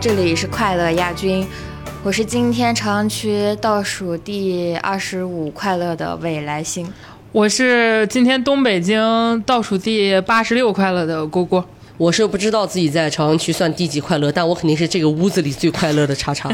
这里是快乐亚军，我是今天朝阳区倒数第二十五快乐的未来星。我是今天东北京倒数第八十六快乐的蝈蝈。我是不知道自己在朝阳区算第几快乐，但我肯定是这个屋子里最快乐的叉叉，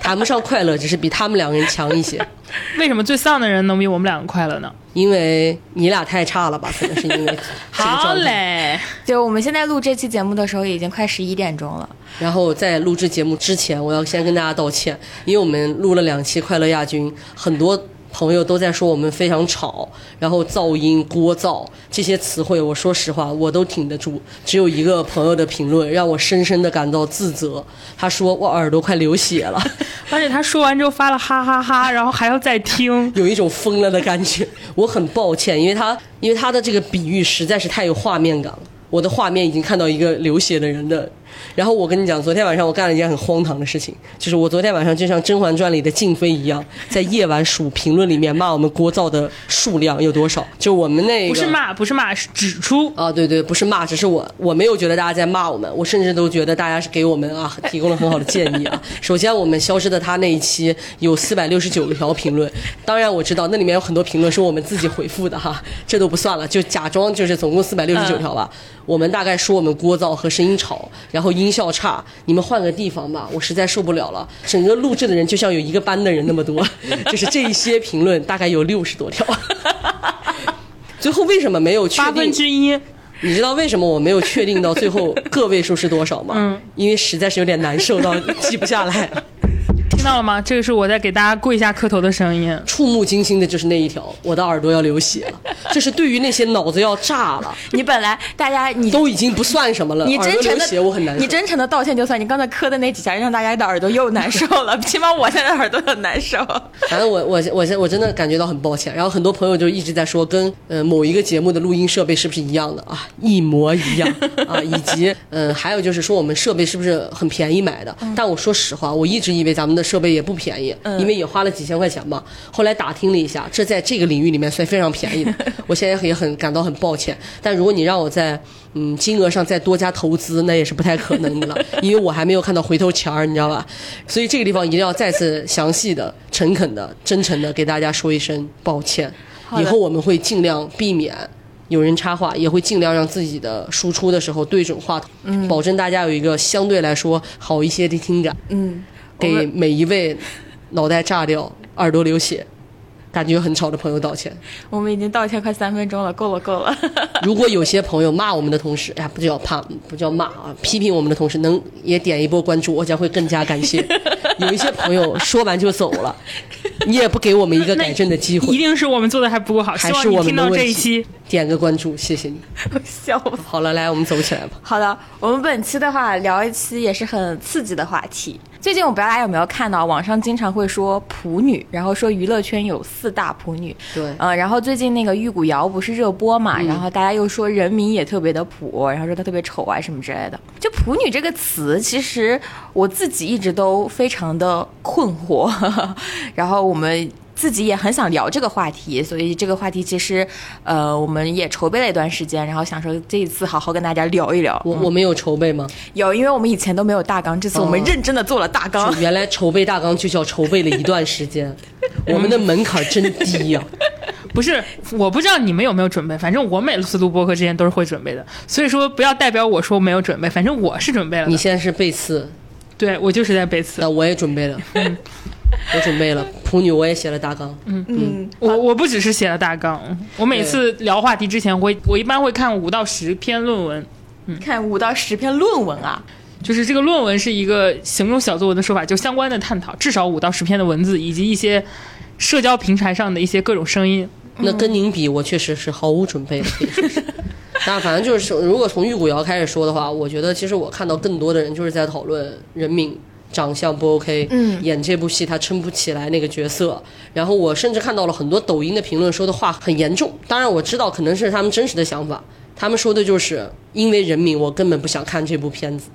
谈不上快乐，只是比他们两个人强一些。为什么最丧的人能比我们两个快乐呢？因为你俩太差了吧？可能是因为 这个好。嘞，就我们现在录这期节目的时候，已经快十一点钟了。然后在录制节目之前，我要先跟大家道歉，因为我们录了两期快乐亚军，很多。朋友都在说我们非常吵，然后噪音、聒噪这些词汇，我说实话我都挺得住。只有一个朋友的评论让我深深的感到自责，他说我耳朵快流血了，而且他说完之后发了哈哈哈，然后还要再听，有一种疯了的感觉。我很抱歉，因为他因为他的这个比喻实在是太有画面感了，我的画面已经看到一个流血的人的。然后我跟你讲，昨天晚上我干了一件很荒唐的事情，就是我昨天晚上就像《甄嬛传》里的静妃一样，在夜晚数评论里面骂我们聒噪的数量有多少。就我们那个不是骂，不是骂，是指出啊，对对，不是骂，只是我我没有觉得大家在骂我们，我甚至都觉得大家是给我们啊提供了很好的建议啊。首先，我们消失的他那一期有四百六十九条评论，当然我知道那里面有很多评论是我们自己回复的哈，这都不算了，就假装就是总共四百六十九条吧。我们大概说我们聒噪和声音吵，然后音效差，你们换个地方吧，我实在受不了了。整个录制的人就像有一个班的人那么多，就是这一些评论大概有六十多条。最后为什么没有确定？八分之一。你知道为什么我没有确定到最后个位数是多少吗？嗯，因为实在是有点难受到记不下来。听到了吗？这个是我在给大家跪下磕头的声音。触目惊心的就是那一条，我的耳朵要流血了。就是对于那些脑子要炸了，你本来大家你都已经不算什么了，你真诚的我很难受。你真诚的道歉就算，你刚才磕的那几下让大家的耳朵又难受了，起码我现在耳朵很难受。反正我我我我真的感觉到很抱歉。然后很多朋友就一直在说，跟呃某一个节目的录音设备是不是一样的啊？一模一样 啊！以及嗯还有就是说我们设备是不是很便宜买的？但我说实话，我一直以为咱们的设备也不便宜。因为也花了几千块钱嘛，后来打听了一下，这在这个领域里面算非常便宜的。我现在也很感到很抱歉，但如果你让我在嗯金额上再多加投资，那也是不太可能的了，因为我还没有看到回头钱儿，你知道吧？所以这个地方一定要再次详细的、诚恳的、真诚的给大家说一声抱歉。以后我们会尽量避免有人插话，也会尽量让自己的输出的时候对准话筒，保证大家有一个相对来说好一些的听感。嗯，给每一位。脑袋炸掉，耳朵流血，感觉很吵的朋友道歉。我们已经道歉快三分钟了，够了够了。如果有些朋友骂我们的同时，哎呀，不叫怕，不叫骂啊，批评我们的同时能也点一波关注，我将会更加感谢。有一些朋友说完就走了，你也不给我们一个改正的机会，一定是我们做的还不够好。还是我们的这一期点个关注，谢谢你。笑死。好了，来我们走起来吧。好的，我们本期的话聊一期也是很刺激的话题。最近我不知道大家有没有看到，网上经常会说普女，然后说娱乐圈有四大普女。对。嗯，然后最近那个玉骨遥不是热播嘛，然后大家又说人民也特别的普，然后说她特别丑啊什么之类的。就普女这个词，其实我自己一直都非常的困惑。然后我们。自己也很想聊这个话题，所以这个话题其实，呃，我们也筹备了一段时间，然后想说这一次好好跟大家聊一聊。我我们有筹备吗？有，因为我们以前都没有大纲，这次我们认真的做了大纲。原来筹备大纲就叫筹备了一段时间，我们的门槛真低呀。不是，我不知道你们有没有准备，反正我每次录播客之前都是会准备的，所以说不要代表我说没有准备，反正我是准备了。你现在是背刺，对我就是在背刺。那我也准备了。我准备了普女，我也写了大纲。嗯嗯，我我不只是写了大纲，我每次聊话题之前，会我一般会看五到十篇论文。嗯，看五到十篇论文啊，就是这个论文是一个形容小作文的说法，就相关的探讨至少五到十篇的文字，以及一些社交平台上的一些各种声音。那跟您比，我确实是毫无准备的。但反正就是，如果从玉骨遥开始说的话，我觉得其实我看到更多的人就是在讨论人民。长相不 OK，嗯，演这部戏他撑不起来那个角色。然后我甚至看到了很多抖音的评论，说的话很严重。当然我知道可能是他们真实的想法，他们说的就是因为人民，我根本不想看这部片子。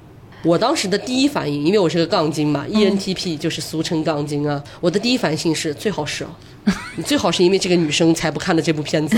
我当时的第一反应，因为我是个杠精嘛，ENTP 就是俗称杠精啊。我的第一反应是最好是，啊你最好是因为这个女生才不看的这部片子，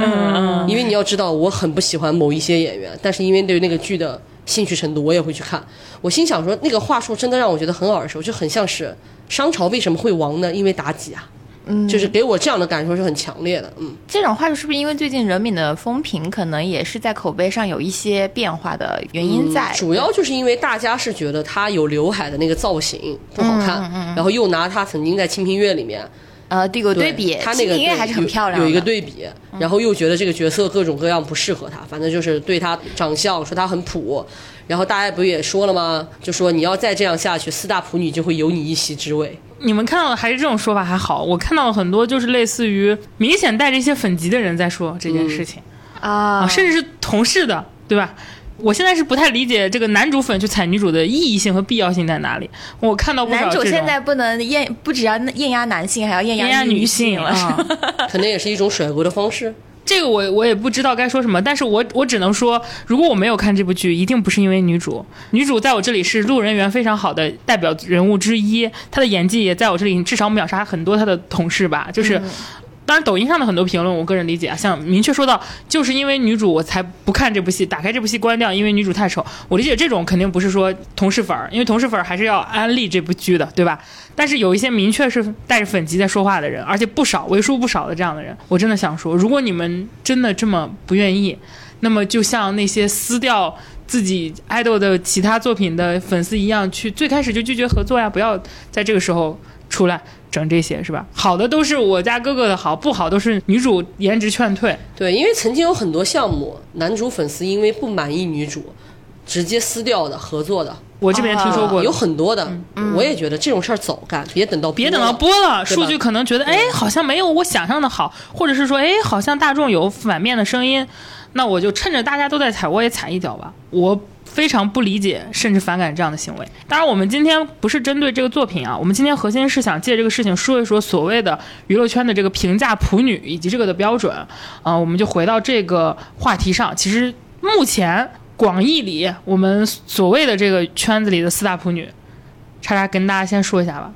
因为你要知道我很不喜欢某一些演员，但是因为对那个剧的。兴趣程度，我也会去看。我心想说，那个话术真的让我觉得很耳熟，就很像是商朝为什么会亡呢？因为妲己啊。嗯，就是给我这样的感受是很强烈的。嗯，这种话术是不是因为最近人民的风评可能也是在口碑上有一些变化的原因在？主要就是因为大家是觉得他有刘海的那个造型不好看，然后又拿他曾经在《清平乐》里面。呃，这个对比，他那个还是很漂亮，有一个对比，然后又觉得这个角色各种各样不适合他，反正就是对他长相说他很普，然后大家不也说了吗？就说你要再这样下去，四大普女就会有你一席之位。你们看到的还是这种说法还好，我看到了很多就是类似于明显带着一些粉籍的人在说这件事情啊，甚至是同事的，对吧？我现在是不太理解这个男主粉去踩女主的意义性和必要性在哪里。我看到不少男主现在不能艳，不只要艳压男性，还要艳压女性了，可能也是一种甩锅的方式。这个我我也不知道该说什么，但是我我只能说，如果我没有看这部剧，一定不是因为女主。女主在我这里是路人缘非常好的代表人物之一，她的演技也在我这里至少秒杀很多她的同事吧，就是。当然，抖音上的很多评论，我个人理解啊，像明确说到，就是因为女主我才不看这部戏，打开这部戏关掉，因为女主太丑。我理解这种肯定不是说同事粉儿，因为同事粉儿还是要安利这部剧的，对吧？但是有一些明确是带着粉级在说话的人，而且不少，为数不少的这样的人，我真的想说，如果你们真的这么不愿意，那么就像那些撕掉自己爱豆的其他作品的粉丝一样，去最开始就拒绝合作呀，不要在这个时候出来。整这些是吧？好的都是我家哥哥的好，不好都是女主颜值劝退。对，因为曾经有很多项目，男主粉丝因为不满意女主，直接撕掉的合作的。我这边听说过有很多的，我也觉得这种事儿早干，别等到别等到播了，数据可能觉得哎好像没有我想象的好，或者是说哎好像大众有反面的声音，那我就趁着大家都在踩，我也踩一脚吧。我。非常不理解，甚至反感这样的行为。当然，我们今天不是针对这个作品啊，我们今天核心是想借这个事情说一说所谓的娱乐圈的这个评价普女以及这个的标准啊。我们就回到这个话题上。其实目前广义里我们所谓的这个圈子里的四大普女，叉叉跟大家先说一下吧。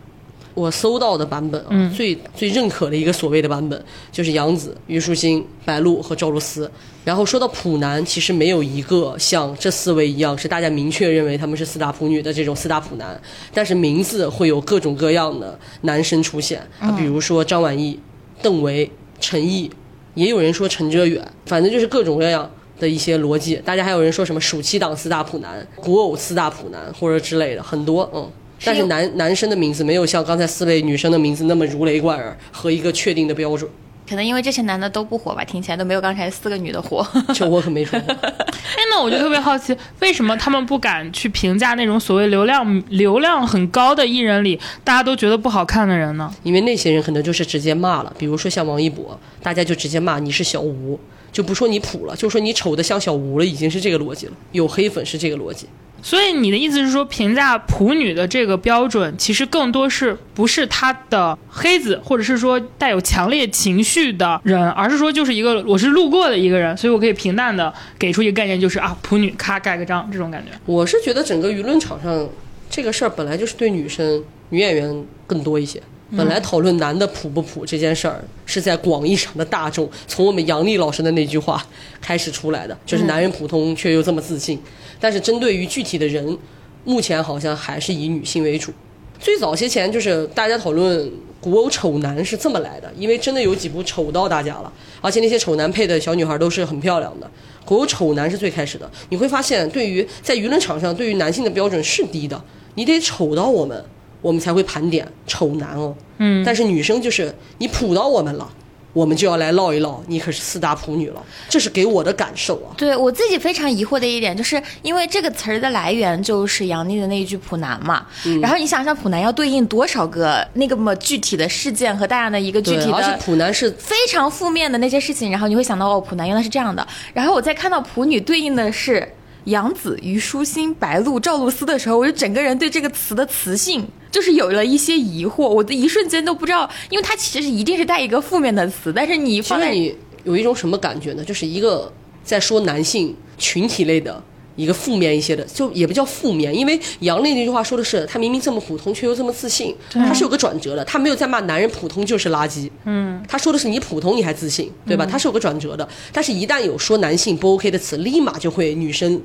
我搜到的版本啊，最最认可的一个所谓的版本就是杨紫、虞书欣、白鹿和赵露思。然后说到普男，其实没有一个像这四位一样是大家明确认为他们是四大普女的这种四大普男，但是名字会有各种各样的男生出现，比如说张晚意、邓为、陈毅，也有人说陈哲远，反正就是各种各样的一些逻辑。大家还有人说什么暑期档四大普男、古偶四大普男或者之类的很多，嗯。但是男男生的名字没有像刚才四位女生的名字那么如雷贯耳和一个确定的标准。可能因为这些男的都不火吧，听起来都没有刚才四个女的火。这我可没说。哎，那我就特别好奇，为什么他们不敢去评价那种所谓流量流量很高的艺人里，大家都觉得不好看的人呢？因为那些人可能就是直接骂了，比如说像王一博，大家就直接骂你是小吴，就不说你普了，就说你丑的像小吴了，已经是这个逻辑了。有黑粉是这个逻辑。所以你的意思是说，评价普女的这个标准，其实更多是不是她的黑子，或者是说带有强烈情绪的人，而是说就是一个我是路过的一个人，所以我可以平淡的给出一个概念，就是啊，普女咔盖个章这种感觉。我是觉得整个舆论场上这个事儿本来就是对女生女演员更多一些。本来讨论男的普不普这件事儿，是在广义上的大众，从我们杨丽老师的那句话开始出来的，就是男人普通却又这么自信。但是针对于具体的人，目前好像还是以女性为主。最早些前就是大家讨论古偶丑男是这么来的，因为真的有几部丑到大家了，而且那些丑男配的小女孩都是很漂亮的。古偶丑男是最开始的，你会发现，对于在舆论场上，对于男性的标准是低的，你得丑到我们。我们才会盘点丑男哦，嗯，但是女生就是你普到我们了，我们就要来唠一唠，你可是四大普女了，这是给我的感受啊。对我自己非常疑惑的一点，就是因为这个词儿的来源就是杨丽的那一句“普男”嘛，然后你想想普男要对应多少个那个么具体的事件和大家的一个具体的，而且普男是非常负面的那些事情，然后你会想到哦，普男原来是这样的，然后我再看到普女对应的是。杨紫、虞书欣、白鹿、赵露思的时候，我就整个人对这个词的词性就是有了一些疑惑，我的一瞬间都不知道，因为它其实一定是带一个负面的词，但是你放在你有一种什么感觉呢？就是一个在说男性群体类的。一个负面一些的，就也不叫负面，因为杨丽那句话说的是，他明明这么普通，却又这么自信，他是有个转折的，他没有在骂男人普通就是垃圾，嗯，他说的是你普通你还自信，对吧？他是有个转折的，但是一旦有说男性不 OK 的词，立马就会女生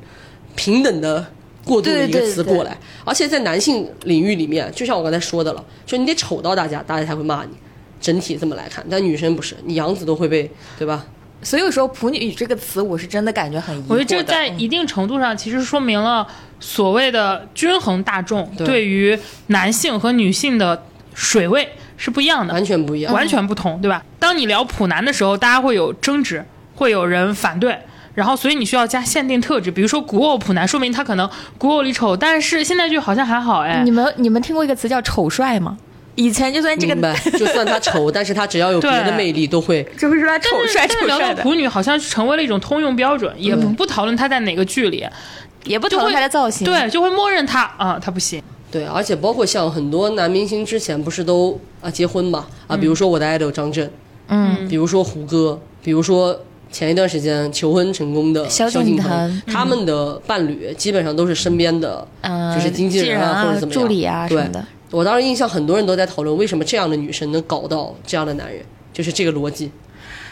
平等的过渡的一个对对对词过来。而且在男性领域里面，就像我刚才说的了，就你得丑到大家，大家才会骂你。整体这么来看，但女生不是，你杨子都会被，对吧？所以有时候“普女”这个词，我是真的感觉很疑惑。我觉得这在嗯一定程度上其实说明了所谓的均衡大众对对于男性和女性的水位是不一样的，完全不一样。完全不同，对吧？当你聊普男的时候，大家会有争执，会有人反对。然后，所以你需要加限定特质，比如说古偶普男，说明他可能古偶里丑，但是现代剧好像还好哎你。们你们听过一个词叫“丑帅”吗？以前就算这个 就算他丑，但是他只要有别的魅力，都会就会说他丑帅丑帅的，到普女，好像成为了一种通用标准，也不不讨论他在哪个剧里，也不讨论他的造型。对，就会默认他啊，他不行。对，而且包括像很多男明星之前不是都啊结婚嘛啊，比如说我的 idol 张震，嗯，比如说胡歌，比如说前一段时间求婚成功的萧敬敬腾他们的伴侣基本上都是身边的，嗯，就是经纪人啊啊或者怎么样。助理啊什对么的。我当时印象很多人都在讨论为什么这样的女生能搞到这样的男人，就是这个逻辑，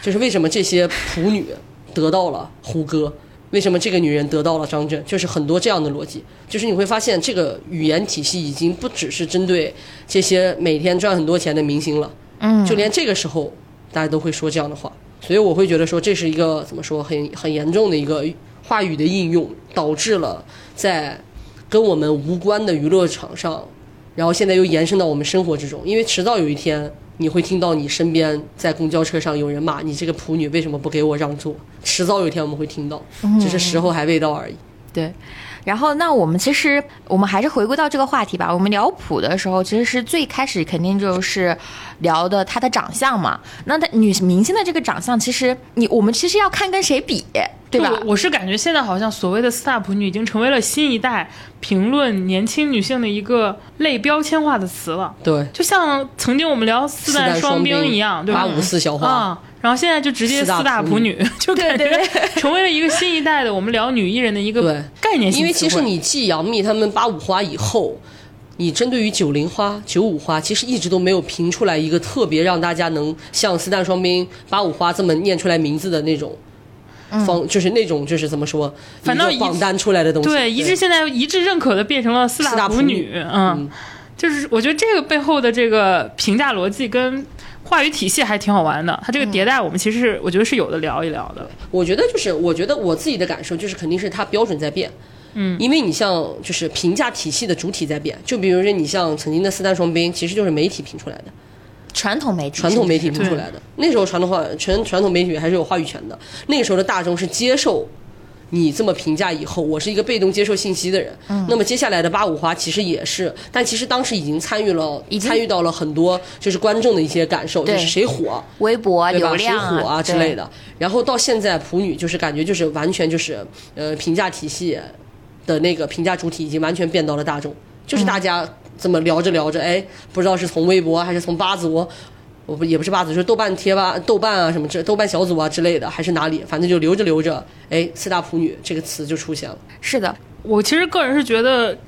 就是为什么这些普女得到了胡歌，为什么这个女人得到了张震，就是很多这样的逻辑，就是你会发现这个语言体系已经不只是针对这些每天赚很多钱的明星了，嗯，就连这个时候大家都会说这样的话，所以我会觉得说这是一个怎么说很很严重的一个话语的应用，导致了在跟我们无关的娱乐场上，然后现在又延伸到我们生活之中，因为迟早有一天你会听到你身边在公交车上有人骂你这个普女为什么不给我让座，迟早有一天我们会听到，只是时候还未到而已。对。然后，那我们其实我们还是回归到这个话题吧。我们聊普的时候，其实是最开始肯定就是聊的她的长相嘛。那她女明星的这个长相，其实你我们其实要看跟谁比，对吧？我我是感觉现在好像所谓的四大普女已经成为了新一代评论年轻女性的一个类标签化的词了，对，就像曾经我们聊四代双兵一样，对吧？八五四小花，啊、然后现在就直接四大普普女，就感觉 成为了一个新一代的我们聊女艺人的一个概念性因为其实你继杨幂他们八五花以后，你针对于九零花、九五花，其实一直都没有评出来一个特别让大家能像四大双冰、八五花这么念出来名字的那种。方就是那种就是怎么说，嗯反倒一一个榜单出来的东西，对一致现在一致认可的变成了四四大普普女嗯，就是我觉得这个背后的这个评价逻辑跟话语体系还挺好玩的。它这个迭代，我们其实是我觉得是有的聊一聊的。我觉得就是，我觉得我自己的感受就是，肯定是它标准在变。嗯，因为你像就是评价体系的主体在变，就比如说你像曾经的四大双冰，其实就是媒体评出来的。传统媒体，传统媒体是不是评出来的。那时候传统话传传统媒体还是有话语权的。那个时候的大众是接受你这么评价以后，我是一个被动接受信息的人。嗯那么接下来的八五花其实也是，但其实当时已经参与了，参与到了很多就是观众的一些感受，就是谁火。微博对吧？流量谁火啊之类的，然后到现在普女就是感觉就是完全就是呃评价体系的那个评价主体已经完全变到了大众，就是大家这么聊着聊着，哎，不知道是从微博还是从八组，我不也不是八组，就是豆瓣贴吧、豆瓣啊什么这豆瓣小组啊之类的，还是哪里，反正就留着留着，哎，四大普女这个词就出现了。是的，我其实个人是觉得，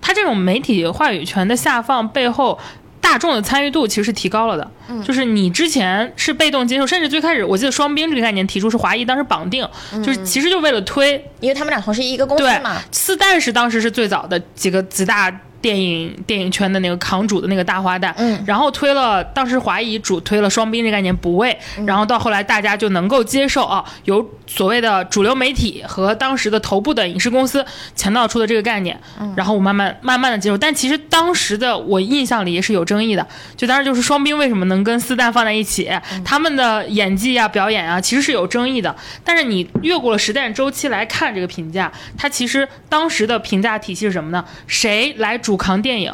他这种媒体话语权的下放背后。大众的参与度其实是提高了的，就是你之前是被动接受，甚至最开始我记得双冰这个概念提出是华谊当时绑定，就是其实就为了推。因为他们俩同是一个公司对嘛，四旦是当时是最早的几个几大电影电影圈的那个扛主的那个大花旦，嗯。然后推了当时华谊主推了双冰这概念补位，然后到后来大家就能够接受啊，有所谓的主流媒体和当时的头部的影视公司强调出的这个概念，然后我慢慢慢慢的接受，但其实当时的我印象里也是有争议的，就当时就是双冰为什么能跟四旦放在一起，他们的演技啊表演啊其实是有争议的，但是你越过了时代周期来看这个评价，它其实当时的评价体系是什么呢？谁来主扛电影？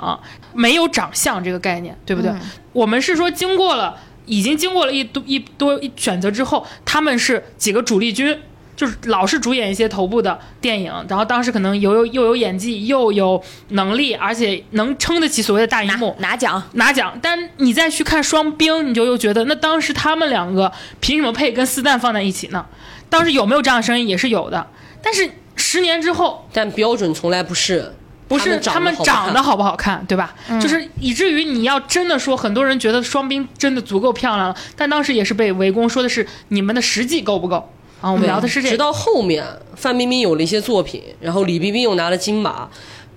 没有长相这个概念，对不对？我们是说经过了，已经经过了一多一多一选择之后，他们是几个主力军。就是老是主演一些头部的电影，然后当时可能有有又有演技，又有能力，而且能撑得起所谓的大荧幕，拿奖，拿奖，但你再去看双冰，你就又觉得那当时他们两个凭什么配跟四旦放在一起呢？当时有没有这样的声音也是有的，但是十年之后，但标准从来不是不是他们长得好好不好看，对吧？就是以至于你要真的说，很多人觉得双冰真的足够漂亮了，但当时也是被围攻，说的是你们的实际够不够？啊，我们聊的是这个。直到后面范冰冰有了一些作品，然后李冰冰又拿了金马，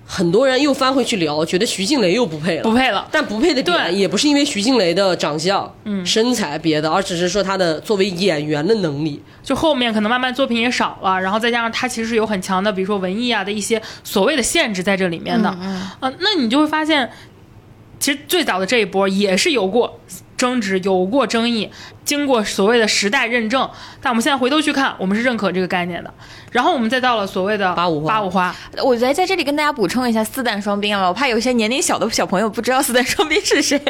很多人又翻回去聊，觉得徐静蕾又不配了，不配了。但不配的点对。也不是因为徐静蕾的长相、嗯、身材别的，而只是说她的作为演员的能力。就后面可能慢慢作品也少了，然后再加上她其实是有很强的，比如说文艺啊的一些所谓的限制在这里面的，嗯、呃，那你就会发现，其实最早的这一波也是有过争执，有过争议，经过所谓的时代认证，但我们现在回头去看，我们是认可这个概念的。然后我们再到了所谓的八五花八五花，我觉得在这里跟大家补充一下四旦双冰啊，我怕有些年龄小的小朋友不知道四旦双冰是谁。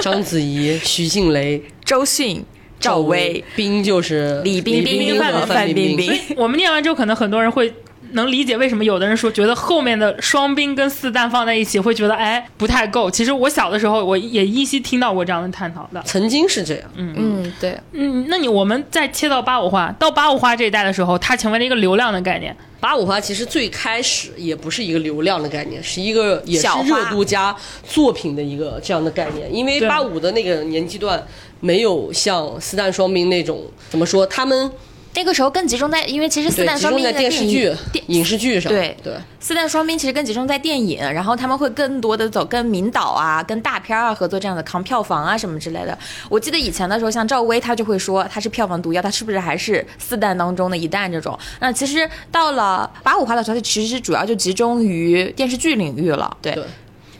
章子怡、徐静蕾、周迅、赵薇、冰就是李冰冰范冰冰冰我们念完之后，可能很多人会能理解为什么有的人说觉得后面的双冰跟四旦放在一起会觉得哎不太够。其实我小的时候我也依稀听到过这样的探讨的。曾经是这样，嗯嗯，对，嗯，那你我们再切到八五花，到八五花这一代的时候，它成为了一个流量的概念。八五花其实最开始也不是一个流量的概念，是一个也是热度加作品的一个这样的概念。因为八五的那个年纪段没有像四旦双冰那种怎么说，他们那个时候更集中在，因为其实四对旦双冰在电视剧、电影视剧上。对对，四旦双冰其实更集中在电影，然后他们会更多的走跟名导啊、跟大片儿啊合作这样的扛票房啊什么之类的。我记得以前的时候，像赵薇，她就会说她是票房毒药，她是不是还是四旦当中的一旦这种？那其实到了八五花的时候，它其实主要就集中于电视剧领域了。对，对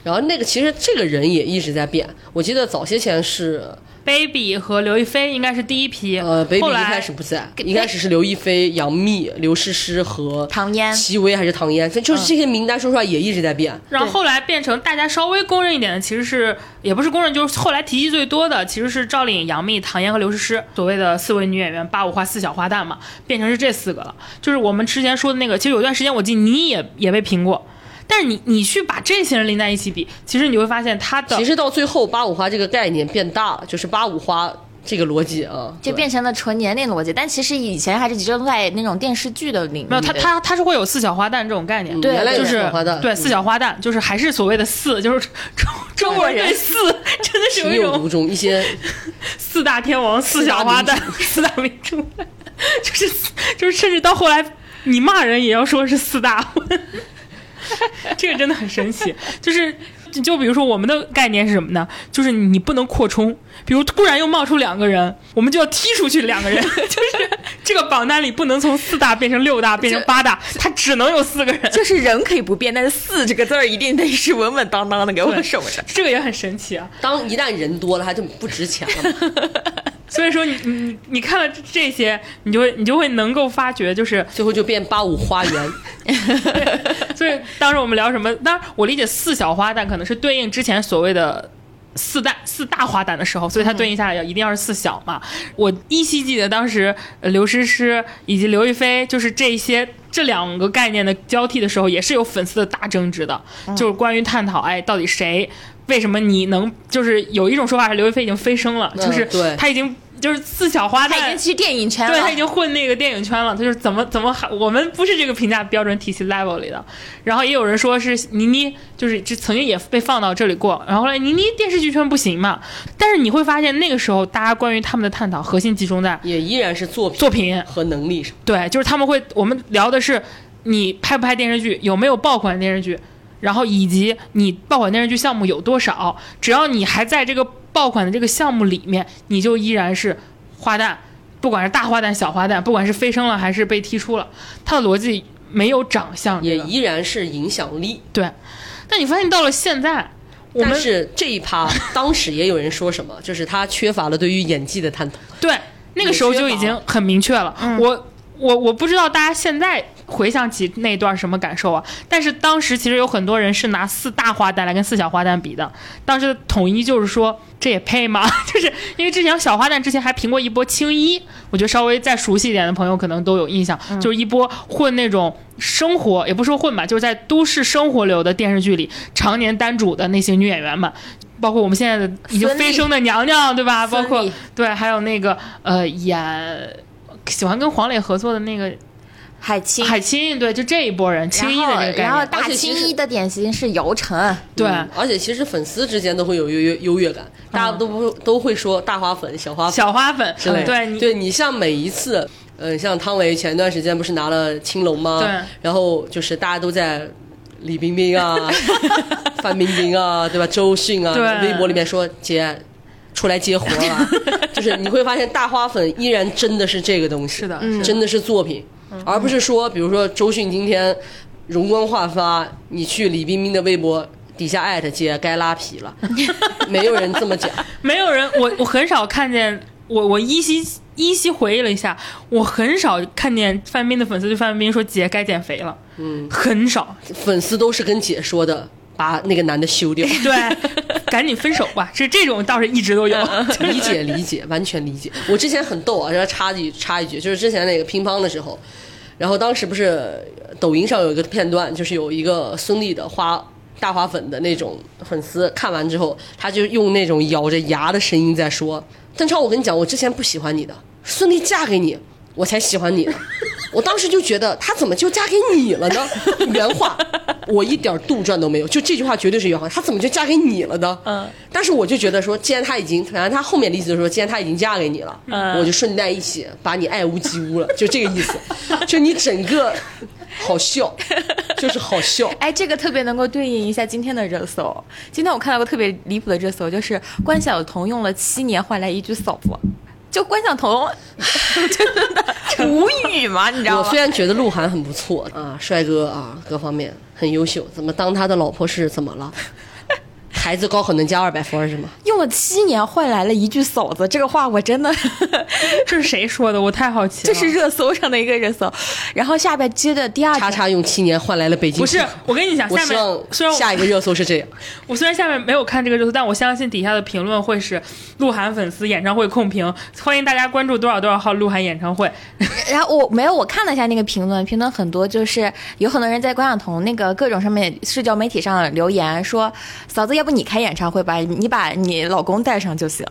然后那个其实这个人也一直在变。我记得早些前是 baby 和刘亦菲应该是第一批，呃，baby 一后来开始不在，一开始是刘亦菲、杨幂、刘诗诗和唐嫣戚薇还是唐嫣，就是这些名单说实话也一直在变。然后后来变成大家稍微公认一点的，其实是也不是公认，就是后来提及最多的其实是赵丽颖、杨幂、唐嫣和刘诗诗，所谓的四位女演员，八五花四小花旦嘛，变成是这四个了。就是我们之前说的那个，其实有段时间我记得你也也被评过，但是你你去把这些人拎在一起比，其实你会发现他的其实到最后，八五花这个概念变大了，就是八五花这个逻辑啊，就变成了纯年龄逻辑。但其实以前还是集中在那种电视剧的领域。没有他他他是会有四小花旦这种概念，对原来就是小花旦，嗯对四小花旦，就是还是所谓的四，就是中中国人对四真的是有情一种有独钟，一些 四大天王、四小花旦、四大名著，就是就是，甚至到后来你骂人也要说是四大魂，这个真的很神奇。就是就比如说我们的概念是什么呢？就是你不能扩充，比如突然又冒出两个人，我们就要踢出去两个人，就是这个榜单里不能从四大变成六大变成八大，它只能有四个人。就是人可以不变，但是“四”这个字儿一定得是稳稳当当的给我守着。这个也很神奇啊！当一旦人多了，它就不值钱了嘛。所以说你，你你你看了这些，你就会你就会能够发觉，就是最后就变八五花园，所以当时我们聊什么？当然，我理解四小花旦可能是对应之前所谓的四大四大花旦的时候，所以它对应下来要一定要是四小嘛。我依稀记得当时呃刘诗诗以及刘亦菲，就是这些这两个概念的交替的时候，也是有粉丝的大争执的，就是关于探讨，哎，到底谁。为什么你能就是有一种说法是刘亦菲已经飞升了，嗯就是对她已经就是四小花旦，他已经去电影圈了，对他已经混那个电影圈了，他就是怎么怎么还我们不是这个评价标准体系 level 里的。然后也有人说是倪妮，就是这曾经也被放到这里过。然后后来倪妮电视剧圈不行嘛，但是你会发现那个时候大家关于他们的探讨核心集中在也依然是作品作品，和能力上。对，就是他们会我们聊的是你拍不拍电视剧，有没有爆款电视剧。然后以及你爆款电视剧项目有多少，只要你还在这个爆款的这个项目里面，你就依然是花旦，不管是大花旦、小花旦，不管是飞升了还是被踢出了，它的逻辑没有长相，也依然是影响力。对。但你发现到了现在，我们但是这一趴，当时也有人说什么，就是他缺乏了对于演技的探讨。对那个时候就已经很明确了。嗯我我我不知道大家现在回想起那段什么感受啊？但是当时其实有很多人是拿四大花旦来跟四小花旦比的，当时的统一就是说这也配吗？就是因为之前小花旦之前还评过一波青衣，我觉得稍微再熟悉一点的朋友可能都有印象，就是一波混那种。生活也不说混吧，就是在都市生活流的电视剧里常年单主的那些女演员们，包括我们现在的已经飞升的娘娘，对吧？包括对，还有那个呃演喜欢跟黄磊合作的那个海清，海清，对，就这一波人，青衣的这个概念，然后大青衣的典型是姚晨，对。嗯而且其实粉丝之间都会有优越优越感，大家都不都会说大花粉、小花粉。小花粉之类的，对你对你像每一次，呃，像汤唯前段时间不是拿了青龙吗？对。然后就是大家都在李冰冰啊、范冰冰啊，对吧？周迅啊，对微博里面说姐出来接活了，就是你会发现大花粉依然真的是这个东西，是的真的是作品，而不是说，比如说周迅今天容光焕发，你去李冰冰的微博底下艾特姐该拉皮了，没有人这么讲。没有人，我我很少看见，我我依稀依稀回忆了一下，我很少看见范冰的粉丝对范冰冰说姐该减肥了，嗯，很少，粉丝都是跟姐说的，把那个男的休掉。对，赶紧分手吧，这这种倒是一直都有，理解理解，完全理解。我之前很逗啊，然后插一插一句，就是之前那个乒乓的时候，然后当时不是抖音上有一个片段，就是有一个孙俪的花大花粉的那种粉丝，看完之后，他就用那种咬着牙的声音在说：“邓超，我跟你讲，我之前不喜欢你的，孙俪嫁给你，我才喜欢你的。”我当时就觉得她怎么就嫁给你了呢？原话，我一点杜撰都没有，就这句话绝对是原话。她怎么就嫁给你了呢？嗯，但是我就觉得说，既然她已经，反正她后面的意思就是说，既然她已经嫁给你了，嗯我就顺带一起把你爱屋及乌了，就这个意思。就你整个好笑，就是好笑。哎，这个特别能够对应一下今天的热搜。今天我看到个特别离谱的热搜，就是关晓彤用了七年换来一句嫂子，就关晓彤真的无语嘛，你知道吗我虽？然觉得鹿晗很不错啊，帅哥啊，各方面很优秀，怎么当他的老婆是怎么了？孩子高考能加二百分是吗？用了七年换来了一句嫂子，这个话我真的，这是谁说的？我太好奇了。这是热搜上的一个热搜。然后下边接着第二，叉叉用七年换来了北京。不是？我跟你讲，下面虽然我下一个热搜是这样。我虽然下面没有看这个热搜，但我相信底下的评论会是鹿晗粉丝演唱会控评，欢迎大家关注多少多少号鹿晗演唱会。然后我没有，我看了一下那个评论，评论很多，就是有很多人在关晓彤那个各种上面社交媒体上留言说，嫂子，要不你开演唱会吧，你把你老公带上就行。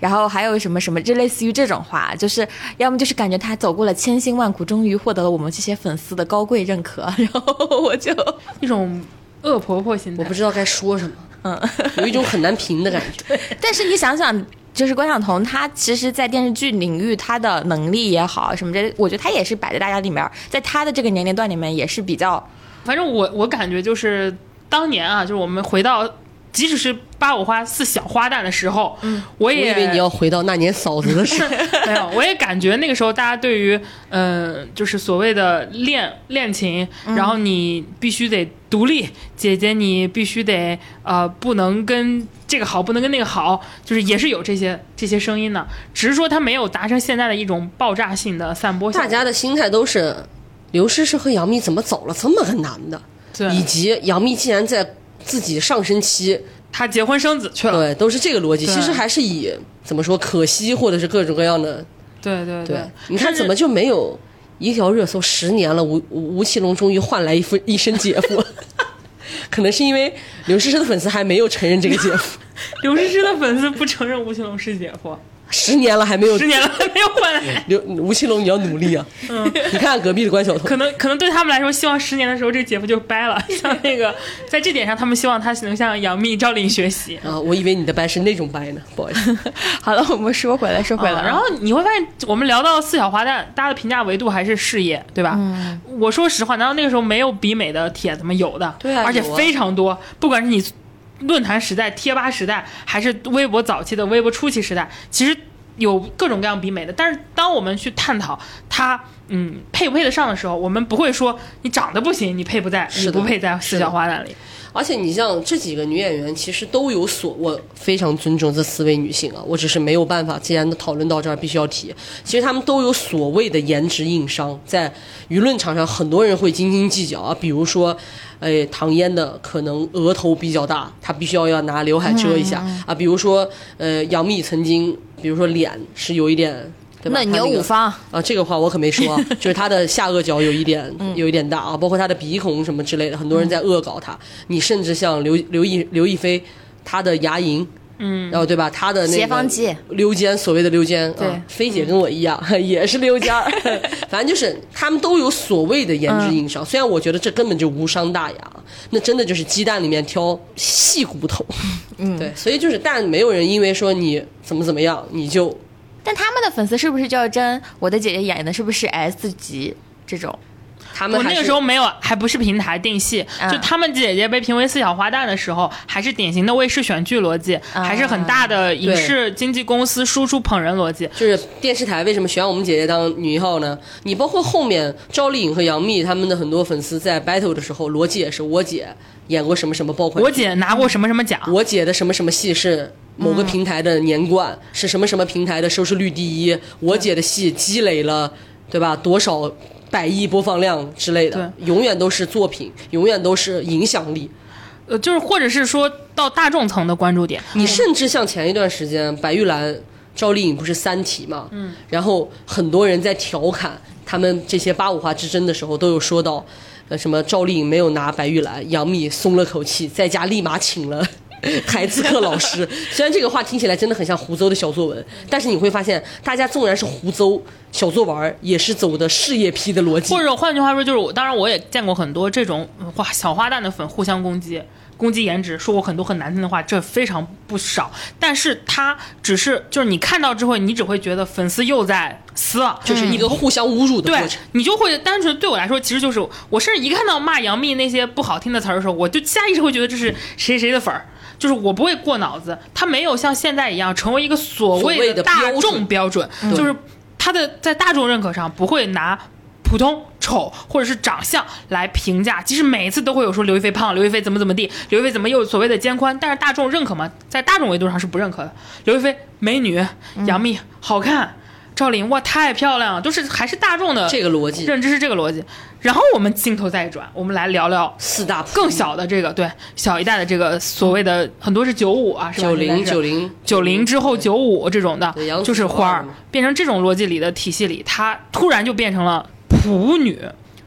然后还有什么什么，就类似于这种话，就是要么就是感觉他走过了千辛万苦，终于获得了我们这些粉丝的高贵认可。然后我就 一种恶婆婆心态。我不知道该说什么，嗯，有一种很难评的感觉。但是你想想，就是关晓彤，她其实，在电视剧领域，她的能力也好，什么这，我觉得她也是摆在大家里面，在她的这个年龄段里面，也是比较反正我我感觉就是当年啊，就是我们回到，即使是八五花四小花旦的时候，嗯，我我也以为你要回到那年嫂子的时候。没有，我也感觉那个时候大家对于嗯、呃就是所谓的恋恋情，然后你必须得独立，姐姐你必须得呃不能跟这个好，不能跟那个好，就是也是有这些这些声音的，只是说他没有达成现在的一种爆炸性的散播大。家的心态都是，刘诗诗和杨幂怎么走了这么个男的？对以及杨幂既然在自己上升期，他结婚生子去了，对，都是这个逻辑。其实还是以怎么说可惜，或者是各种各样的。对对对，你看怎么就没有一条热搜十年了，吴吴吴奇隆终于换来一副一身姐夫。可能是因为刘诗诗的粉丝还没有承认这个姐夫，刘诗诗的粉丝不承认吴奇隆是姐夫，十年了还没有十年了还没有换来。刘吴奇隆，你要努力啊！嗯你看看隔壁的关晓彤，可能可能对他们来说，希望十年的时候这个姐夫就掰了。像那个，在这点上，他们希望他能向杨幂、赵丽颖学习。啊，我以为你的掰是那种掰呢，不好意思。好了。我们说回来，说回来，啊然后你会发现，我们聊到四小花旦，大家的评价维度还是事业，对吧？嗯我说实话，难道那个时候没有比美的帖子吗？有的，对啊而且非常多。不管是你论坛时代、贴吧时代，还是微博早期的微博初期时代，其实有各种各样比美的。但是当我们去探讨它，嗯，配不配得上的时候，我们不会说你长得不行，你配不在，你不配在四小花旦里。而且你像这几个女演员，其实都有所，我非常尊重这四位女性啊，我只是没有办法，既然讨论到这儿，必须要提。其实她们都有所谓的颜值硬伤，在舆论场上，很多人会斤斤计较啊，比如说。哎，唐嫣的可能额头比较大，她必须要要拿刘海遮一下、啊。比如说，呃，杨幂曾经，比如说脸是有一点，对吧？那牛五方，啊，这个话我可没说啊，就是她的下颚角有一点有一点大啊，包括她的鼻孔什么之类的，很多人在恶搞她。你甚至像刘刘亦刘亦菲，她的牙龈，嗯，然后对吧？他的那斜个方肌溜肩，所谓的溜肩，对啊，菲姐跟我一样，也是溜肩儿，反正就是他们都有所谓的颜值硬伤。虽然我觉得这根本就无伤大雅，那真的就是鸡蛋里面挑细骨头。嗯，对，所以就是，但没有人因为说你怎么怎么样，你就但他们的粉丝是不是就要争我的姐姐演的是不是 S 级这种？我那个时候没有，还不是平台定戏，啊就他们姐姐被评为四小花旦的时候，还是典型的卫视选剧逻辑，啊还是很大的影视经纪公司输出捧人逻辑。就是电视台为什么选我们姐姐当女一号呢？你包括后面赵丽颖和杨幂他们的很多粉丝在 battle 的时候，逻辑也是我姐演过什么什么爆款，我姐拿过什么什么奖，我姐的什么什么戏是某个平台的年冠，是什么什么平台的收视率第一，我姐的戏积累了对吧多少百亿播放量之类的，永远都是作品，永远都是影响力。呃，就是或者是说到大众层的关注点。你甚至像前一段时间白玉兰、赵丽颖不是三体嘛，嗯，然后很多人在调侃他们这些八五花之争的时候，都有说到，呃，什么赵丽颖没有拿白玉兰，杨幂松了口气，在家立马请了。台词课老师，虽然这个话听起来真的很像胡诌的小作文，但是你会发现，大家纵然是胡诌小作文，也是走的事业批的逻辑或。者换句话说，就是我当然我也见过很多这种嗯花小花旦的粉互相攻击。攻击颜值，说过很多很难听的话，这非常不少。但是他只是就是你看到之后，你只会觉得粉丝又在撕了，就是一个互相侮辱的对过程。你就会单纯对我来说，其实就是我甚至一看到骂杨幂那些不好听的词儿的时候，我就下意识会觉得这是谁谁的粉儿，就是我不会过脑子，他没有像现在一样成为一个所所谓的大的标准众标准，就是他的在大众认可上不会拿。普通、丑或者是长相来评价，即使每一次都会有说刘亦菲胖，刘亦菲怎么怎么地，刘亦菲怎么又所谓的肩宽，但是大众认可吗？在大众维度上是不认可的。刘亦菲美女，杨幂好看，赵丽颖哇太漂亮了，都是还是大众的这个逻辑，认知是这个逻辑。然后我们镜头再一转，我们来聊聊四大更小的这个，对小一代的这个所谓的很多是九五啊？九零九零九零之后九五这种的就是花儿变成这种逻辑里的体系里，它突然就变成了普女。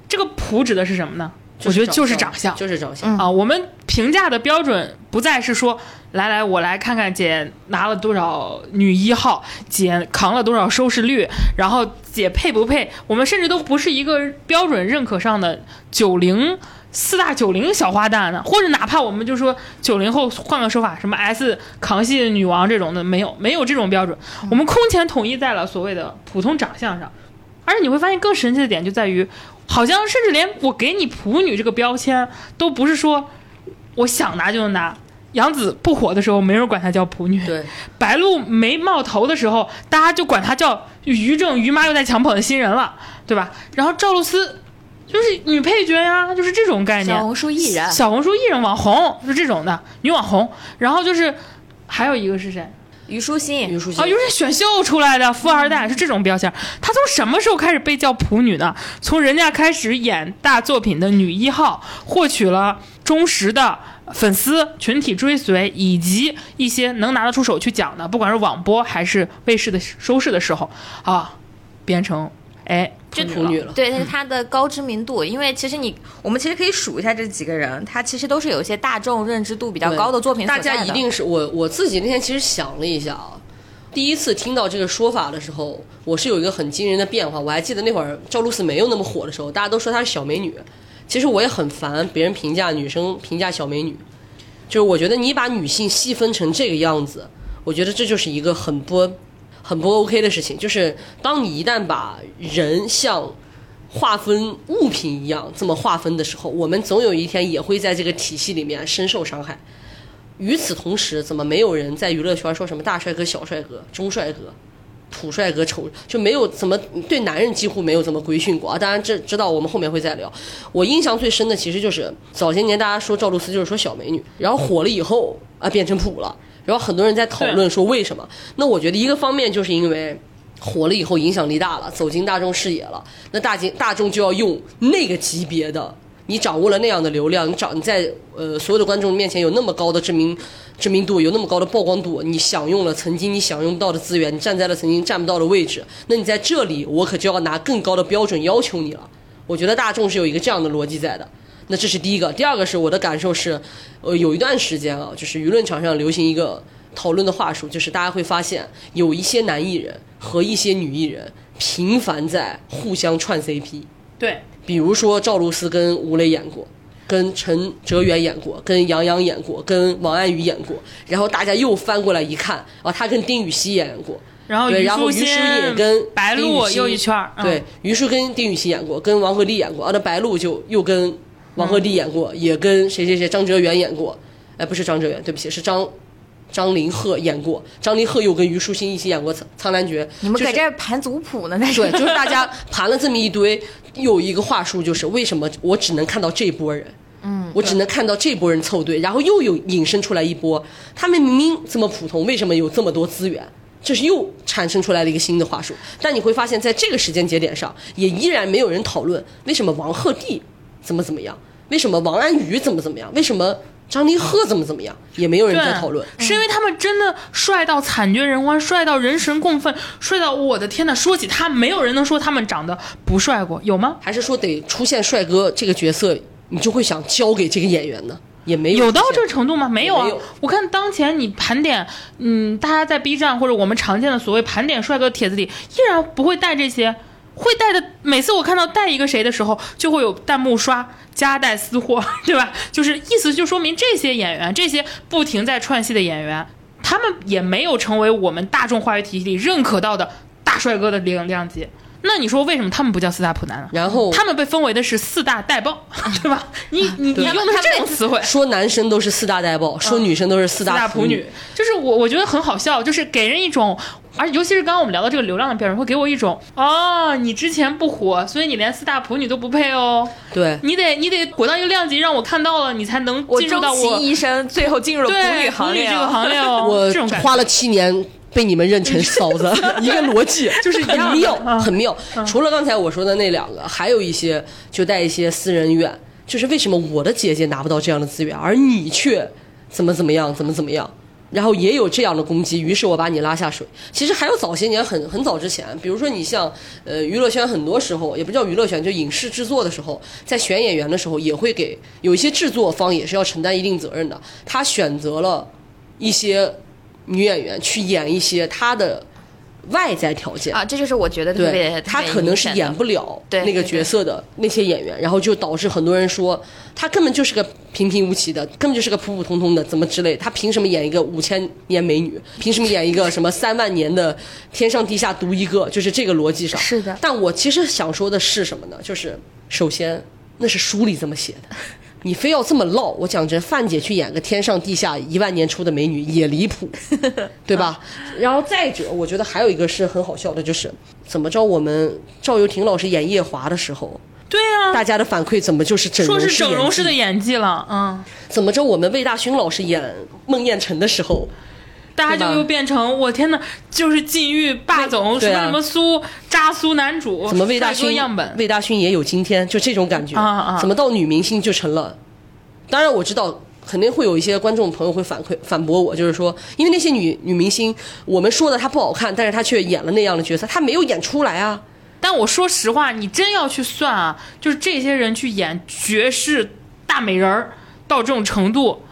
这个普指的是什么呢？我觉得就是长相。就是长相。啊，我们评价的标准不再是说，来来，我来看看姐拿了多少女一号，姐扛了多少收视率，然后姐配不配？我们甚至都不是一个标准认可上的九零四大九零小花旦呢，或者哪怕我们就说九零后换个说法，什么 S 扛戏女王这种的，没有没有这种标准，我们空前统一在了所谓的普通长相上。而且你会发现更神奇的点就在于，好像甚至连我给你普女这个标签都不是说我想拿就能拿。杨紫不火的时候，没人管她叫普女；对，白鹿没冒头的时候，大家就管她叫于正于妈又在抢捧的新人了，对吧？然后赵露思就是女配角呀，就是这种概念。小红书艺人，小红书艺人网红是这种的女网红，然后就是还有一个是谁？虞书欣虞，书欣啊，又是选秀出来的富二代，是这种标签。她从什么时候开始被叫普女呢？从人家开始演大作品的女一号，获取了忠实的粉丝群体追随，以及一些能拿得出手去讲的，不管是网播还是卫视的收视的时候啊，变成哎这普女了。对，但是他的高知名度，因为其实你我们其实可以数一下这几个人，她其实都是有一些大众认知度比较高的作品大家一定是我我自己那天其实想了一下啊，第一次听到这个说法的时候，我是有一个很惊人的变化。我还记得那会儿赵露思没有那么火的时候，大家都说她是小美女。其实我也很烦别人评价女生评价小美女，就是我觉得你把女性细分成这个样子，我觉得这就是一个很不很不 OK 的事情。就是当你一旦把人像划分物品一样这么划分的时候，我们总有一天也会在这个体系里面深受伤害。与此同时，怎么没有人在娱乐圈说什么大帅哥、小帅哥、中帅哥、土帅哥、丑就没有怎么对男人几乎没有怎么规训过啊？当然这知道我们后面会再聊。我印象最深的其实就是早些年大家说赵露思就是说小美女，然后火了以后啊变成普了，然后很多人在讨论说为什么？那我觉得一个方面就是因为。火了以后影响力大了，走进大众视野了，那大众大众就要用那个级别的你掌握了那样的流量，你掌你在呃所有的观众面前有那么高的知名知名度，有那么高的曝光度，你享用了曾经你享用不到的资源，你站在了曾经站不到的位置，那你在这里我可就要拿更高的标准要求你了。我觉得大众是有一个这样的逻辑在的。那这是第一个，第二个是我的感受是，呃，有一段时间啊，就是舆论场上流行一个讨论的话术，就是大家会发现有一些男艺人和一些女艺人频繁在互相串 CP。对，比如说赵露思跟吴磊演过，跟陈哲远演过，跟杨洋演过，跟王安宇演过，然后大家又翻过来一看，啊，他跟丁禹兮演过，然后然后虞书欣也跟白鹿又一圈对，虞书跟丁禹兮演过，跟王鹤棣演过，啊，那白鹿就又跟王鹤棣演过，也跟谁谁谁张哲元演过，哎，不是张哲元，对不起，是张张凌赫演过，张凌赫又跟虞书欣一起演过《苍苍兰诀》，你们就是搁这儿盘族谱呢？那是对，就是大家 盘了这么一堆，有一个话术就是为什么我只能看到这波人。嗯，我只能看到这波人凑对，然后又有引申出来一波，他们明明这么普通，为什么有这么多资源？这是又产生出来了一个新的话术。但你会发现在这个时间节点上，也依然没有人讨论为什么王鹤棣怎么怎么样，为什么王安宇怎么怎么样，为什么张凌赫怎么怎么样，也没有人对在讨论。是因为他们真的帅到惨绝人寰，帅到人神共愤，帅到我的天呐！说起他，没有人能说他们长得不帅过，有吗？还是说得出现帅哥这个角色，你就会想交给这个演员呢？也没有有到这个程度吗？没有啊有。我看当前你盘点，嗯，大家在 B 站或者我们常见的所谓盘点帅哥帖子里，依然不会带这些。会带的，每次我看到带一个谁的时候，就会有弹幕刷夹带私货，对吧？就是意思就说明这些演员，这些不停在串戏的演员，他们也没有成为我们大众话语体系里认可到的大帅哥的量量级。那你说为什么他们不叫四大普男呢？然后他们被分为的是四大带爆，对吧？你你你用的是这种词汇，说男生都是四大带爆，说女生都是四四大普普女，就是我我觉得很好笑，就是给人一种，而尤其是刚刚我们聊到这个流量的标准，会给我一种哦，你之前不火，所以你连四大普女都不配哦，对，你得你得火到一个量级，让我看到了，你才能进入到终我其一生，最后进入了对普女行列。这个行列哦，我这种花了七年被你们认成嫂子，一个逻辑 就是很妙，嗯很妙。除了刚才我说的那两个，还有一些就带一些私人怨，就是为什么我的姐姐拿不到这样的资源，而你却怎么怎么样，怎么怎么样。然后也有这样的攻击，于是我把你拉下水。其实还有早些年很很早之前，比如说你像呃娱乐圈，很多时候也不叫娱乐圈，就影视制作的时候，在选演员的时候，也会给有一些制作方也是要承担一定责任的。他选择了一些女演员去演一些她的外在条件。啊，这就是我觉得特别对，他可能是演不了那个角色的那些演员，然后就导致很多人说她根本就是个平平无奇的，根本就是个普普通通的，怎么之类，她凭什么演一个五千年美女？凭什么演一个什么三万年的天上地下独一个？就是这个逻辑上。是的但我其实想说的是什么呢？就是首先那是书里这么写的。你非要这么唠，我讲真，范姐去演个天上地下一万年出的美女也离谱，对吧？然后再者，我觉得还有一个是很好笑的，就是怎么着，我们赵又廷老师演夜华的时候，对啊，大家的反馈怎么就是整容说是整容式的演演技了，嗯，怎么着，我们魏大勋老师演孟宴臣的时候，大家就又变成我天呐，就是禁欲霸总，什么什么苏渣苏男主，怎么魏大勋样本，魏大勋也有今天，就这种感觉啊啊怎么到女明星就成了？当然我知道。肯定会有一些观众朋友会反馈反驳我，就是说，因为那些女女明星，我们说的她不好看，但是她却演了那样的角色，她没有演出来啊。但我说实话，你真要去算啊，就是这些人去演绝世大美人儿到这种程度，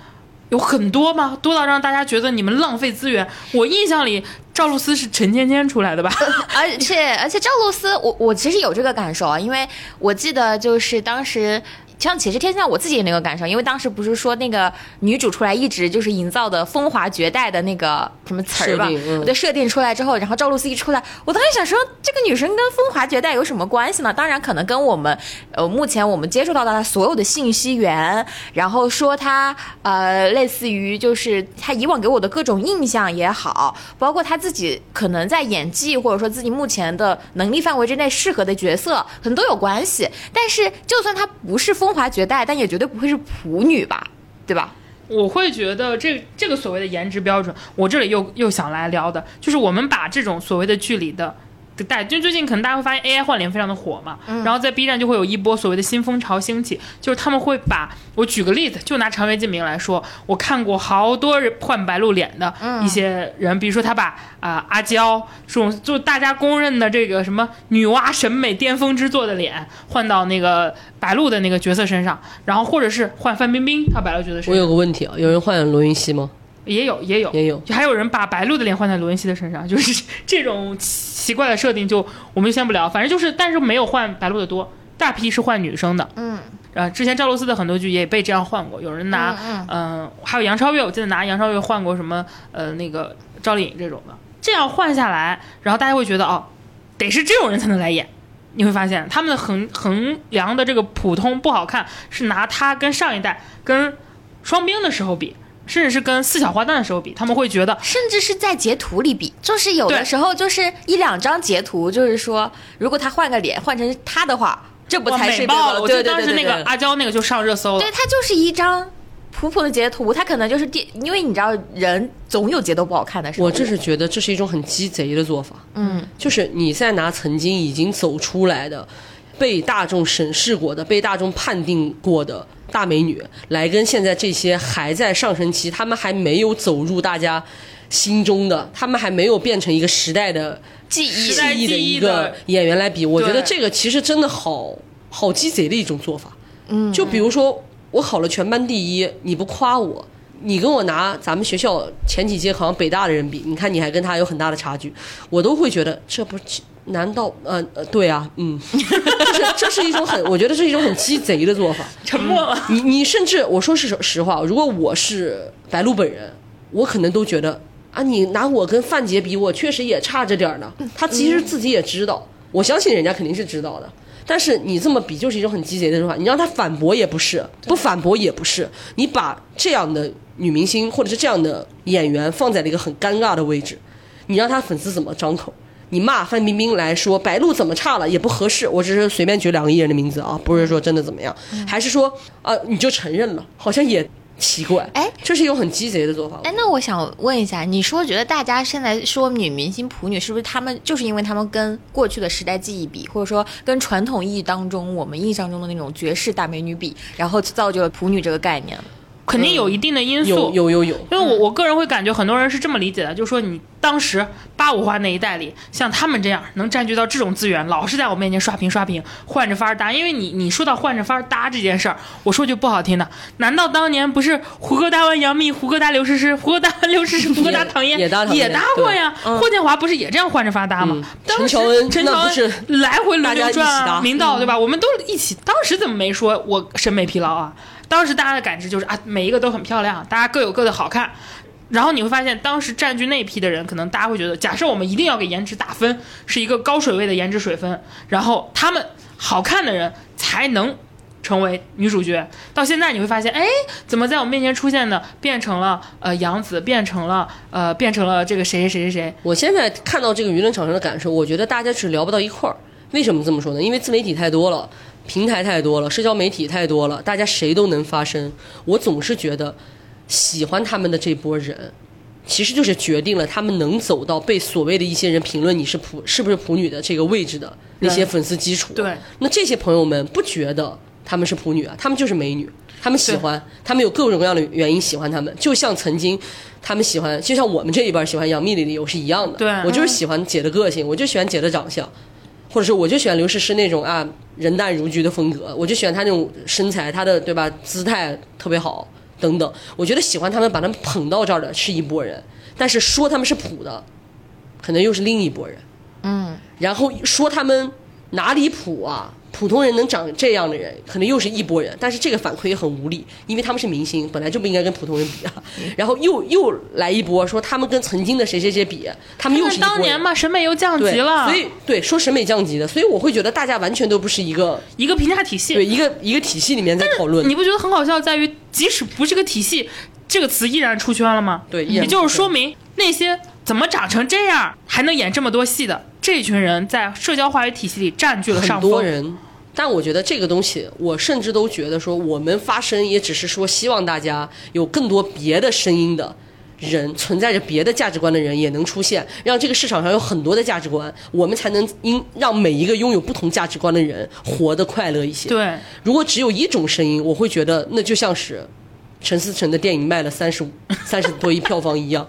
有很多吗？多到让大家觉得你们浪费资源。我印象里，赵露思是陈芊芊出来的吧？而且而且赵露思，我我其实有这个感受啊，因为我记得就是当时。像《且试天下》，我自己也那个感受，因为当时不是说那个女主出来一直就是营造的风华绝代的那个什么词儿吧？我的设定出来之后，然后赵露思一出来，我当时想说，这个女生跟风华绝代有什么关系呢？当然，可能跟我们呃目前我们接触到的她所有的信息源，然后说她呃类似于就是她以往给我的各种印象也好，包括她自己可能在演技或者说自己目前的能力范围之内适合的角色，可能都有关系。但是就算她不是风华绝代，但也绝对不会是普女吧，对吧？我会觉得这这个所谓的颜值标准，我这里又又想来聊的，就是我们把这种所谓的距离的。带，就最近可能大家会发现 AI 换脸非常的火嘛，然后在 B 站就会有一波所谓的新风潮兴起，就是他们会把我举个例子，就拿长尾烬明来说，我看过好多人换白鹿脸的一些人，比如说他把啊、阿娇这种就大家公认的这个什么女娲审美巅峰之作的脸换到那个白鹿的那个角色身上，然后或者是换范冰冰她白鹿角色身上，我有个问题啊，有人换罗云熙吗？也有也有。也有。就还有人把白鹿的脸换在罗云熙的身上，就是 这种奇怪的设定就，我们就先不聊，反正就是，但是没有换白鹿的多，大批是换女生的。嗯，呃，之前赵露思的很多剧也被这样换过，有人拿，嗯、还有杨超越，我记得拿杨超越换过什么，呃，那个赵丽颖这种的。这这样换下来，然后大家会觉得哦，得是这种人才能来演。你会发现他们的衡衡量的这个普通不好看，是拿他跟上一代跟双冰的时候比，甚至是跟四小花旦的时候比，他们会觉得甚至是在截图里比，就是有的时候就是一两张截图，就是说如果他换个脸换成他的话，这不才是美爆了。我记对对得当时那个对对对阿娇那个就上热搜了对，。他就是一张普普的截图，他可能就是第，因为你知道人总有截图不好看的时候。我这是觉得这是一种很鸡贼的做法，嗯，就是你在拿曾经已经走出来的、被大众审视过的、被大众判定过的大美女，来跟现在这些还在上升期，他们还没有走入大家心中的，他们还没有变成一个时代的记忆记忆的一个演员来比，我觉得这个其实真的好好鸡贼的一种做法。嗯，就比如说我考了全班第一，你不夸我，你跟我拿咱们学校前几届考上北大的人比，你看你还跟他有很大的差距，我都会觉得这不难道呃呃对啊，嗯，就是这是一种很，我觉得是一种很鸡贼的做法。沉默了。你你甚至我说是实话，如果我是白鹿本人，我可能都觉得啊，你拿我跟范杰比，我确实也差着点儿呢。他其实自己也知道，我相信人家肯定是知道的。但是你这么比，就是一种很鸡贼的说法。你让他反驳也不是，不反驳也不是。你把这样的女明星或者是这样的演员放在了一个很尴尬的位置，你让他粉丝怎么张口？你骂范冰冰来说白鹿怎么差了也不合适，我只是随便举两个艺人的名字啊，不是说真的怎么样，还是说啊、你就承认了，好像也奇怪，哎，这是一种很鸡贼的做法。哎，那我想问一下，你说觉得大家现在说女明星普女，是不是他们就是因为他们跟过去的时代记忆比，或者说跟传统意义当中我们印象中的那种绝世大美女比，然后造就了普女这个概念？肯定有一定的因素。有有有有，因为我我个人会感觉很多人是这么理解的，就是说你当时八五花那一代里，像他们这样能占据到这种资源，老是在我面前刷屏刷屏，换着法儿搭。因为你你说到换着法儿搭这件事儿，我说句不好听的，难道当年不是胡歌搭完杨幂，胡歌搭刘诗诗，胡歌搭完刘诗诗，胡歌搭唐嫣也搭也搭过呀？嗯霍建华不是也这样换着法儿搭吗？嗯当时陈乔恩来回轮流转啊，明道对吧？我们都一起，当时怎么没说我审美疲劳啊？当时大家的感知就是啊，每一个都很漂亮，大家各有各的好看。然后你会发现，当时占据那一批的人，可能大家会觉得，假设我们一定要给颜值打分，是一个高水位的颜值水分，然后他们好看的人才能成为女主角。到现在你会发现，哎，怎么在我面前出现的变成了呃杨紫，变成了呃变成了这个谁谁谁谁谁？我现在看到这个舆论场上的感受，我觉得大家只聊不到一块儿。为什么这么说呢？因为自媒体太多了，平台太多了，社交媒体太多了，大家谁都能发声。我总是觉得，喜欢他们的这波人，其实就是决定了他们能走到被所谓的一些人评论你是普是不是普女的这个位置的那些粉丝基础。对，那这些朋友们不觉得他们是普女啊，他们就是美女，他们喜欢，他们有各种各样的原因喜欢他们，就像曾经他们喜欢，就像我们这一辈喜欢杨幂的理由是一样的。对我就是喜欢姐的个性，我就喜欢姐的长相，或者是我就喜欢刘诗诗那种啊人淡如菊的风格，我就喜欢她那种身材，她的对吧姿态特别好等等。我觉得喜欢他们，把他们捧到这儿的是一拨人，但是说他们是普的，可能又是另一拨人。嗯，然后说他们哪里普啊？普通人能长这样的人，可能又是一波人，但是这个反馈也很无力，因为他们是明星，本来就不应该跟普通人比啊。然后又又来一波说他们跟曾经的谁谁谁比，他们又是当年嘛，审美又降级了，所以对说审美降级的，所以我会觉得大家完全都不是一个一个评价体系。对一个一个体系里面在讨论你。不觉得很好笑？在于即使不是个体系，这个词依然出圈了吗？对也就是说明那些怎么长成这样还能演这么多戏的这群人，在社交话语体系里占据了很上风。多人。但我觉得这个东西，我甚至都觉得说，我们发声也只是说，希望大家有更多别的声音的人，存在着别的价值观的人也能出现，让这个市场上有很多的价值观，我们才能因让每一个拥有不同价值观的人活得快乐一些。对，如果只有一种声音，我会觉得那就像是陈思诚的电影卖了三十五三十多亿票房一样，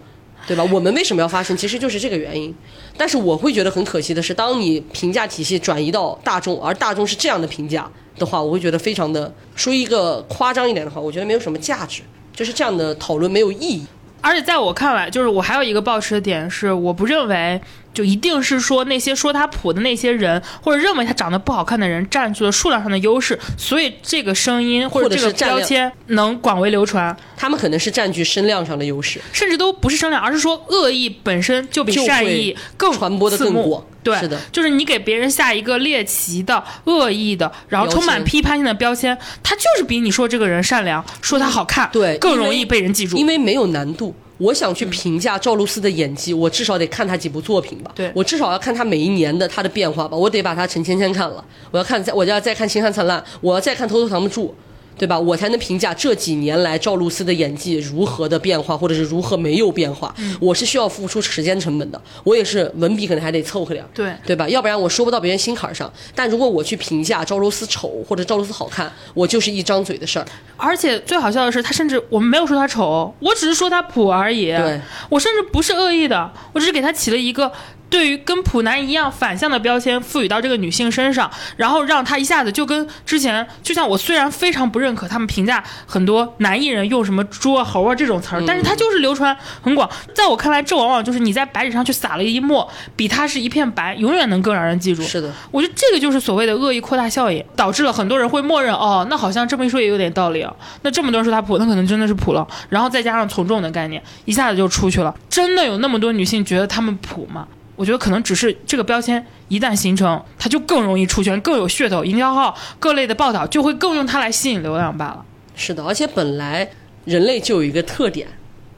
对吧？我们为什么要发声？其实就是这个原因。但是我会觉得很可惜的是，当你评价体系转移到大众，而大众是这样的评价的话，我会觉得非常的说一个夸张一点的话，我觉得没有什么价值，就是这样的讨论没有意义。而且在我看来，就是我还有一个抱持的点是，我不认为就一定是说那些说他普的那些人，或者认为他长得不好看的人占据了数量上的优势，所以这个声音或或者者这个标签能广为流传，他们可能是占据声量上的优势，甚至都不是声量，而是说恶意本身就比善意更传播的更广。对，是的。就是你给别人下一个猎奇的、恶意的，然后充满批判性的标签，他就是比你说这个人善良，说他好看，对更容易被人记住。因为没有难度。我想去评价赵露思的演技，我至少得看她几部作品吧。对我至少要看她每一年的她的变化吧。我得把她陈芊芊看了，我要看再，我要再看《星汉灿烂》，我要再看《偷偷藏不住》，对吧？我才能评价这几年来赵露思的演技如何的变化，或者是如何没有变化。嗯我是需要付出时间成本的，我也是文笔可能还得凑合点儿。对对吧？要不然我说不到别人心坎上。但如果我去评价赵露思丑或者赵露思好看，我就是一张嘴的事儿。而且最好笑的是，他甚至我们没有说他丑，我只是说他普而已。对，我甚至不是恶意的，我只是给他起了一个对于跟普男一样反向的标签，赋予到这个女性身上，然后让她一下子就跟之前，就像我虽然非常不认可他们评价很多男艺人用什么猪啊、猴啊这种词儿，但是他就是流传很广。在我看来，这往往就是你在白纸上去撒了一墨，比它是一片白，永远能更让人记住。是的，我觉得这个就是所谓的恶意扩大效应，导致了很多人会默认哦，那好像这么一说也有点道理啊。那这么多人说他普，那可能真的是普了。然后再加上从众的概念，一下子就出去了。真的有那么多女性觉得他们普吗？我觉得可能只是这个标签一旦形成，它就更容易出圈，更有噱头，营销号各类的报道就会更用它来吸引流量罢了。是的，而且本来人类就有一个特点，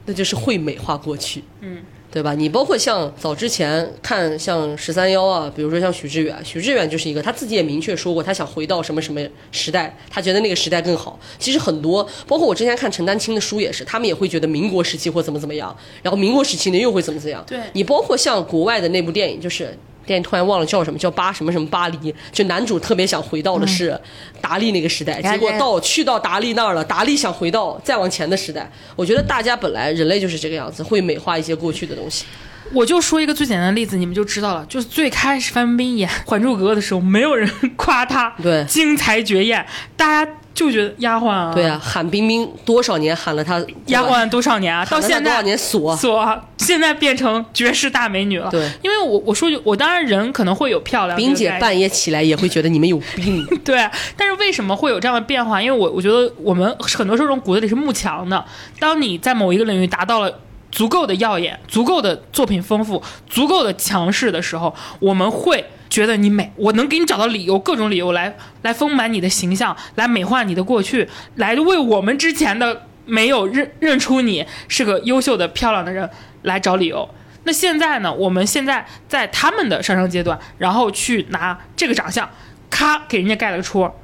那就是会美化过去。嗯。对吧？你包括像早之前看像十三幺啊，比如说像许志远，许志远就是一个他自己也明确说过，他想回到什么什么时代，他觉得那个时代更好。其实很多，包括我之前看陈丹青的书也是，他们也会觉得民国时期或怎么怎么样，然后民国时期呢又会怎么怎么样。对你包括像国外的那部电影，就是电影突然忘了叫什么，叫巴什么什么巴黎，就男主特别想回到的是达利那个时代，结果到去到达利那儿了，达利想回到再往前的时代。我觉得大家本来人类就是这个样子，会美化一些过去的东西。我就说一个最简单的例子，你们就知道了。就是最开始范冰冰演《还珠格格》的时候，没有人 夸她对精彩绝艳，大家就觉得丫鬟啊，对啊，喊冰冰多少年喊了她丫鬟多少年啊？到现在多少年锁？锁，现在变成绝世大美女了。对，因为我我说句，我当然人可能会有漂亮，冰姐半夜起来也会觉得你们有病。对，但是为什么会有这样的变化？因为我我觉得我们很多时候这种骨子里是慕强的。当你在某一个领域达到了足够的耀眼、足够的作品丰富、足够的强势的时候，我们会觉得你美，我能给你找到理由，各种理由来来丰满你的形象，来美化你的过去，来为我们之前的没有认认出你是个优秀的、漂亮的人来找理由。那现在呢？我们现在在他们的上升阶段，然后去拿这个长相，咔给人家盖了个戳，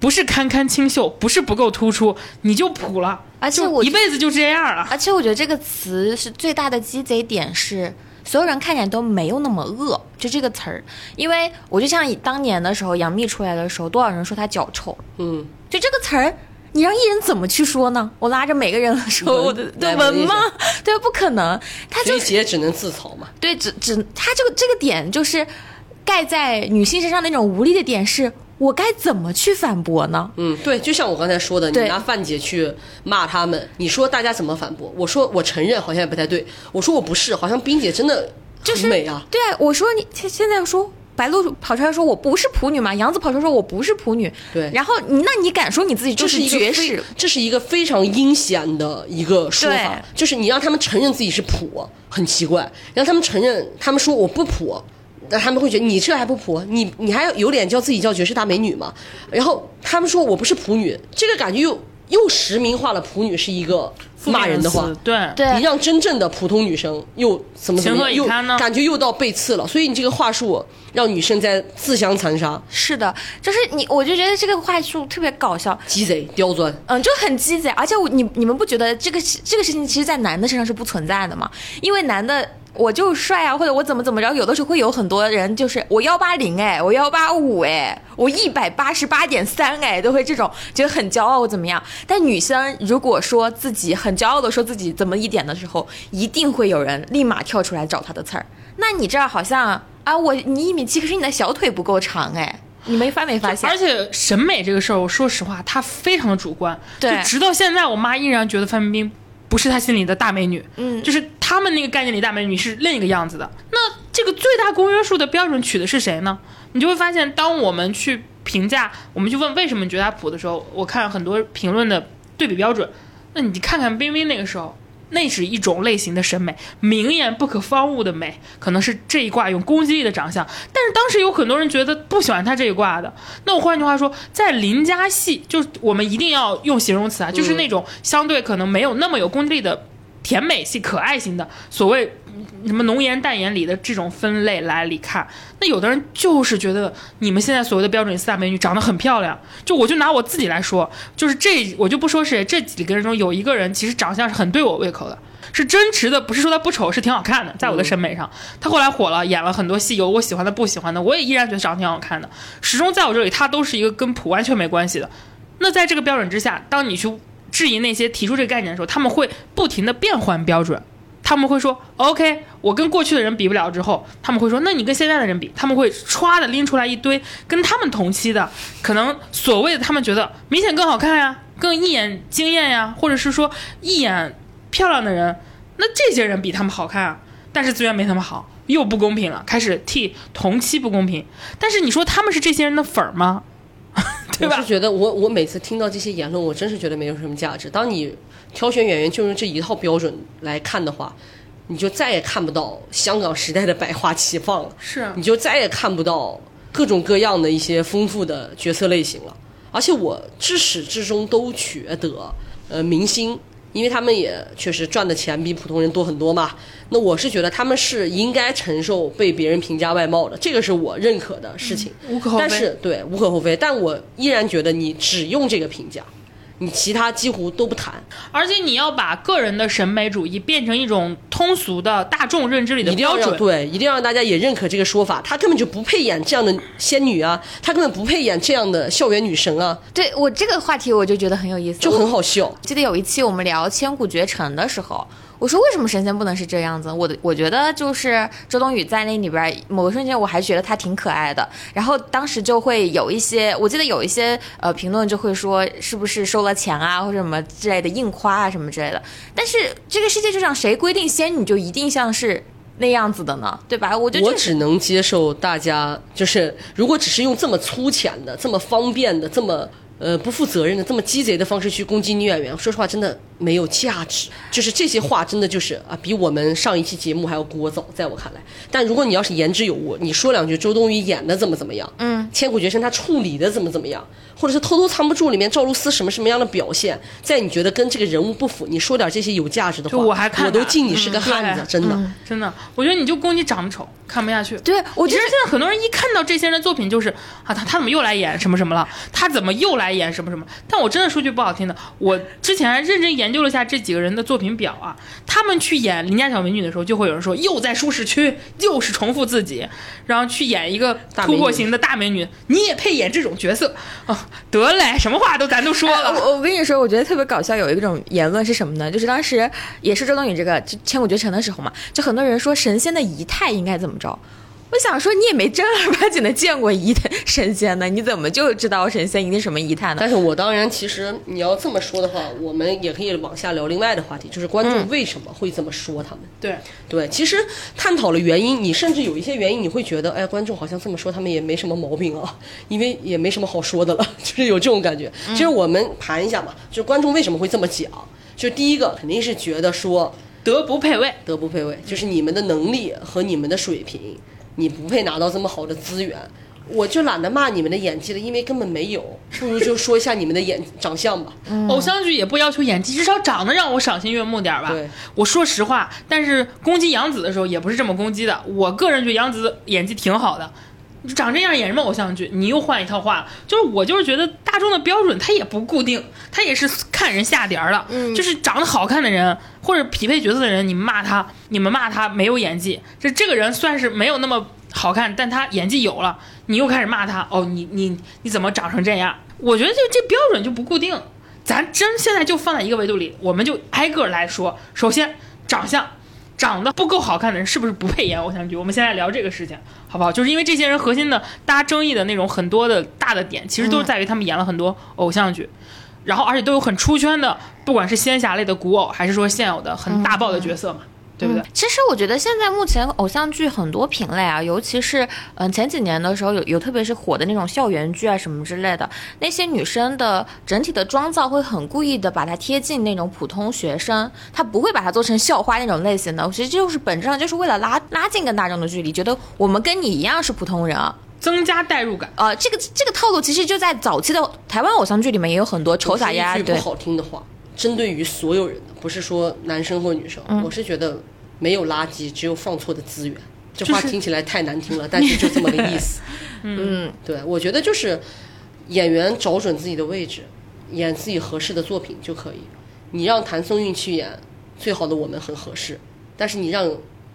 不是堪堪清秀，不是不够突出，你就普了，就而且我一辈子就这样了。而且我觉得这个词是最大的鸡贼点是，所有人看起来都没有那么恶，就这个词儿。因为我就像当年的时候，杨幂出来的时候，多少人说她脚臭，嗯，就这个词儿。你让艺人怎么去说呢？我拉着每个人的手，闻我的对来闻一闻吗？对，不可能。他就肥姐只能自嘲嘛。对，只只他这个这个点就是盖在女性身上那种无力的点是，我该怎么去反驳呢？嗯，对，就像我刚才说的，你拿范姐去骂他们，你说大家怎么反驳？我说我承认好像也不太对，我说我不是，好像冰姐真的就是很美啊。对啊，我说你现现在说白鹿跑出来说我不是普女嘛，杨紫跑出来说我不是普女，对然后你那你敢说你自己就是绝世？这是一个非常阴险的一个说法，就是你让他们承认自己是普，很奇怪，让他们承认，他们说我不普，那他们会觉得你这还不普，你你还有脸叫自己叫绝世大美女吗？然后他们说我不是普女，这个感觉又又实名化了普女是一个骂人的话，对对你让真正的普通女生又怎么怎么又感觉又到背刺了，所以你这个话术让女生在自相残杀，是的，就是你，我就觉得这个话术特别搞笑。鸡贼刁钻。嗯，就很鸡贼，而且我你你们不觉得这个这个事情其实，在男的身上是不存在的吗？因为男的我就帅啊，或者我怎么怎么着，有的时候会有很多人就是我幺八零哎，我幺八五哎，我一百八十八点三哎，都会这种觉得很骄傲怎么样？但女生如果说自己很骄傲的说自己怎么一点的时候，一定会有人立马跳出来找他的刺儿。那你这儿好像啊，我你一米七，可是你的小腿不够长哎，你没发没发现？而且审美这个事儿，我说实话，它非常的主观。对就直到现在，我妈依然觉得范冰冰不是她心里的大美女。嗯就是她他们那个概念里大美女是另一个样子的。那这个最大公约数的标准取的是谁呢？你就会发现，当我们去评价，我们去问为什么你觉得她普的时候，我看很多评论的对比标准。那你看看冰冰那个时候，那是一种类型的审美，明艳不可方物的美，可能是这一挂有攻击力的长相。但是当时有很多人觉得不喜欢她这一挂的。那我换句话说，在邻家系，就是我们一定要用形容词啊，就是那种相对可能没有那么有攻击力的甜美系、可爱型的，所谓什么浓颜淡颜里的这种分类来里看。那有的人就是觉得你们现在所谓的标准四大美女长得很漂亮，就我就拿我自己来说，就是这我就不说谁，这几个人中有一个人其实长相是很对我胃口的，是真实的，不是说她不丑，是挺好看的，在我的审美上。她后来火了，演了很多戏，有我喜欢的，不喜欢的，我也依然觉得长得挺好看的。始终在我这里，她都是一个跟普完全没关系的。那在这个标准之下，当你去质疑那些提出这个概念的时候，他们会不停的变换标准。他们会说：“OK，我跟过去的人比不了。”之后，他们会说：“那你跟现在的人比？”他们会歘的拎出来一堆跟他们同期的，可能所谓的他们觉得明显更好看呀，更一眼惊艳呀，或者是说一眼漂亮的人，那这些人比他们好看啊，但是资源没他们好，又不公平了，开始替同期不公平。但是你说他们是这些人的粉儿吗？对吧我是？觉得我我每次听到这些言论，我真是觉得没有什么价值。当你挑选演员就用这一套标准来看的话，你就再也看不到香港时代的百花齐放了，是你就再也看不到各种各样的一些丰富的角色类型了。而且我至始至终都觉得，呃，明星。因为他们也确实赚的钱比普通人多很多嘛，那我是觉得他们是应该承受被别人评价外貌的，这个是我认可的事情。无可厚非。但是对无可厚非，但我依然觉得你只用这个评价，你其他几乎都不谈，而且你要把个人的审美主义变成一种通俗的大众认知里的标准。对，一定要让大家也认可这个说法。她根本就不配演这样的仙女啊，她根本不配演这样的校园女神啊，对我这个话题我就觉得很有意思，就很好笑。记得有一期我们聊《千古绝尘》的时候，我说为什么神仙不能是这样子？我的我觉得就是周冬雨在那里边某个瞬间，我还觉得她挺可爱的。然后当时就会有一些，我记得有一些呃评论就会说是不是收了钱啊，或者什么之类的硬夸啊什么之类的。但是这个世界就上谁规定仙女就一定像是那样子的呢？对吧？我就我只能接受大家就是，如果只是用这么粗浅的、这么方便的、这么呃不负责任的、这么鸡贼的方式去攻击女演员，说实话，真的没有价值。就是这些话，真的就是啊，比我们上一期节目还要聒噪，在我看来。但如果你要是言之有物，你说两句周冬雨演的怎么怎么样，嗯，千古绝尘他处理的怎么怎么样，或者是偷偷藏不住里面赵露思什么什么样的表现，在你觉得跟这个人物不符，你说点这些有价值的话，就我还看我都敬你是个汉子，嗯真的。真的，我觉得你就攻击长得丑，看不下去。对我觉得其实现在很多人一看到这些人的作品，就是啊，他他怎么又来演什么什么了？他怎么又来演什么什么？但我真的说句不好听的，我之前还认真研究了一下这几个人的作品表啊，他们去演邻家小美女的时候，就会有人说又在舒适区，又是重复自己，然后去演一个突破型的大美女，你也配演这种角色啊？得嘞，什么话都咱都说哎了。我我跟你说，我觉得特别搞笑，有一种言论是什么呢？就是当时也是周冬雨这个千古绝尘的时候嘛，就很多人说神仙的仪态应该怎么着。我想说，你也没正儿八经的见过仪态神仙呢，你怎么就知道神仙一定什么仪态呢？但是我当然，其实你要这么说的话，我们也可以往下聊另外的话题，就是观众为什么会这么说他们。对，对，其实探讨了原因，你甚至有一些原因，你会觉得，哎，观众好像这么说，他们也没什么毛病啊，因为也没什么好说的了，就是有这种感觉。其实我们盘一下嘛，就是观众为什么会这么讲，就第一个肯定是觉得说德不配位。德不配位，就是你们的能力和你们的水平，你不配拿到这么好的资源。我就懒得骂你们的演技了，因为根本没有，不如就说一下你们的演长相吧。偶像剧也不要求演技，至少长得让我赏心悦目点儿吧对。我说实话，但是攻击杨紫的时候也不是这么攻击的。我个人觉得杨紫演技挺好的，长这样演什么偶像剧？你又换一套话，就是我就是觉得大众的标准它也不固定，它也是看人下碟儿的。嗯就是长得好看的人或者匹配角色的人，你们骂他，你们骂他没有演技，这这个人算是没有那么好看，但他演技有了，你又开始骂他，哦，你你你怎么长成这样？我觉得就这标准就不固定，咱真现在就放在一个维度里，我们就挨个来说。首先，长相。长得不够好看的人是不是不配演偶像剧？我们现在聊这个事情，好不好？就是因为这些人核心的大家争议的那种很多的大的点，其实都是在于他们演了很多偶像剧，然后而且都有很出圈的，不管是仙侠类的古偶，还是说现有的很大爆的角色嘛。对不对？其实我觉得现在目前偶像剧很多品类啊，尤其是嗯前几年的时候有有特别是火的那种校园剧啊什么之类的，那些女生的整体的妆造会很故意的把它贴近那种普通学生，她不会把它做成校花那种类型的。其实就是本质上就是为了拉拉近跟大众的距离，觉得我们跟你一样是普通人。增加代入感。呃，这个这个套路其实就在早期的台湾偶像剧里面也有很多丑小鸭，对不好听的话，针对于所有人的，不是说男生或女生，我是觉得没有垃圾，只有放错的资源。这话听起来太难听了，但是就这么个意思。嗯，对，我觉得就是演员找准自己的位置，演自己合适的作品就可以。你让谭松韵去演《最好的我们》很合适，但是你让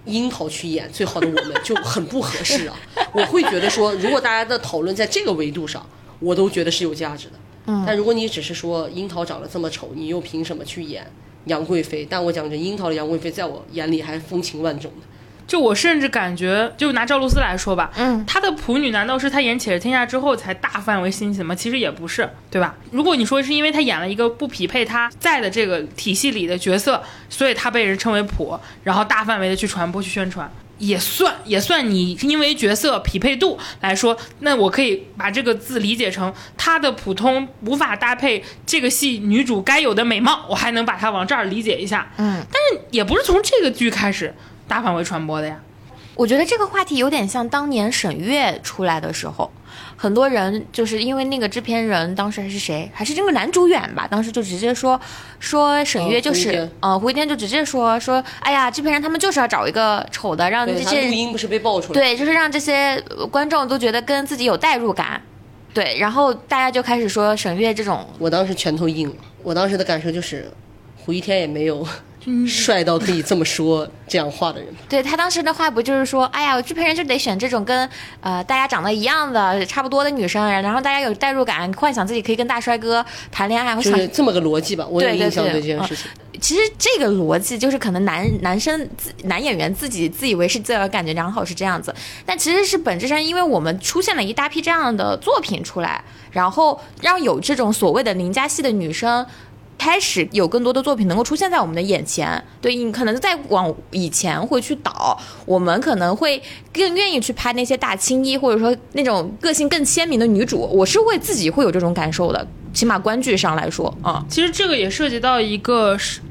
樱桃去演《最好的我们》就很不合适啊。我会觉得说，如果大家的讨论在这个维度上，我都觉得是有价值的。嗯，但如果你只是说樱桃长得这么丑，你又凭什么去演杨贵妃？但我讲这樱桃的杨贵妃，在我眼里还风情万种的。就我甚至感觉，就拿赵露思来说吧，嗯，她的普女难道是她演《且试天下》之后才大范围兴起的吗？其实也不是，对吧？如果你说是因为她演了一个不匹配她在的这个体系里的角色，所以她被人称为普，然后大范围的去传播、去宣传，也算也算你因为角色匹配度来说，那我可以把这个字理解成她的普通无法搭配这个戏女主该有的美貌，我还能把它往这儿理解一下，嗯，但是也不是从这个剧开始大范围传播的呀。我觉得这个话题有点像当年沈月出来的时候，很多人就是因为那个制片人当时还是谁，还是这个男主演吧，当时就直接说说沈月就是哦胡一天，呃，胡一天就直接说说，哎呀，制片人他们就是要找一个丑的，让这些，录音不是被爆出来？对，就是让这些呃观众都觉得跟自己有代入感，对，然后大家就开始说沈月这种我当时拳头硬了，我当时的感受就是，胡一天也没有嗯帅到可以这么说这样话的人。对他当时的话不就是说，哎呀，制片人就得选这种跟呃大家长得一样的、差不多的女生，然后大家有代入感，幻想自己可以跟大帅哥谈恋爱。我想，就是这么个逻辑吧，我有印象对对这件事情。其实这个逻辑就是可能男男生自男演员自己自以为是自我感觉良好是这样子，但其实是本质上，因为我们出现了一大批这样的作品出来，然后让有这种所谓的邻家系的女生。开始有更多的作品能够出现在我们的眼前，对你可能再往以前会去倒，我们可能会更愿意去拍那些大青衣，或者说那种个性更鲜明的女主。我是会自己会有这种感受的，起码观剧上来说啊、其实这个也涉及到一个是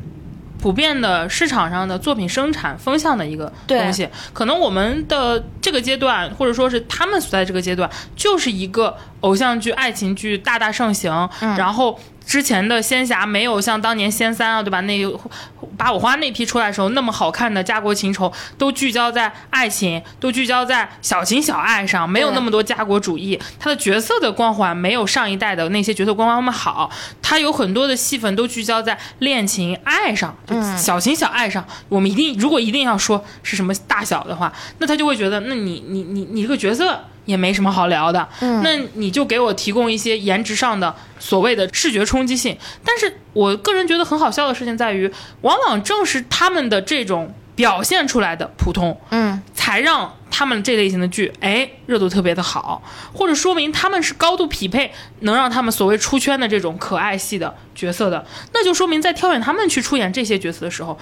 普遍的市场上的作品生产风向的一个东西。可能我们的这个阶段，或者说是他们所在这个阶段，就是一个偶像剧、爱情剧大大盛行，然后。之前的仙侠没有像当年仙三啊，对吧？那八五花那批出来的时候那么好看的家国情仇，都聚焦在爱情，都聚焦在小情小爱上，没有那么多家国主义。他的角色的光环没有上一代的那些角色光环那么好，他有很多的戏份都聚焦在恋情爱上，就小情小爱上。我们一定如果一定要说是什么大小的话，那他就会觉得，那你你你你这个角色。也没什么好聊的，嗯那你就给我提供一些颜值上的所谓的视觉冲击性。但是我个人觉得很好笑的事情在于，往往正是他们的这种表现出来的普通，嗯，才让他们这类型的剧，哎，热度特别的好，或者说明他们是高度匹配，能让他们所谓出圈的这种可爱系的角色的，那就说明在挑选他们去出演这些角色的时候。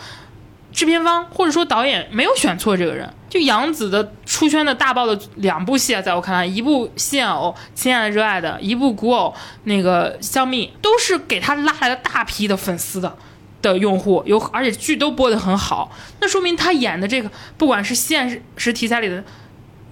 制片方或者说导演没有选错这个人，就杨紫的出圈的大爆的两部戏啊，在我看来，一部《现偶》亲爱的热爱的，一部古偶那个香蜜，都是给他拉来了大批的粉丝的。的用户有，而且剧都播得很好，那说明他演的这个，不管是现实题材里的，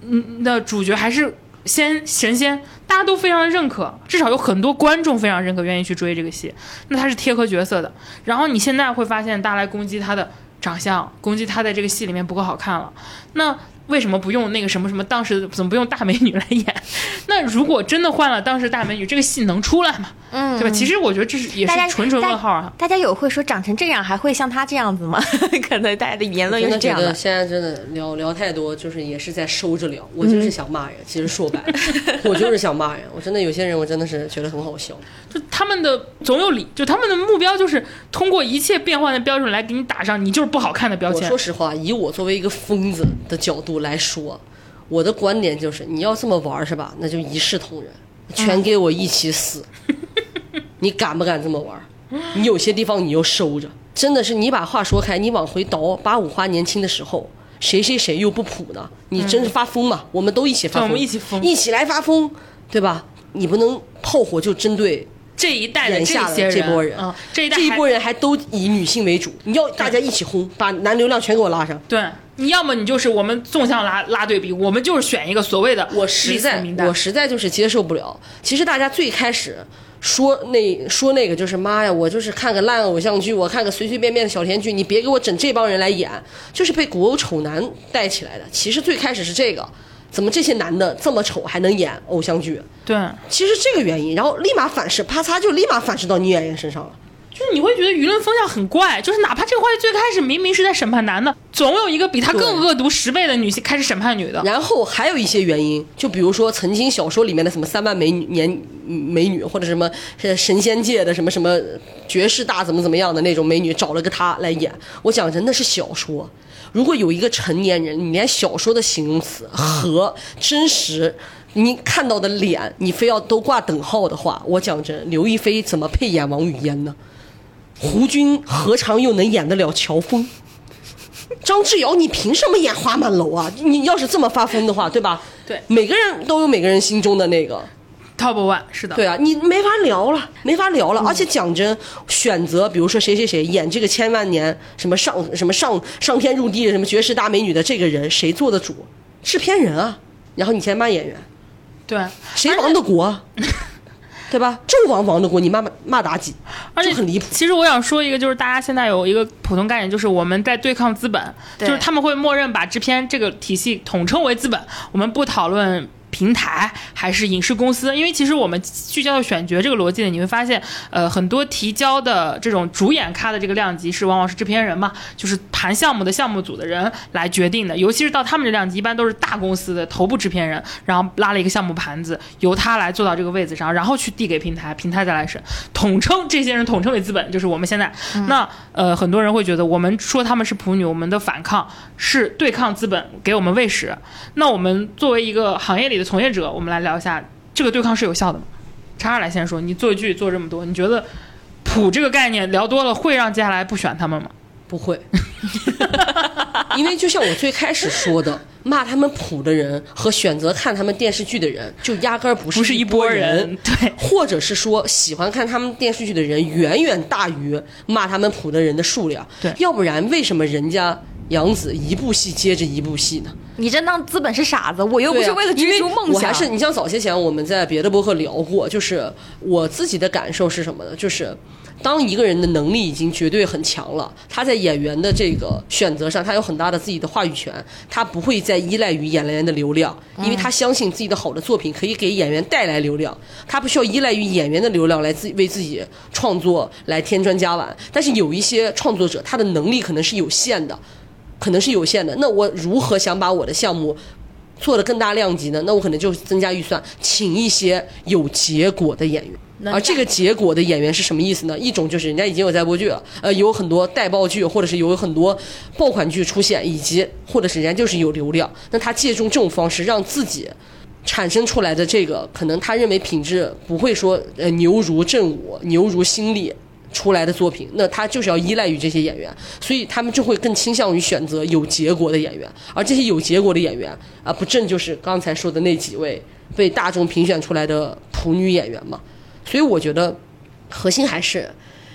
嗯，的主角还是仙神仙，大家都非常的认可，至少有很多观众非常认可，愿意去追这个戏。那他是贴合角色的。然后你现在会发现，大家来攻击他的长相，攻击他在这个戏里面不够好看了。那为什么不用那个什么什么？当时怎么不用大美女来演？那如果真的换了当时大美女，这个戏能出来吗？嗯，对吧？其实我觉得这是也是纯纯问号啊。大家有会说长成这样还会像他这样子吗？可能大家的言论真的觉得又是这样的。现在真的聊聊太多，就是也是在收着聊。我就是想骂人，其实说白了，我就是想骂人。我真的有些人，我真的是觉得很好笑。就他们的总有理，就他们的目标就是通过一切变换的标准来给你打上你就是不好看的标签我说。实话，以我作为一个疯子的角度来说，我的观点就是，你要这么玩是吧？那就一视同仁，全给我一起死。你敢不敢这么玩？你有些地方你又收着，真的是你把话说开，你往回倒，八五花年轻的时候，谁谁谁又不普呢？你真是发疯嘛？我们都一起发疯，我们一起疯一起来发疯，对吧？你不能炮火就针对这一代的这波人，嗯，这一代这一波人还都以女性为主，你要大家一起轰，把男流量全给我拉上。对，你要么你就是我们纵向拉拉对比，我们就是选一个所谓的我实在我实在就是接受不了。其实大家最开始说那说那个就是妈呀，我就是看个烂偶像剧，我看个随随便便的小甜剧，你别给我整这帮人来演，就是被古偶丑男带起来的。其实最开始是这个，怎么这些男的这么丑还能演偶像剧？对，其实这个原因，然后立马反噬，啪嚓就立马反噬到女演员身上了。就是你会觉得舆论风向很怪，就是哪怕这个话题最开始明明是在审判男的，总有一个比他更恶毒十倍的女性开始审判女的。然后还有一些原因，就比如说曾经小说里面的什么三万美女年美女，或者什么是神仙界的什么什么绝世大怎么怎么样的那种美女，找了个他来演。我讲真的是小说，如果有一个成年人，你连小说的形容词和真实。你看到的脸，你非要都挂等号的话，我讲真，刘亦菲怎么配演王语嫣呢？胡军何尝又能演得了乔峰？张智尧，你凭什么演花满楼啊？你要是这么发疯的话，对吧？对每个人都有每个人心中的那个，Top One 是的，对啊，你没法聊了，没法聊了。而且讲真，选择比如说谁谁谁演这个千万年什么上什么上上天入地什么绝世大美女的这个人，谁做的主？制片人啊。然后你先骂演员，对，谁亡的国？对吧？纣王王的国，你骂骂骂妲己，而且就很离谱。其实我想说一个，就是大家现在有一个普通概念，就是我们在对抗资本，就是他们会默认把制片这个体系统称为资本，我们不讨论。平台还是影视公司，因为其实我们聚焦的选角这个逻辑呢，你会发现，呃，很多提交的这种主演咖的这个量级是往往是制片人嘛，就是盘项目的项目组的人来决定的，尤其是到他们这量级，一般都是大公司的头部制片人，然后拉了一个项目盘子，由他来坐到这个位子上，然后去递给平台，平台再来审，统称这些人统称为资本，就是我们现在。那呃，很多人会觉得我们说他们是普女，我们的反抗是对抗资本给我们喂食。那我们作为一个行业里的从业者，我们来聊一下这个对抗是有效的吗？叉叉来先说，你做剧做这么多，你觉得普这个概念聊多了会让接下来不选他们吗？不会，因为就像我最开始说的，骂他们普的人和选择看他们电视剧的人，就压根儿不是不是一一拨拨人，对，或者是说喜欢看他们电视剧的人远远大于骂他们普的人的数量。对要不然为什么人家杨紫一部戏接着一部戏呢？你真当资本是傻子？我又不是为了追逐梦想。我还是你像早些前我们在别的播客聊过，就是我自己的感受是什么呢？就是。当一个人的能力已经绝对很强了，他在演员的这个选择上，他有很大的自己的话语权，他不会再依赖于演员的流量，因为他相信自己的好的作品可以给演员带来流量，他不需要依赖于演员的流量来自为自己创作来添砖加瓦。但是有一些创作者，他的能力可能是有限的，可能是有限的。那我如何想把我的项目做得更大量级呢？那我可能就增加预算，请一些有结果的演员。而这个结果的演员是什么意思呢？一种就是人家已经有在播剧了，呃，有很多带爆剧，或者是有很多爆款剧出现，以及或者是人家就是有流量，那他借助这种方式让自己产生出来的这个，可能他认为品质不会说呃牛如正午、牛如新力。出来的作品，那他就是要依赖于这些演员，所以他们就会更倾向于选择有结果的演员，而这些有结果的演员啊，不正就是刚才说的那几位被大众评选出来的普女演员嘛？所以我觉得核心还是，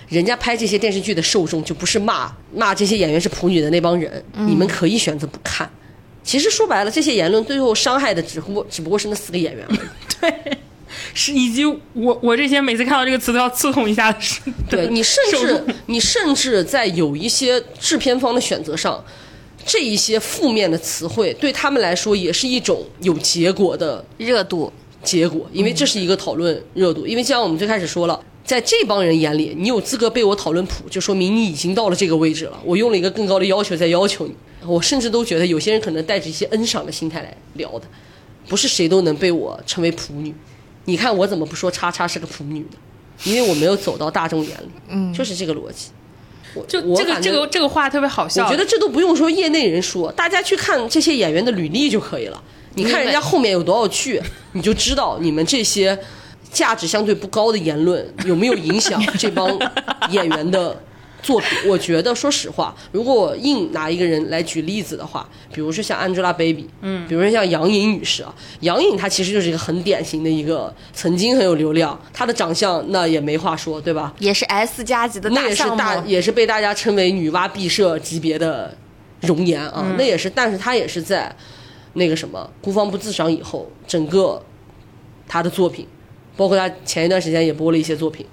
人家拍这些电视剧的受众就不是骂骂这些演员是普女的那帮人，你们可以选择不看。其实说白了，这些言论最后伤害的只不过只不过是那四个演员而已。是以及我我这些每次看到这个词都要刺痛一下的是，对你甚至你甚至在有一些制片方的选择上，这一些负面的词汇对他们来说也是一种有结果的热度，结果，因为这是一个讨论热度。因为就像我们最开始说了，在这帮人眼里，你有资格被我讨论普，就说明你已经到了这个位置了。我用了一个更高的要求在要求你。我甚至都觉得有些人可能带着一些恩赏的心态来聊的，不是谁都能被我称为普女。你看我怎么不说叉叉是个普女呢？因为我没有走到大众眼里，嗯，就是这个逻辑。我就这个这个这个话特别好笑。我觉得这都不用说业内人说，大家去看这些演员的履历就可以了。你看人家后面有多少剧，你就知道你们这些价值相对不高的言论有没有影响这帮演员的作品，我觉得说实话，如果我硬拿一个人来举例子的话，比如说像 Angelababy，嗯，比如说像杨颖女士啊，杨颖她其实就是一个很典型的一个曾经很有流量，她的长相那也没话说，对吧？也是 S 加级的那也是大项目，大也是被大家称为女娲毕设级别的容颜啊，那也是，但是她也是在那个什么孤芳不自赏以后，整个她的作品，包括她前一段时间也播了一些作品，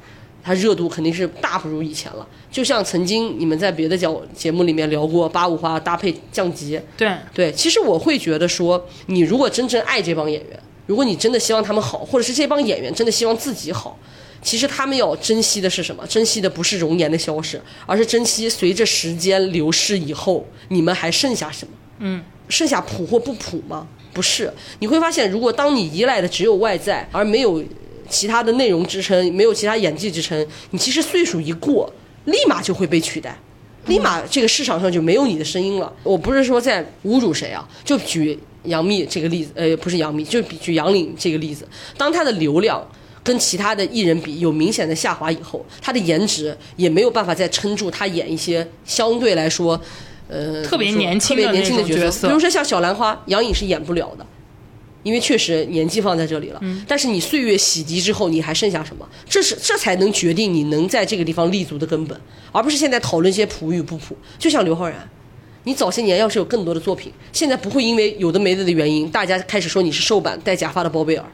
她热度肯定是大不如以前了。就像曾经你们在别的节节目里面聊过八五花搭配降级，对，对，其实我会觉得说，你如果真正爱这帮演员，如果你真的希望他们好，或者是这帮演员真的希望自己好，其实他们要珍惜的是什么？珍惜的不是容颜的消逝，而是珍惜随着时间流逝以后，你们还剩下什么？嗯，剩下普或不普吗？不是，你会发现，如果当你依赖的只有外在，而没有其他的内容支撑，没有其他演技支撑，你其实岁数一过，立马就会被取代。立马这个市场上就没有你的声音了。我不是说在侮辱谁啊，就举杨幂这个例子，呃，不是杨幂，就比举杨颖这个例子。当她的流量跟其他的艺人比有明显的下滑以后，她的颜值也没有办法再撑住她演一些相对来说，呃，特别年轻特别年轻的角色比如说像小兰花，杨颖是演不了的。因为确实年纪放在这里了，嗯但是你岁月洗涤之后，你还剩下什么？这是这才能决定你能在这个地方立足的根本，而不是现在讨论一些普与不普。就像刘昊然，你早些年要是有更多的作品，现在不会因为有的没的的原因，大家开始说你是瘦版戴假发的包贝尔。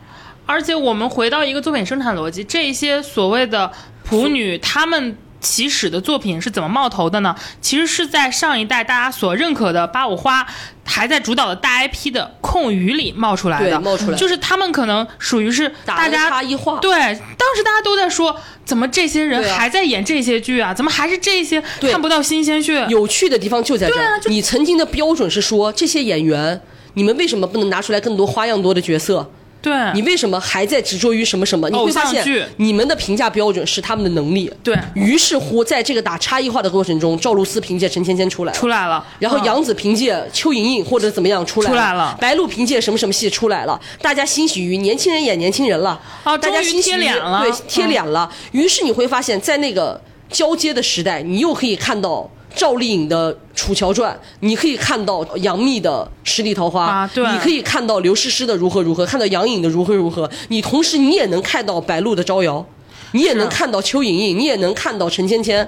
而且我们回到一个作品生产逻辑，这些所谓的普女，她们起始的作品是怎么冒头的呢？其实是在上一代大家所认可的八五花还在主导的大 IP 的空余里冒出来的，冒出来就是他们可能属于是大家差异化对，当时大家都在说，怎么这些人还在演这些剧啊？怎么还是这些看不到新鲜血？有趣的地方就在这儿。啊你曾经的标准是说这些演员，你们为什么不能拿出来更多花样多的角色？对，你为什么还在执着于什么什么？你会发现你们的评价标准是他们的能力。对。于是乎，在这个打差异化的过程中，赵露思凭借陈芊芊出来了，出来了，然后嗯杨紫凭借邱莹莹或者怎么样出来出来了。白鹿凭借什么什么戏出来了，大家欣喜于年轻人演年轻人了，啊大家欣喜于贴脸了。对，贴嗯脸了。于是你会发现在那个交接的时代，你又可以看到。赵丽颖的《楚乔传》，你可以看到杨幂的《十里桃花》啊对。你可以看到刘诗诗的如何如何，看到杨颖的如何如何，你同时你也能看到白鹿的招摇，你也能看到邱莹莹，你也能看到陈芊芊，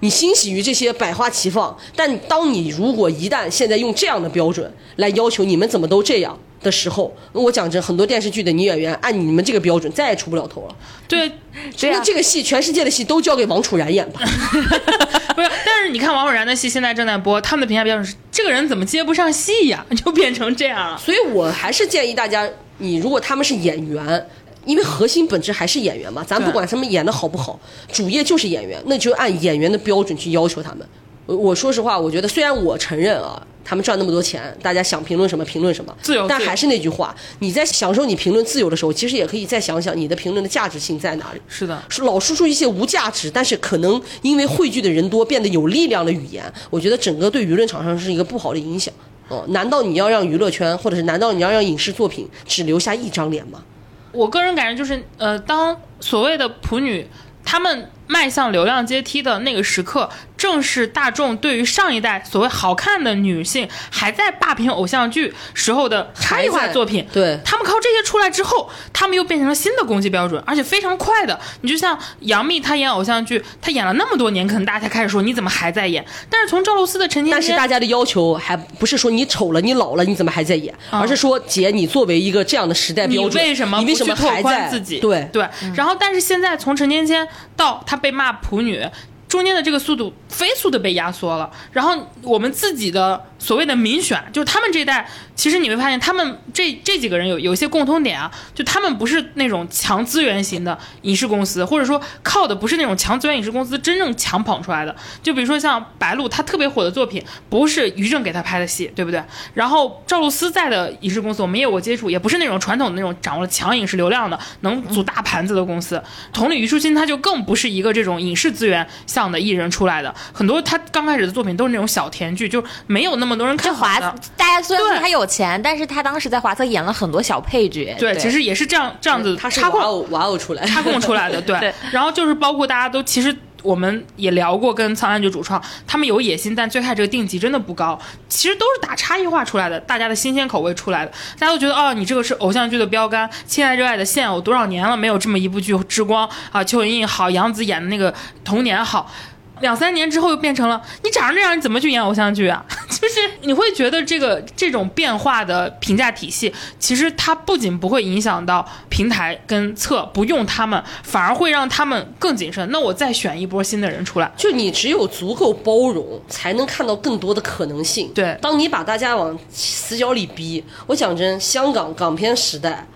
你欣喜于这些百花齐放，但当你如果一旦现在用这样的标准来要求你们怎么都这样的时候，我讲真，很多电视剧的女演员按你们这个标准再也出不了头了。对，对啊那这个戏，全世界的戏都交给王楚然演吧。不是，但是你看王楚然的戏现在正在播，他们的评价标准是这个人怎么接不上戏呀，就变成这样了。所以我还是建议大家，你如果他们是演员。因为核心本质还是演员嘛，咱不管他们演的好不好，主业就是演员，那就按演员的标准去要求他们。我我说实话，我觉得虽然我承认啊，他们赚那么多钱，大家想评论什么评论什么，自由但还是那句话，你在享受你评论自由的时候，其实也可以再想想你的评论的价值性在哪里。是的，是老输出一些无价值，但是可能因为汇聚的人多变得有力量的语言，我觉得整个对舆论场上是一个不好的影响。哦，难道你要让娱乐圈，或者是难道你要让影视作品只留下一张脸吗？我个人感觉就是，呃，当所谓的普女她们迈向流量阶梯的那个时刻，正是大众对于上一代所谓好看的女性还在霸屏偶像剧时候的差异化作品。对他们靠这些出来之后，他们又变成了新的攻击标准，而且非常快的。你就像杨幂，她演偶像剧，她演了那么多年，可能大家才开始说你怎么还在演？但是从赵露思的陈芊芊，但是大家的要求还不是说你丑了、你老了，你怎么还在演，而是说姐，你作为一个这样的时代你标准，为什么你为什么还在自己？对对，然后但是现在从陈芊芊到她被骂普女。中间的这个速度飞速的被压缩了，然后我们自己的所谓的民选，就是他们这一代，其实你会发现，他们这这几个人有有一些共通点啊，就他们不是那种强资源型的影视公司，或者说靠的不是那种强资源影视公司真正强捧出来的。就比如说像白鹿，她特别火的作品不是于正给她拍的戏，对不对？然后赵露思在的影视公司，我们也有接触，也不是那种传统的那种掌握了强影视流量的、能组大盘子的公司。同理，虞书欣她就更不是一个这种影视资源像向的艺人出来的，很多他刚开始的作品都是那种小甜剧，就没有那么多人看华大家虽然说他有钱，但是他当时在华策演了很多小配角。对，其实也是这样这样子他是插空哇哦哇哦出来，插供出来的，对。对然后就是包括大家都其实我们也聊过，跟苍兰诀主创他们有野心，但最开始这个定级真的不高，其实都是打差异化出来的，大家的新鲜口味出来的，大家都觉得哦，你这个是偶像剧的标杆，亲爱热爱的现偶多少年了没有这么一部剧之光啊，邱莹莹好，杨紫演的那个童年好。两三年之后又变成了你长成这样，你怎么去演偶像剧啊？就是你会觉得这个这种变化的评价体系，其实它不仅不会影响到平台跟测不用他们，反而会让他们更谨慎。那我再选一波新的人出来，就你只有足够包容，才能看到更多的可能性。对当你把大家往死角里逼，我讲真，香港港片时代，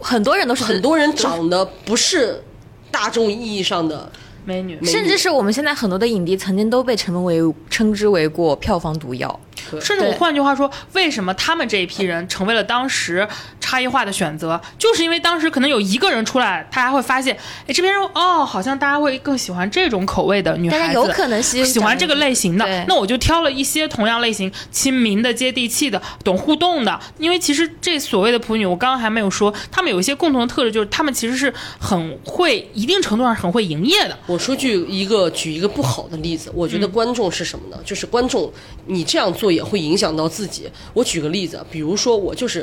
很多人都是很多人长得不是大众意义上的。美女，甚至是我们现在很多的影帝曾经都被成为称之为过票房毒药。甚至我换句话说，为什么他们这一批人成为了当时差异化的选择，就是因为当时可能有一个人出来，大家会发现，哎，这边人哦，好像大家会更喜欢这种口味的女孩子，大家有可能喜喜欢这个类型的，那我就挑了一些同样类型、亲民的、接地气的、懂互动的。因为其实这所谓的普女，我刚刚还没有说，他们有一些共同的特质，就是他们其实是很会，一定程度上很会营业的。我说句一个举一个不好的例子，我觉得观众是什么呢？就是观众，你这样做也会影响到自己。我举个例子，比如说我就是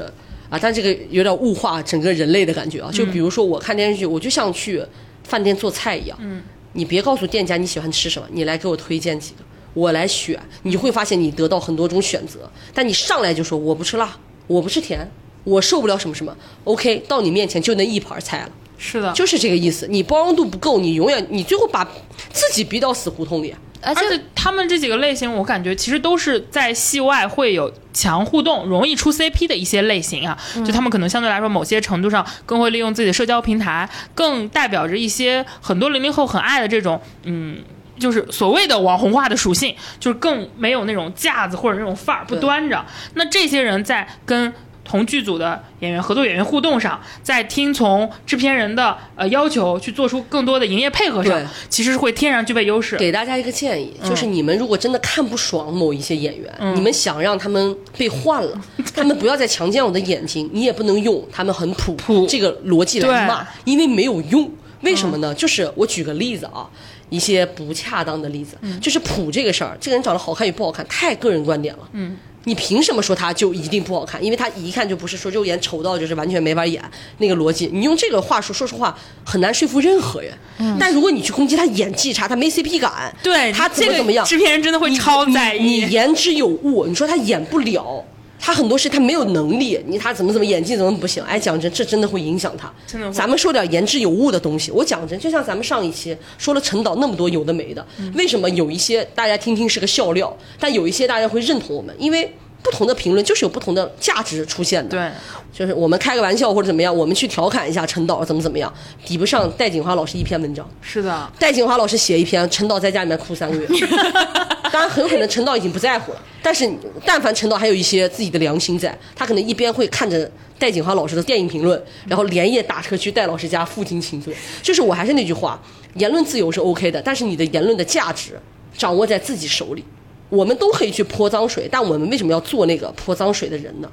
啊，但这个有点物化整个人类的感觉啊。就比如说我看电视剧，我就像去饭店做菜一样。嗯，你别告诉店家你喜欢吃什么，你来给我推荐几个，我来选。你会发现你得到很多种选择，但你上来就说我不吃辣，我不吃甜，我受不了什么什么。OK，到你面前就那一盘菜了。是的，就是这个意思。你包容度不够，你永远你最后把自己逼到死胡同里。而且他们这几个类型，我感觉其实都是在戏外会有强互动、容易出 CP 的一些类型啊。就他们可能相对来说，某些程度上更会利用自己的社交平台，更代表着一些很多零零后很爱的这种嗯。就是所谓的网红化的属性，就是更没有那种架子或者那种范儿，不端着。那这些人在跟同剧组的演员、合作演员互动上，在听从制片人的呃要求去做出更多的营业配合上，其实是会天然具备优势。给大家一个建议，就是你们如果真的看不爽某一些演员，你们想让他们被换了，他们不要再强奸我的眼睛，你也不能用他们很普普这个逻辑来骂，因为没有用。为什么呢？就是我举个例子啊，一些不恰当的例子，就是普这个事儿，这个人长得好看与不好看，太个人观点了。嗯。你凭什么说他就一定不好看？因为他一看就不是说肉眼丑到就是完全没法演那个逻辑。你用这个话说，说实话很难说服任何人。但如果你去攻击他演技差，他没 CP 感，对他怎么怎么样，制片人真的会你超在意你你言之有物，你说他演不了。他很多事他没有能力，你他怎么怎么演技怎么不行？哎，讲真，这真的会影响他。真的咱们说点言之有物的东西。我讲真，就像咱们上一期说了陈导那么多有的没的，嗯为什么有一些大家听听是个笑料，但有一些大家会认同我们？因为不同的评论就是有不同的价值出现的。对，就是我们开个玩笑或者怎么样，我们去调侃一下陈导怎么怎么样，抵不上戴锦华老师一篇文章。是的，戴锦华老师写一篇，陈导在家里面哭三个月。当然，很有可能陈导已经不在乎了。但是，但凡陈导还有一些自己的良心在，他可能一边会看着戴锦华老师的电影评论，然后连夜打车去戴老师家负荆请罪。就是我还是那句话，言论自由是 OK 的，但是你的言论的价值掌握在自己手里。我们都可以去泼脏水，但我们为什么要做那个泼脏水的人呢？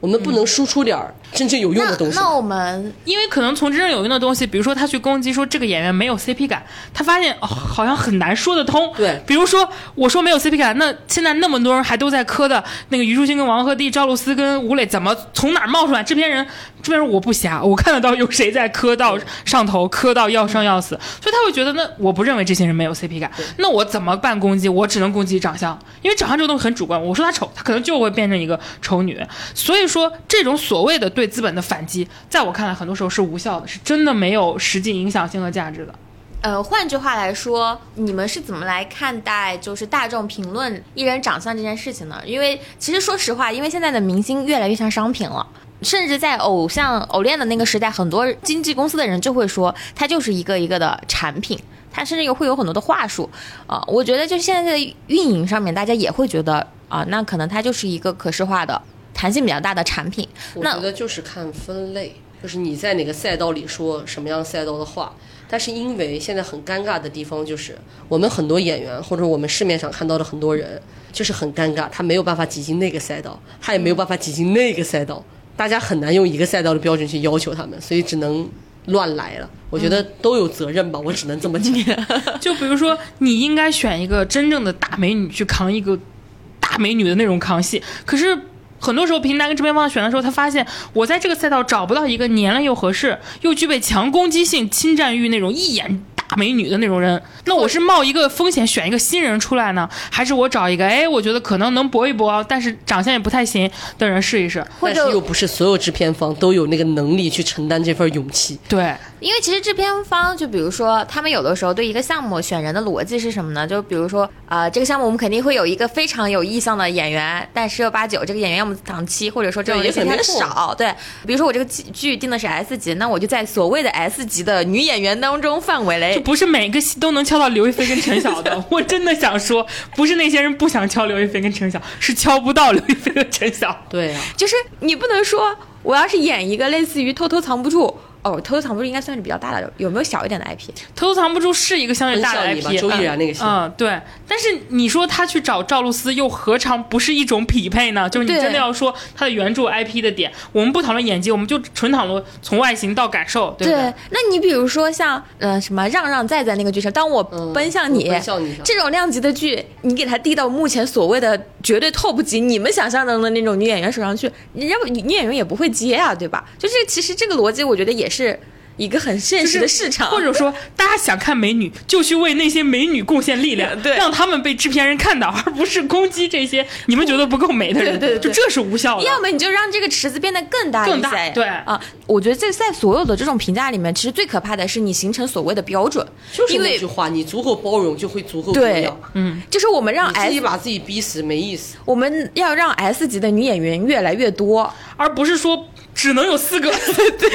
我们不能输出点儿真正有用的东西。那那我们因为可能从真正有用的东西，比如说他去攻击说这个演员没有 CP 感，他发现、哦、好像很难说得通。对比如说我说没有 CP 感，那现在那么多人还都在磕的那个虞书欣跟王鹤棣、赵露思跟吴磊，怎么从哪儿冒出来？制片人，制片人我不瞎，我看得到有谁在磕到上头，磕到要生要死，所以他会觉得那我不认为这些人没有 CP 感，那我怎么办攻击？我只能攻击长相，因为长相这个东西很主观。我说他丑，他可能就会变成一个丑女。所以说这种所谓的对对资本的反击，在我看来很多时候是无效的，是真的没有实际影响性和价值的。呃，换句话来说，你们是怎么来看待就是大众评论艺人长相这件事情呢？因为其实说实话，因为现在的明星越来越像商品了。甚至在偶像偶练的那个时代，很多经纪公司的人就会说，它就是一个一个的产品，它甚至有会有很多的话术啊、我觉得就现在的运营上面，大家也会觉得啊、那可能它就是一个可视化的、弹性比较大的产品。我觉得就是看分类，就是你在哪个赛道里说什么样赛道的话。但是因为现在很尴尬的地方就是，我们很多演员或者我们市面上看到的很多人，就是很尴尬，他没有办法挤进那个赛道，他也没有办法挤进那个赛道，大家很难用一个赛道的标准去要求他们，所以只能乱来了。我觉得都有责任吧，我只能这么讲。就比如说，你应该选一个真正的大美女去扛一个大美女的那种扛戏，可是。很多时候，平台跟制片方选的时候，他发现我在这个赛道找不到一个年龄又合适、又具备强攻击性、侵占欲那种一眼美女的那种人。那我是冒一个风险选一个新人出来呢，还是我找一个哎，我觉得可能能搏一搏，但是长相也不太行的人试一试？但是又不是所有制片方都有那个能力去承担这份勇气。对。因为其实制片方就比如说，他们有的时候对一个项目选人的逻辑是什么呢？就比如说，啊，这个项目我们肯定会有一个非常有意向的演员，但十有八九这个演员要么档期，或者说这种也很少。对，比如说我这个剧定的是 S 级，那我就在所谓的 S 级的女演员当中范围内，就不是每个戏都能敲到刘亦菲跟陈晓的。我真的想说，不是那些人不想敲刘亦菲跟陈晓，是敲不到刘亦菲和陈晓。对啊，就是你不能说我要是演一个类似于偷偷藏不住。哦，偷偷藏不住应该算是比较大的，有没有小一点的 IP？偷偷藏不住是一个相对大的 IP，周依然那个戏。嗯，对。但是你说他去找赵露思，又何尝不是一种匹配呢？就是你真的要说他的原著 IP 的点，我们不讨论演技，我们就纯讨论从外形到感受，对不对？那你比如说像呃什么让让在在那个剧上，当我奔向你这种量级的剧，你给他递到目前所谓的绝对 top 级，你们想象中的那种女演员手上去，人家女女演员也不会接啊，对吧？就是其实这个逻辑，我觉得也。是一个很现实的市场，或者说大家想看美女，就去为那些美女贡献力量，对，让他们被制片人看到，而不是攻击这些你们觉得不够美的人，对，就这是无效的。要么你就让这个池子变得更大，更大，对啊。我觉得这在所有的这种评价里面，其实最可怕的是你形成所谓的标准，就是那句话，你足够包容，就会足够多样。嗯，就是我们让自己把自己逼死没意思。我们要让 S 级的女演员越来越多，而不是说。只能有四个，对，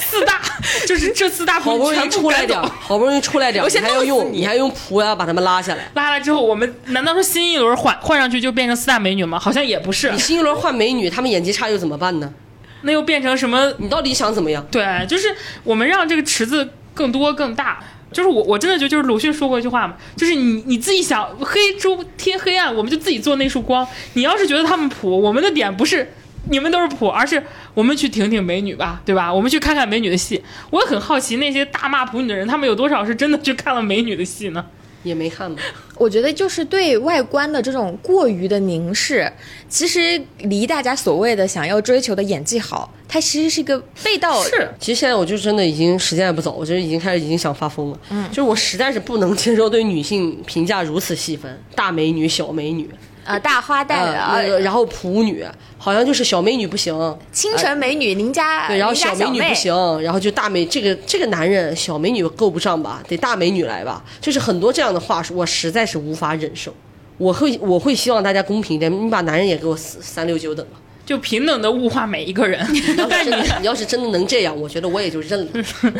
四大就是这四大，好不容易出来点，好不容易出来点，你还要用，你还用仆呀把他们拉下来，拉来之后，我们难道说新一轮换换上去就变成四大美女吗？好像也不是，你新一轮换美女，他们演技差又怎么办呢？那又变成什么？你到底想怎么样？对，就是我们让这个池子更多更大。就是我我真的觉得，就是鲁迅说过一句话嘛，就是你你自己想黑猪贴黑暗，我们就自己做那束光。你要是觉得他们普，我们的点不是。你们都是普，而是我们去挺挺美女吧，对吧？我们去看看美女的戏。我也很好奇，那些大骂普女的人，他们有多少是真的去看了美女的戏呢？也没看吧。我觉得就是对外观的这种过于的凝视，其实离大家所谓的想要追求的演技好，它其实是一个背道。是，其实现在我就真的已经时间也不早，我觉得已经开始已经想发疯了。嗯，就是我实在是不能接受对女性评价如此细分，大美女、小美女。啊，大花旦啊，然后普女，好像就是小美女不行，清纯美女邻家对，然后小美女不行，然后就大美这个这个男人小美女够不上吧，得大美女来吧，就是很多这样的话术，我实在是无法忍受。我会我会希望大家公平一点，你把男人也给我三三六九等了，就平等的物化每一个人。但是 你要是真的能这样，我觉得我也就认了。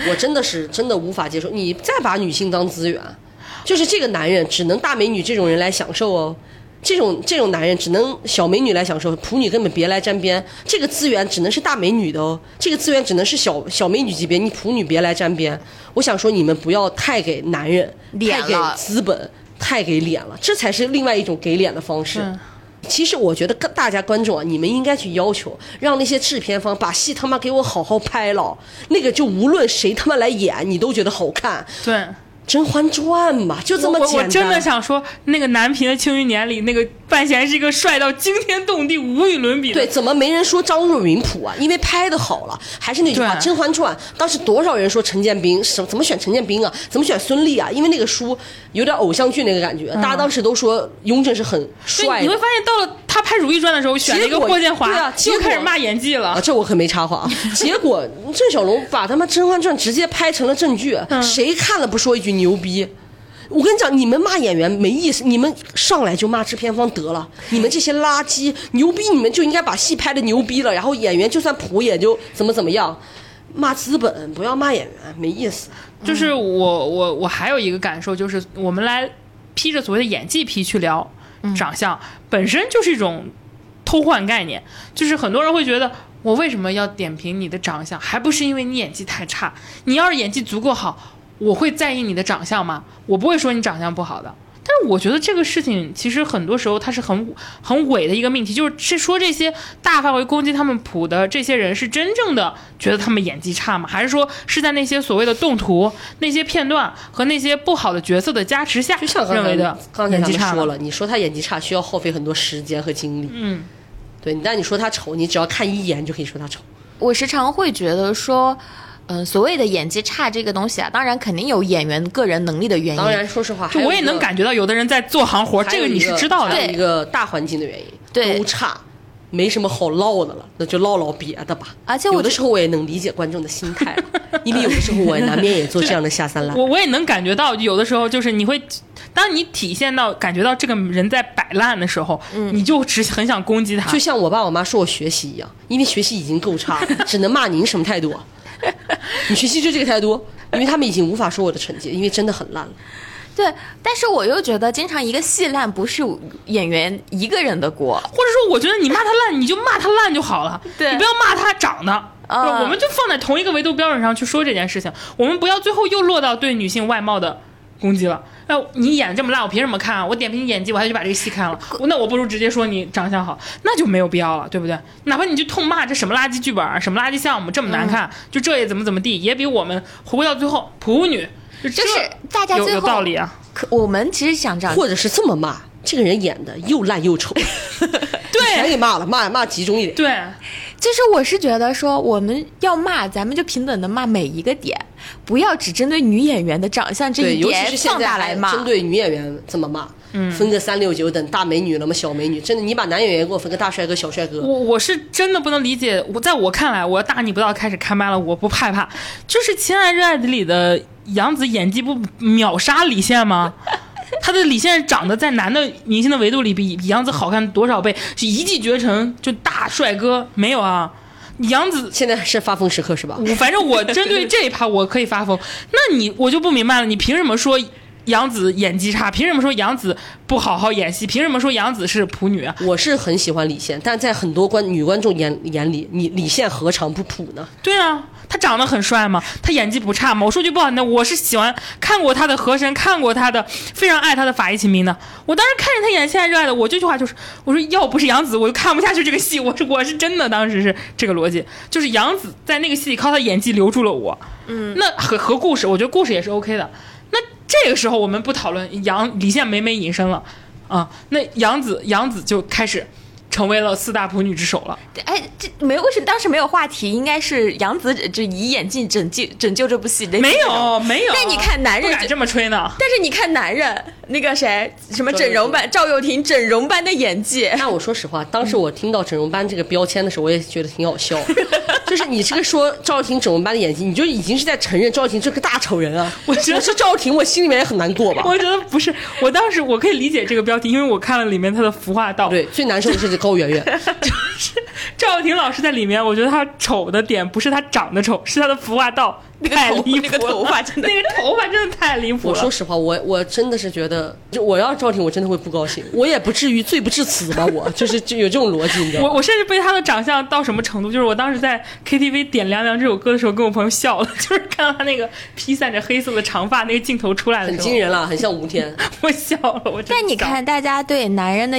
我真的是真的无法接受，你再把女性当资源，就是这个男人只能大美女这种人来享受哦。这种这种男人只能小美女来享受，普女根本别来沾边。这个资源只能是大美女的哦，这个资源只能是小小美女级别，你普女别来沾边。我想说，你们不要太给男人、太给资本、太给脸了，这才是另外一种给脸的方式。其实我觉得，大家观众啊，你们应该去要求，让那些制片方把戏他妈给我好好拍了，那个就无论谁他妈来演，你都觉得好看。对。《甄嬛传》嘛，就这么简单。我真的想说，那个南平的《庆余年》里那个范闲是一个帅到惊天动地、无与伦比的。对，怎么没人说张若昀普啊？因为拍的好了。还是那句话，《甄嬛传》当时多少人说陈建斌，什怎么选陈建斌啊？怎么选孙俪啊？因为那个书有点偶像剧那个感觉，大家当时都说雍正是很帅。你会发现，到了他拍《如懿传》的时候，选了一个霍建华，又开始骂演技了。这我可没插话啊。结果郑晓龙把他妈《甄嬛传》直接拍成了正剧，谁看了不说一句牛逼？我跟你讲，你们骂演员没意思，你们上来就骂制片方得了。你们这些垃圾，牛逼你们就应该把戏拍的牛逼了，然后演员就算普也就怎么怎么样。骂资本不要骂演员，没意思。就是我我我还有一个感受，就是我们来披着所谓的演技皮去聊长相，本身就是一种偷换概念。就是很多人会觉得，我为什么要点评你的长相，还不是因为你演技太差？你要是演技足够好。我会在意你的长相吗？我不会说你长相不好的，但是我觉得这个事情其实很多时候它是很很伪的一个命题，就是是说这些大范围攻击他们普的这些人是真正的觉得他们演技差吗？还是说是在那些所谓的动图、那些片段和那些不好的角色的加持下就像认为的刚才演技差呢？咱们说了，你说他演技差需要耗费很多时间和精力，嗯，对，但你说他丑，你只要看一眼就可以说他丑。我时常会觉得说，嗯、所谓的演技差这个东西啊，当然肯定有演员个人能力的原因。当然，说实话，就我也能感觉到有的人在做行活，这个你是知道的。对一个大环境的原因，对都差，没什么好唠的了，那就唠唠别的吧。而且有的时候我也能理解观众的心态，因为有的时候我难免也做这样的下三滥。我我也能感觉到，有的时候就是你会，当你体现到感觉到这个人在摆烂的时候，你就只很想攻击他。就像我爸我妈说我学习一样，因为学习已经够差了，只能骂您什么态度啊？你学习就这个态度，因为他们已经无法说我的成绩，因为真的很烂了。对，但是我又觉得，经常一个戏烂不是演员一个人的锅。或者说，我觉得你骂他烂，你就骂他烂就好了，对你不要骂他长得。啊对我们就放在同一个维度标准上去说这件事情，我们不要最后又落到对女性外貌的攻击了。那你演这么烂，我凭什么看啊？我点评你演技，我还去把这个戏看了，那我不如直接说你长相好，那就没有必要了，对不对？哪怕你就痛骂这什么垃圾剧本儿，什么垃圾项目这么难看，嗯就这也怎么怎么地，也比我们回归到最后普女就就是大家最后道理啊。可我们其实想这样，或者是这么骂，这个人演的又烂又丑，全对给骂了，骂骂集中一点。对，就是我是觉得说，我们要骂，咱们就平等的骂每一个点，不要只针对女演员的长相这对，尤其一点放大来骂。针对女演员这么骂，嗯，分个三六九等大美女了吗？小美女，真的，你把男演员给我分个大帅哥、小帅哥，我我是真的不能理解，我在我看来，我大逆不道开始开麦了，我不害怕。就是《亲爱热爱的》里的杨紫演技不秒杀李现吗？她的李现长得在男的明星的维度里比比杨紫好看多少倍？是一骑绝尘就大帅哥没有啊？杨紫现在是发疯时刻是吧？我反正我针对这一趴我可以发疯，那你我就不明白了，你凭什么说杨紫演技差？凭什么说杨紫不好好演戏？凭什么说杨紫是普女啊？我是很喜欢李现，但在很多观女观众眼眼里，你李现何尝不普呢？对啊，他长得很帅嘛，他演技不差嘛。我说句不好听的，我是喜欢看过他的《河神》，看过他的，非常爱他的《法医秦明》的。我当时看着他演《现在热爱的》，我这句话就是，我说要不是杨紫，我就看不下去这个戏。我是我是真的当时是这个逻辑，就是杨紫在那个戏里靠她演技留住了我。嗯，那和和故事，我觉得故事也是 OK 的。那这个时候我们不讨论杨李现美美隐身了啊，那杨紫杨紫就开始成为了四大普女之首了。哎，这没有为什么当时没有话题？应该是杨紫就以演技拯救拯救这部戏的。没有没有，但你看男人不敢这么吹呢。但是你看男人那个谁，什么整容版赵又廷整容般的演技，那我说实话，当时我听到整容班这个标签的时候，我也觉得挺好笑。就是你这个说赵又廷整容班的演技，你就已经是在承认赵又廷是个大丑人啊。我觉得我是赵又廷，我心里面也很难过吧。我觉得不是，我当时我可以理解这个标题，因为我看了里面他的服化道。对，最难受的是这高圆圆，就是赵又廷老师在里面，我觉得他丑的点不是他长得丑，是他的服化道那个头太离谱了那个头发真的 那个头发真的太离谱了。我说实话，我我真的是觉得，就我要赵又廷，我真的会不高兴。我也不至于罪不至此吧，我就是就有这种逻辑，你知道吗？我我甚至被他的长相到什么程度，就是我当时在 KTV 点《凉凉》这首歌的时候，跟我朋友笑了，就是看到他那个披散着黑色的长发那个镜头出来的时候，很惊人了，很像吴天。我笑了，我真笑但你看，大家对男人的，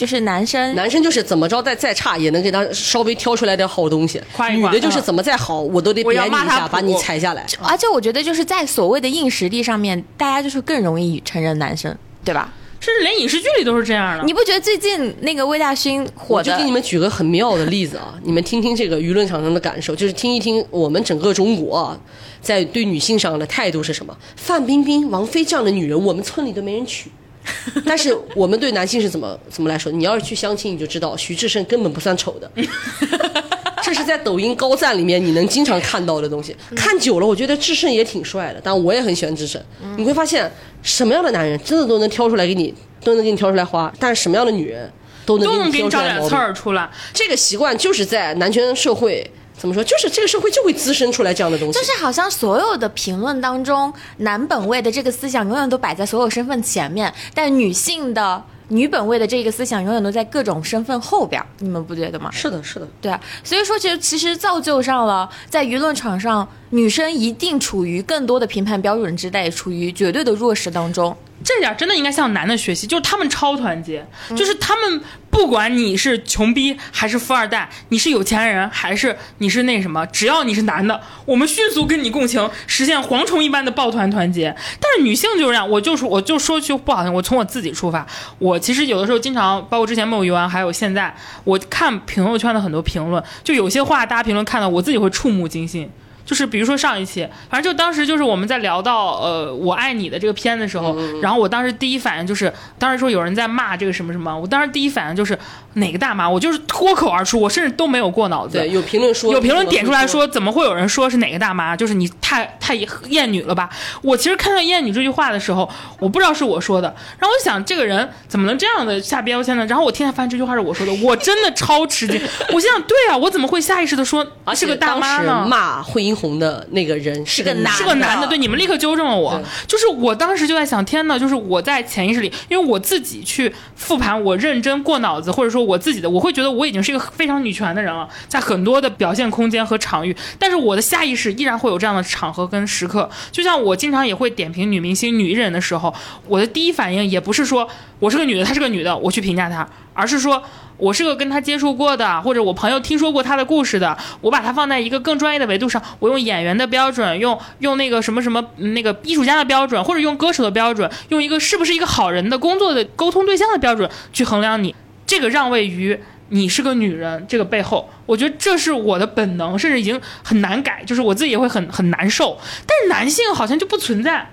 就是男生，男生就是怎么着再再差也能给他稍微挑出来点好东西，夸一夸女的就是怎么再好我都得贬你一下，把你踩下来。而且我觉得就是在所谓的硬实力上面，大家就是更容易承认男生，对吧？甚至连影视剧里都是这样的。你不觉得最近那个魏大勋火的我就给你们举个很妙的例子啊，你们听听这个舆论场上的感受，就是听一听我们整个中国啊，在对女性上的态度是什么？范冰冰、王菲这样的女人，我们村里都没人娶。但是我们对男性是怎么怎么来说？你要是去相亲，你就知道徐志胜根本不算丑的。这是在抖音高赞里面你能经常看到的东西。看久了，我觉得志胜也挺帅的，但我也很喜欢志胜。你会发现，什么样的男人真的都能挑出来给你，都能给你挑出来花，但是什么样的女人都能都能给给你找点刺你挑出来毛病。儿出来，这个习惯就是在男权社会怎么说？就是这个社会就会滋生出来这样的东西。就是好像所有的评论当中，男本位的这个思想永远都摆在所有身份前面，但女性的女本位的这个思想永远都在各种身份后边儿，你们不觉得吗？是的，是的，对啊，所以说其实其实造就上了，在舆论场上，女生一定处于更多的评判标准之内，处于绝对的弱势当中。这点真的应该向男的学习，就是他们超团结，就是他们不管你是穷逼还是富二代，你是有钱人还是你是那什么，只要你是男的，我们迅速跟你共情，实现蝗虫一般的抱团团结。但是女性就是这样，我就说我就说句不好听，我从我自己出发，我其实有的时候经常，包括之前梦游完，还有现在，我看朋友圈的很多评论，就有些话大家评论看到，我自己会触目惊心。就是比如说上一期，反正就当时就是我们在聊到呃我爱你的这个片的时候，然后我当时第一反应就是，当时说有人在骂这个什么什么，我当时第一反应就是哪个大妈，我就是脱口而出，我甚至都没有过脑子。对，有评论说，有评论点出来说，怎么会有人说是哪个大妈？就是你太太厌女了吧？我其实看到“厌女”这句话的时候，我不知道是我说的，然后我想这个人怎么能这样的下标签呢？然后我天天发现这句话是我说的，我真的超吃惊。我心想，对啊，我怎么会下意识的说而且是个大妈呢？骂惠英红的那个人是个个男是个男的，对，你们立刻纠正了我。就是我当时就在想，天呐，就是我在潜意识里，因为我自己去复盘，我认真过脑子，或者说我自己的，我会觉得我已经是一个非常女权的人了，在很多的表现空间和场域，但是我的下意识依然会有这样的场合跟时刻。就像我经常也会点评女明星、女艺人的时候，我的第一反应也不是说我是个女的，她是个女的，我去评价她，而是说。我是个跟她接触过的，或者我朋友听说过她的故事的，我把她放在一个更专业的维度上，我用演员的标准，用用那个什么什么那个艺术家的标准，或者用歌手的标准，用一个是不是一个好人的工作的沟通对象的标准去衡量你，这个让位于你是个女人这个背后，我觉得这是我的本能，甚至已经很难改，就是我自己也会很很难受，但是男性好像就不存在。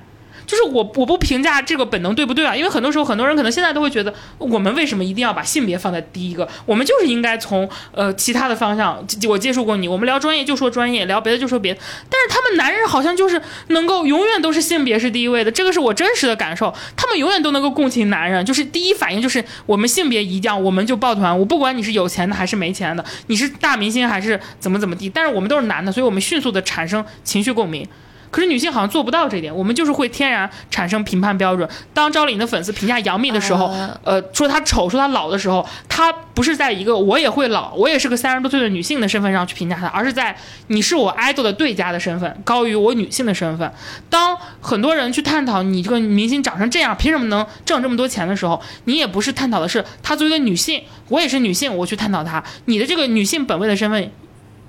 就是我我不评价这个本能对不对啊？因为很多时候很多人可能现在都会觉得，我们为什么一定要把性别放在第一个？我们就是应该从呃其他的方向。我接触过你，我们聊专业就说专业，聊别的就说别的。但是他们男人好像就是能够永远都是性别是第一位的，这个是我真实的感受。他们永远都能够共情男人，就是第一反应就是我们性别一样，我们就抱团。我不管你是有钱的还是没钱的，你是大明星还是怎么怎么地，但是我们都是男的，所以我们迅速的产生情绪共鸣。可是女性好像做不到这点，我们就是会天然产生评判标准。当赵丽颖的粉丝评价杨幂的时候，啊呃，说她丑，说她老的时候，她不是在一个我也会老，我也是个三十多岁的女性的身份上去评价她，而是在你是我 idol 的对家的身份高于我女性的身份。当很多人去探讨你这个明星长成这样，凭什么能挣这么多钱的时候，你也不是探讨的是她作为一个女性，我也是女性，我去探讨她，你的这个女性本位的身份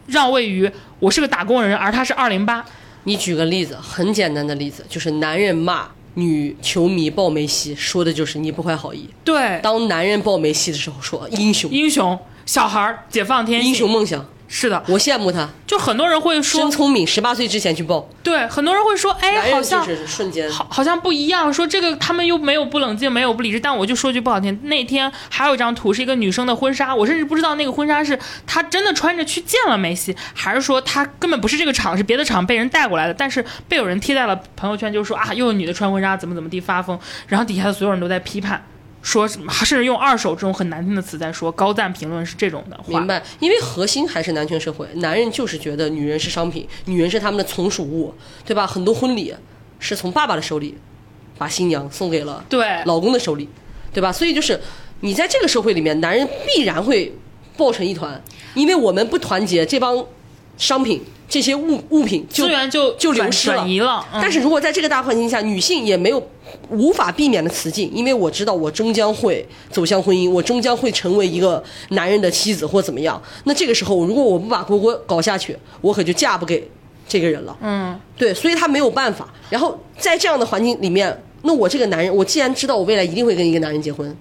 让位于我是个打工人，而她是二零八。你举个例子，很简单的例子，就是男人骂女球迷抱梅西，说的就是你不怀好意。对，当男人抱梅西的时候，说英雄，英雄小孩儿解放天性，英雄梦想，是的，我羡慕他，就很多人会说真，聪明，十八岁之前去报，对，很多人会说，哎，好像是瞬间。好，好像不一样。说这个他们又没有不冷静，没有不理智。但我就说句不好听，那天还有一张图是一个女生的婚纱，我甚至不知道那个婚纱是她真的穿着去见了梅西，还是说她根本不是这个场，是别的场被人带过来的。但是被有人贴在了朋友圈，就说啊，又有女的穿婚纱，怎么怎么地发疯。然后底下的所有人都在批判。说什么，甚至用二手这种很难听的词在说，高赞评论是这种的话。明白，因为核心还是男权社会，男人就是觉得女人是商品，女人是他们的从属物，对吧？很多婚礼是从爸爸的手里把新娘送给了对，老公的手里，对吧？所以就是你在这个社会里面，男人必然会抱成一团，因为我们不团结，这帮商品这些物物品就资源就就流转失了转移了。嗯但是如果在这个大环境下，女性也没有无法避免的雌竞，因为我知道我终将会走向婚姻，我终将会成为一个男人的妻子或怎么样。那这个时候，如果我不把锅锅搞下去，我可就嫁不给这个人了。嗯，对，所以他没有办法。然后在这样的环境里面，那我这个男人，我既然知道我未来一定会跟一个男人结婚，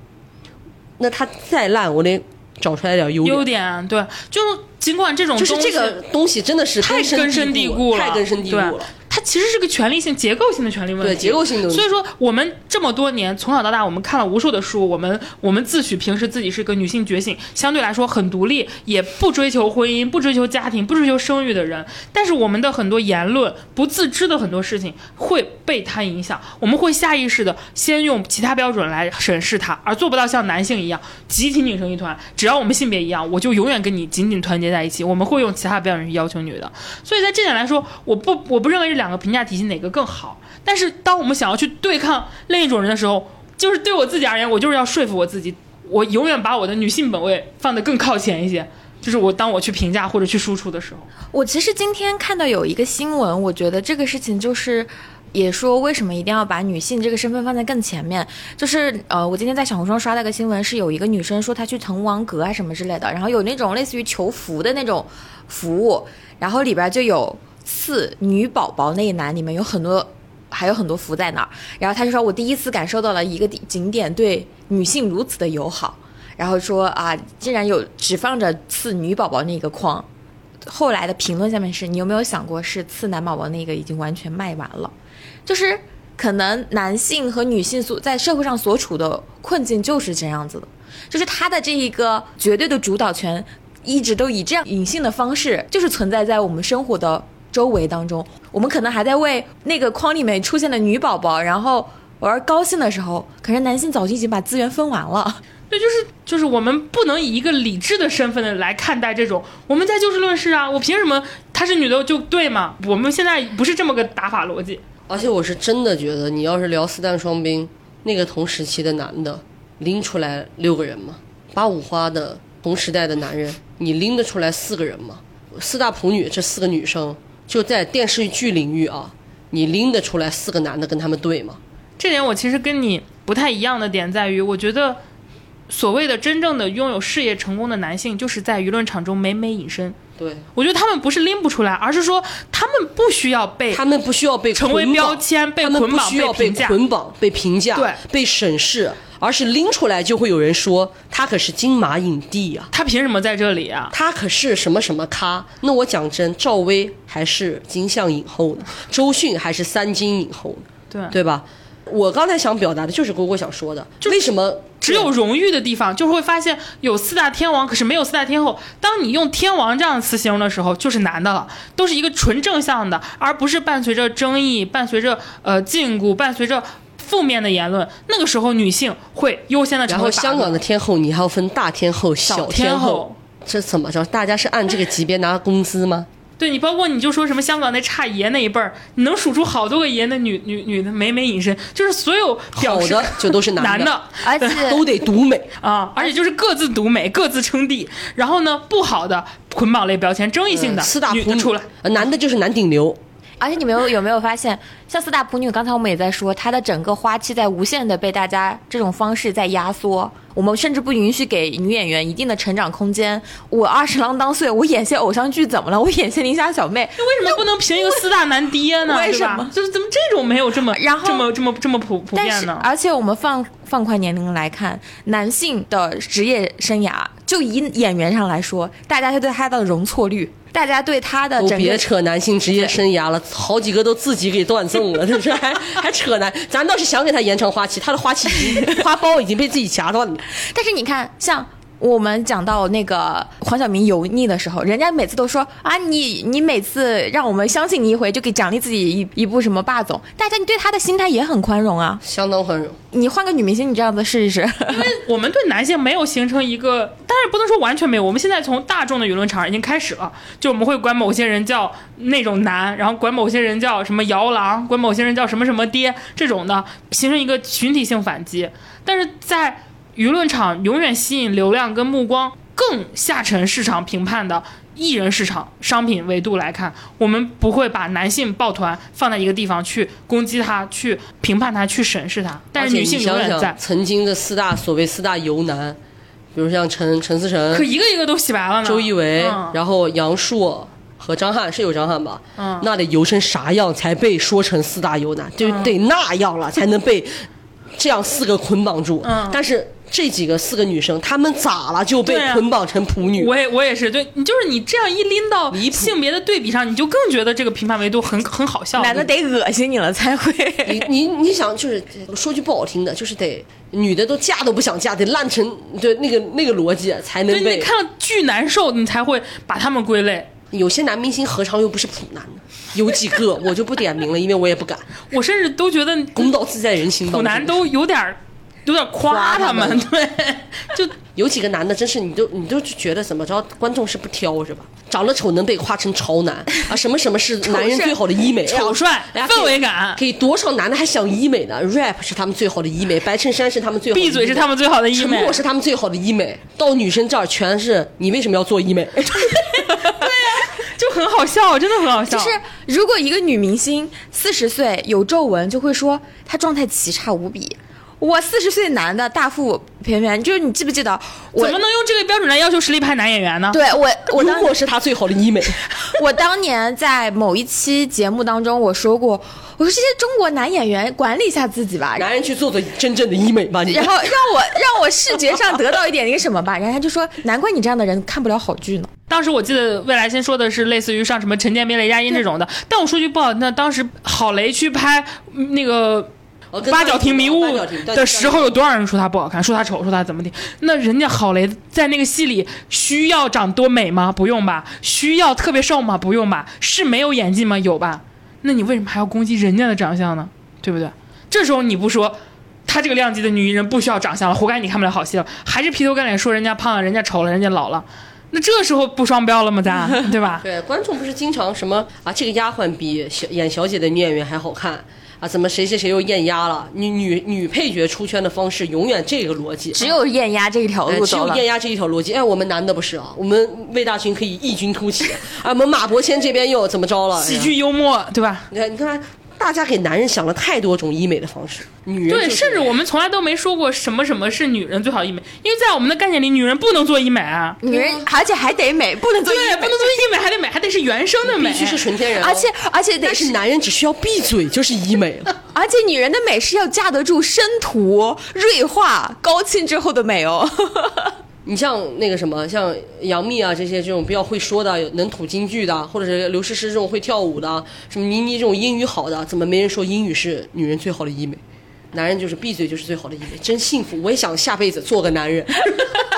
那他再烂，我得找出来点优点。优点对，就是尽管这种就是东西这个东西真的是太根根深蒂固了，太根深蒂固对了。它其实是个权力性、结构性的权利问题，对结构性的所以说，我们这么多年从小到大，我们看了无数的书，我们我们自诩平时自己是个女性觉醒，相对来说很独立，也不追求婚姻、不追求家庭、不追求生育的人。但是我们的很多言论、不自知的很多事情会被它影响，我们会下意识的先用其他标准来审视它，而做不到像男性一样集体拧成一团。只要我们性别一样，我就永远跟你紧紧团结在一起。我们会用其他标准去要求女的。所以在这点来说，我不我不认为这两两个评价体系哪个更好。但是当我们想要去对抗另一种人的时候，就是对我自己而言，我就是要说服我自己，我永远把我的女性本位放得更靠前一些。就是我当我去评价或者去输出的时候，我其实今天看到有一个新闻，我觉得这个事情就是，也说为什么一定要把女性这个身份放在更前面？就是呃，我今天在小红书刷到个新闻，是有一个女生说她去滕王阁啊什么之类的，然后有那种类似于求福的那种服务，然后里边就有赐女宝宝那一栏，里面有很多还有很多福在那儿，然后他就说我第一次感受到了一个景点对女性如此的友好，然后说啊，竟然有只放着赐女宝宝那个框。后来的评论下面是你有没有想过，是赐男宝宝那个已经完全卖完了，就是可能男性和女性所在社会上所处的困境就是这样子的，就是他的这一个绝对的主导权一直都以这样隐性的方式，就是存在在我们生活的周围当中。我们可能还在为那个框里面出现的女宝宝，然后而高兴的时候，可是男性早就已经把资源分完了。对，就是就是我们不能以一个理智的身份的来看待这种，我们在就事论事啊，我凭什么她是女的就对吗？我们现在不是这么个打法逻辑。而且我是真的觉得，你要是聊四旦双兵，那个同时期的男的拎出来六个人吗？八五花的同时代的男人，你拎得出来四个人吗？四大普女这四个女生就在电视剧领域啊，你拎得出来四个男的跟他们对吗？这点我其实跟你不太一样的点在于，我觉得。所谓的真正的拥有事业成功的男性，就是在舆论场中每每隐身。对，我觉得他们不是拎不出来，而是说他们不需要被，他们不需要被成为标签、被捆绑、被评价、捆绑、被评价、对，被审视，而是拎出来就会有人说他可是金马影帝啊，他凭什么在这里啊？他可是什么什么咖？那我讲真，赵薇还是金像影后呢，周迅还是三金影后呢？对，对吧？我刚才想表达的就是郭郭想说的，就为什么只有荣誉的地方，就会发现有四大天王，可是没有四大天后。当你用天王这样词形容的时候，就是男的了，都是一个纯正向的，而不是伴随着争议、伴随着呃禁锢、伴随着负面的言论。那个时候，女性会优先的。然后香港的天后，你还要分大天后、小天后，这怎么着？大家是按这个级别拿工资吗？对你，包括你就说什么香港那差爷那一辈儿，你能数出好多个爷那女女女的美美隐身，就是所有好的就都是男的，而且都得独美 啊，而且就是各自独美，各自称帝。然后呢，不好的捆绑类标签、争议性的四大女出来，男的就是男顶流。而且你们有有没有发现，像四大普女，刚才我们也在说，她的整个花期在无限的被大家这种方式在压缩。我们甚至不允许给女演员一定的成长空间。我二十郎当岁，我演些偶像剧怎么了？我演些邻家小妹，那为什么不能评一个四大男爹呢？为什么？就是怎么这种没有这么然后这么这么这么普普遍呢？而且我们放放宽年龄来看，男性的职业生涯，就以演员上来说，大家对他的容错率。大家对他的，别扯男性职业生涯了，好几个都自己给断送了，是不是？还还扯男，咱倒是想给他延长花期，他的花期 花苞已经被自己夹断了。但是你看，像。我们讲到那个黄晓明油腻的时候，人家每次都说啊，你你每次让我们相信你一回，就给奖励自己一一部什么霸总。大家你对他的心态也很宽容啊，相当宽容。你换个女明星，你这样子试一试。因为我们对男性没有形成一个，但是不能说完全没有。我们现在从大众的舆论场已经开始了，就我们会管某些人叫那种男，然后管某些人叫什么摇郎，管某些人叫什么什么爹这种的，形成一个群体性反击。但是在舆论场永远吸引流量跟目光更下沉市场评判的艺人市场商品维度来看，我们不会把男性抱团放在一个地方去攻击他、去评判他、去审视他。但是女性永远在。曾经的四大所谓四大游男，比如像陈陈思诚，可一个一个都洗白了呢。周一围，然后杨烁和张翰是有张翰吧？嗯，那得游成啥样才被说成四大游男？就得那样了才能被这样四个捆绑住。嗯，但是。这几个四个女生，她们咋了就被捆绑成普女？我也我也是，对你就是你这样一拎到性别的对比上，你就更觉得这个评判维度很很好笑。男的得恶心你了才会。你你你想就是说句不好听的，就是得女的都嫁都不想嫁，得烂成对那个那个逻辑才能被。你看了巨难受，你才会把他们归类。有些男明星何尝又不是普男呢？有几个我就不点名了，因为我也不敢。我甚至都觉得公道自在人心。普男都有点。有点夸他们，对，就有几个男的，真是你都你都觉得怎么着，观众是不挑是吧？长得丑能被夸成潮男啊？什么什么是 男人最好的医美？丑帅，氛围感，给多少男的还想医美呢？rap 是他们最好的医美，白衬衫是他们最好的闭嘴是他们最好的医美，沉默是他们最好的医美，到女生这儿全是你为什么要做医美？对呀，就很好笑，真的很好笑。就是如果一个女明星四十岁有皱纹，就会说她状态奇差无比。我四十岁男的大腹便便，就是你记不记得我怎么？能用这个标准来要求实力派男演员呢？对我，我当如果是他最好的医美，我当年在某一期节目当中我说过，我说这些中国男演员管理一下自己吧，男人去做做真正的医美吧，你然后让我让我视觉上得到一点那个什么吧，然后他就说，难怪你这样的人看不了好剧呢。当时我记得未来先说的是类似于像什么陈建斌、雷佳音这种的，但我说句不好听的，当时郝雷去拍嗯那个哦八角亭迷雾的时候，有多少人说她不好看，说她丑，说她怎么的？那人家郝雷在那个戏里需要长多美吗？不用吧。需要特别瘦吗？不用吧。是没有演技吗？有吧。那你为什么还要攻击人家的长相呢？对不对？这时候你不说。她这个量级的女艺人不需要长相了，活该你看不了好戏了，还是劈头盖脸说人家胖了，人家丑了，人家老了，那这时候不双标了吗？咱对吧？对，观众不是经常什么啊，这个丫鬟比小演小姐的女演员还好看啊？怎么谁谁谁又艳压了？女女女配角出圈的方式永远这个逻辑，只有艳压这一条哎路哎。只有艳压这一条逻辑。哎，我们男的不是啊，我们魏大勋可以异军突起啊，我们马伯骞这边又怎么着了？喜剧幽默，对吧？你看，你看，大家给男人想了太多种医美的方式，女人对，甚至我们从来都没说过什么什么是女人最好的医美，因为在我们的概念里，女人不能做医美啊。女人，而且还得美，不能做医对，不能，做医美，还得美，还得是原生的美，必须是纯天然哦，而且而且得但是男人只需要闭嘴就是医美了。而且女人的美是要架得住生图、锐化、高清之后的美哦。你像那个什么，像杨幂啊这些这种比较会说的、有能吐京剧的，或者是刘诗诗这种会跳舞的，什么倪妮这种英语好的，怎么没人说英语是女人最好的医美？男人就是闭嘴就是最好的医美，真幸福！我也想下辈子做个男人。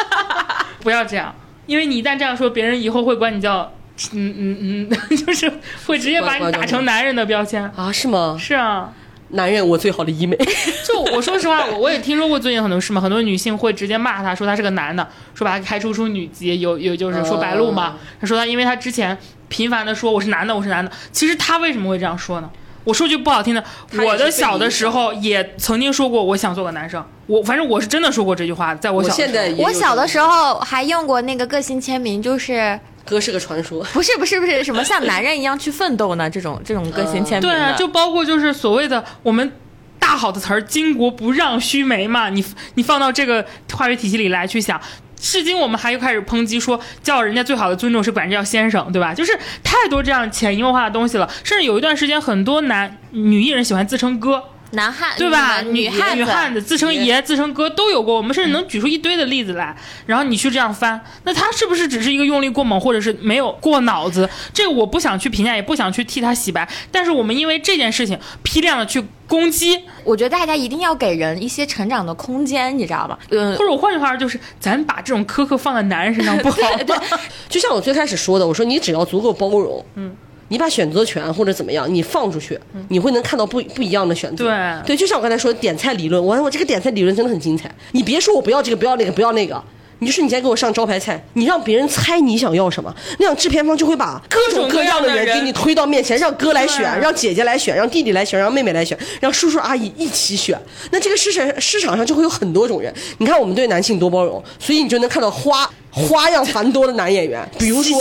不要这样，因为你一旦这样说，别人以后会管你叫，嗯嗯嗯，就是会直接把你打成男人的标签。啊，是吗？是啊，男人我最好的医美。就我说实话，我我也听说过最近很多事嘛，很多女性会直接骂他说他是个男的，说把他开除出女籍，有有就是说白鹿嘛，他说他因为他之前频繁的说我是男的，我是男的，其实他为什么会这样说呢？我说句不好听的，我的小的时候也曾经说过我想做个男生，我反正我是真的说过这句话，在我小的时候现在我小的时候还用过那个个性签名，就是哥是个传说。不是不是不是什么像男人一样去奋斗呢？这种这种个性签名的。对啊，就包括就是所谓的我们大好的词儿“巾帼不让须眉”嘛，你你放到这个话语体系里来去想。至今我们还又开始抨击说叫人家最好的尊重是管人叫先生，对吧？就是太多这样潜移默化的东西了。甚至有一段时间，很多男女艺人喜欢自称哥，男汉对吧？女女汉女汉子自称爷、自称哥都有过，我们甚至能举出一堆的例子来。然后你去这样翻，那他是不是只是一个用力过猛，或者是没有过脑子？这个我不想去评价，也不想去替他洗白。但是我们因为这件事情批量的去攻击，我觉得大家一定要给人一些成长的空间，你知道吧？嗯或，者我换句话说，就是咱把这种苛刻放在男人身上不好吗？就像我最开始说的，我说你只要足够包容，嗯，你把选择权或者怎么样，你放出去，你会能看到不不一样的选择。对对，就像我刚才说的点菜理论，我我这个点菜理论真的很精彩。你别说我不要这个，不要那个，不要那个。你就说你先给我上招牌菜，你让别人猜你想要什么，那样制片方就会把各种各样的人人给你推到面前，让哥来选，让姐姐来选，让弟弟来选，让妹妹来选，让叔叔阿姨一起选。那这个市场市场上就会有很多种人。你看我们对男性多包容，所以你就能看到花花样繁多的男演员，比如说。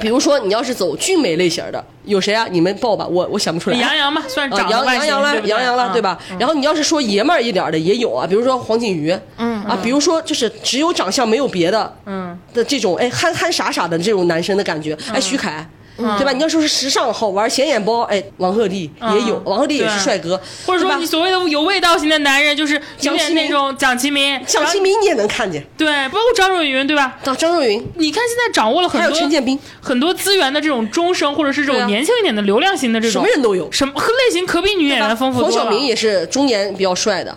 比如说，你要是走俊美类型的，有谁啊？你们报吧，我我想不出来。杨洋吧，算是，长得外形杨杨洋了，杨洋了，嗯对吧？然后你要是说爷们儿一点儿的也有啊，比如说黄景瑜，嗯。啊，比如说就是只有长相没有别的，嗯。的这种，哎，憨憨傻傻的这种男生的感觉，哎，徐凯。对吧？你要说是时尚好玩显眼包，哎，王鹤棣也有，嗯王鹤棣也是帅哥，或者说你所谓的有味道型的男人，就是有点蒋奇明那种蒋奇明，蒋奇明你也能看见，对，包括张若昀，对吧？到张若昀，你看现在掌握了很多陈建斌，很多资源的这种中生，或者是这种年轻一点的流量型的这种什么人都有。什么类型，可比女演员丰富多了。黄晓明也是中年比较帅的，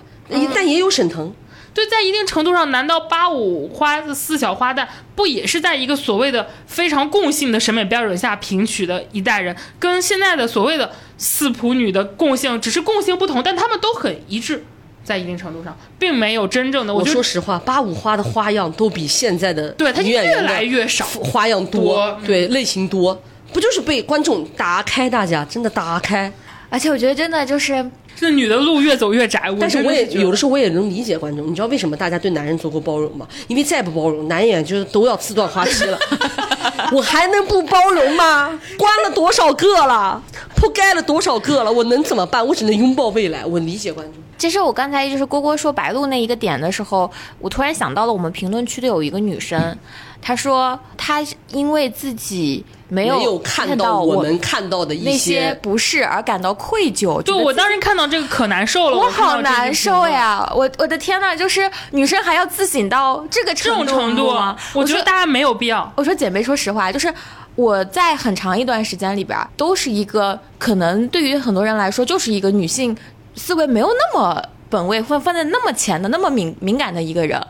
但也有沈腾。对，在一定程度上，难道八五花四小花旦不也是在一个所谓的非常共性的审美标准下评取的一代人，跟现在的所谓的四普女的共性只是共性不同，但他们都很一致，在一定程度上，并没有真正的。我说实话，八五花的花样都比现在的对它越来越少花样多嗯对类型多，不就是被观众打开？大家真的打开。而且我觉得真的就是这女的路越走越窄。我但是我也有的时候我也能理解观众，你知道为什么大家对男人足够包容吗？因为再不包容，男演员就都要自断花期了。我还能不包容吗？关了多少个了，铺盖了多少个了，我能怎么办？我只能拥抱未来。我理解观众。其实我刚才就是郭郭说白鹿那一个点的时候，我突然想到了我们评论区的有一个女生，她说她因为自己没有没有看到我们看到的一些些，不适而感到愧疚。对我当时看到这个可难受了，我好难受！呀！我我的天呐，就是女生还要自省到这个这种程程度吗？，我觉得大家没有必要。我说姐妹，说实话，就是我在很长一段时间里边，都是一个可能对于很多人来说，就是一个女性思维没有那么本位，或放在那么前的、那么敏敏感的一个人，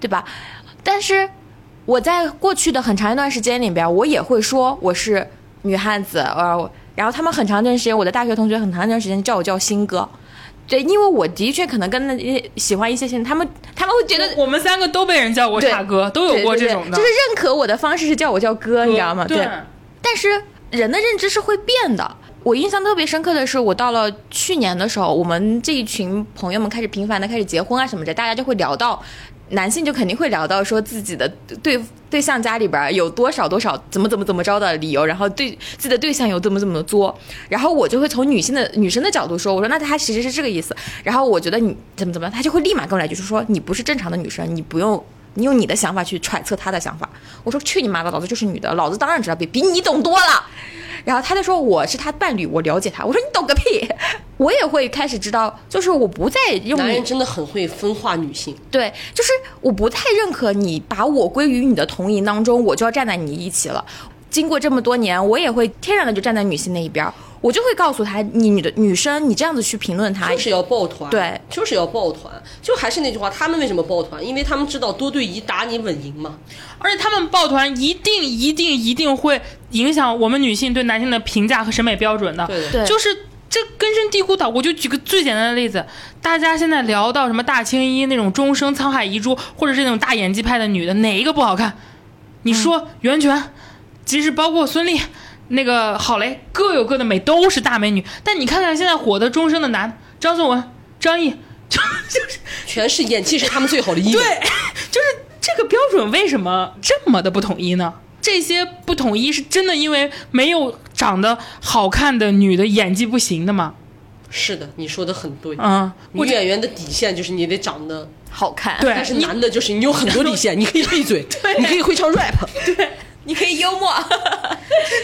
对吧？但是我在过去的很长一段时间里边，我也会说我是女汉子，呃，然后他们很长一段时间，我的大学同学很长一段时间叫我叫新哥。对，因为我的确可能跟那些喜欢一些性，他们他们会觉得我们三个都被人叫过傻哥，都有过这种的，就是认可我的方式是叫我叫哥，你知道吗？对，但是人的认知是会变的。我印象特别深刻的是，我到了去年的时候，我们这一群朋友们开始频繁的开始结婚啊什么的，大家就会聊到，男性就肯定会聊到说自己的对对象家里边有多少多少怎么怎么怎么着的理由，然后对自己的对象有怎么怎么作，然后我就会从女性的女生的角度说，我说那他其实是这个意思，然后我觉得你怎么怎么，他就会立马跟我来句就是说你不是正常的女生，你不用。你用你的想法去揣测他的想法，我说去你妈的，老子就是女的，老子当然知道比比你懂多了。然后他就说我是他伴侣，我了解他。我说你懂个屁！我也会开始知道，就是我不再用你男人真的很会分化女性。对，就是我不太认可你把我归于你的同营当中，我就要站在你一起了。经过这么多年，我也会天然的就站在女性那一边儿，我就会告诉他，你女的女生，你这样子去评论她，就是要抱团，对，就是要抱团。就还是那句话，他们为什么抱团？因为他们知道多对一打你稳赢嘛。而且他们抱团一定一定一定会影响我们女性对男性的评价和审美标准的，对的，对就是这根深蒂固的。我就举个最简单的例子，大家现在聊到什么大青衣那种终生沧海遗珠，或者是那种大演技派的女的，哪一个不好看？你说袁泉，即使包括孙俪。那个好嘞各有各的美，都是大美女。但你看看现在火的终生的男，张颂文、张译，就就是全是演技是他们最好的艺人。对，就是这个标准为什么这么的不统一呢？这些不统一是真的因为没有长得好看的女的演技不行的吗？是的，你说的很对。嗯，女演员的底线就是你得长得，好看，对但是男的就是你有很多底线，你可以闭嘴，你可以会唱 rap，你可以幽默，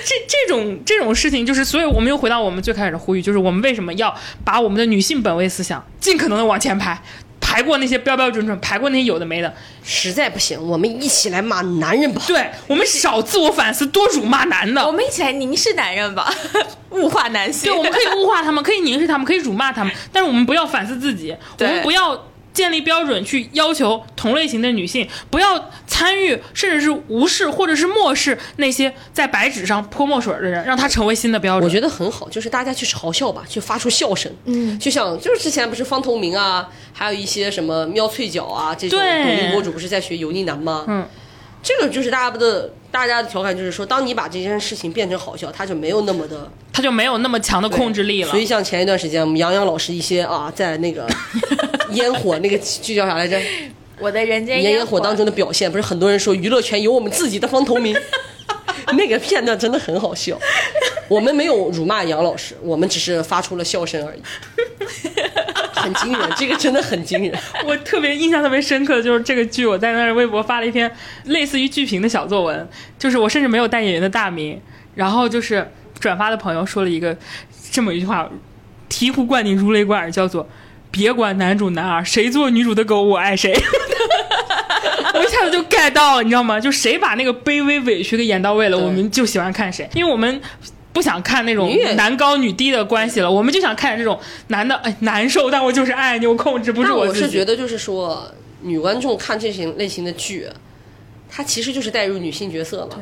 这这种这种事情，就是所以我们又回到我们最开始的呼吁，就是我们为什么要把我们的女性本位思想尽可能的往前排，排过那些标标准准，排过那些有的没的。实在不行，我们一起来骂男人吧。对我们少自我反思，多辱骂男的。我们一起来凝视男人吧，物化男性。对，我们可以物化他们，可以凝视他们，可以辱骂他们，但是我们不要反思自己，我们不要建立标准去要求同类型的女性不要参与，甚至是无视或者是漠视那些在白纸上泼墨水的人，让他成为新的标准。我觉得很好，就是大家去嘲笑吧，去发出笑声。嗯，就像就是之前不是方同明啊，还有一些什么喵脆角啊这种对抖音博主不是在学油腻男吗？嗯，这个就是大家的大家的调侃，就是说，当你把这件事情变成好笑，他就没有那么的他就没有那么强的控制力了所。以像前一段时间，我们杨洋老师一些啊，在那个 烟火那个剧叫啥来着？我的人间炎炎火当中的表现，不是很多人说娱乐圈有我们自己的方头明，那个片段真的很好笑。我们没有辱骂杨老师，我们只是发出了笑声而已，很惊人，这个真的很惊人。我特别印象特别深刻的就是这个剧，我在那儿微博发了一篇类似于剧评的小作文，就是我甚至没有带演员的大名，然后就是转发的朋友说了一个这么一句话，醍醐灌顶，如雷贯耳，叫做“别管男主男二，谁做女主的狗，我爱谁”。我一下子就 get 到了，你知道吗？就谁把那个卑微委屈给演到位了，我们就喜欢看谁，因为我们。不想看那种男高女低的关系了，我们就想看这种男的哎难受，但我就是爱你，我控制不住我住自己。是觉得，就是说，女观众看这型类型的剧，它其实就是带入女性角色嘛。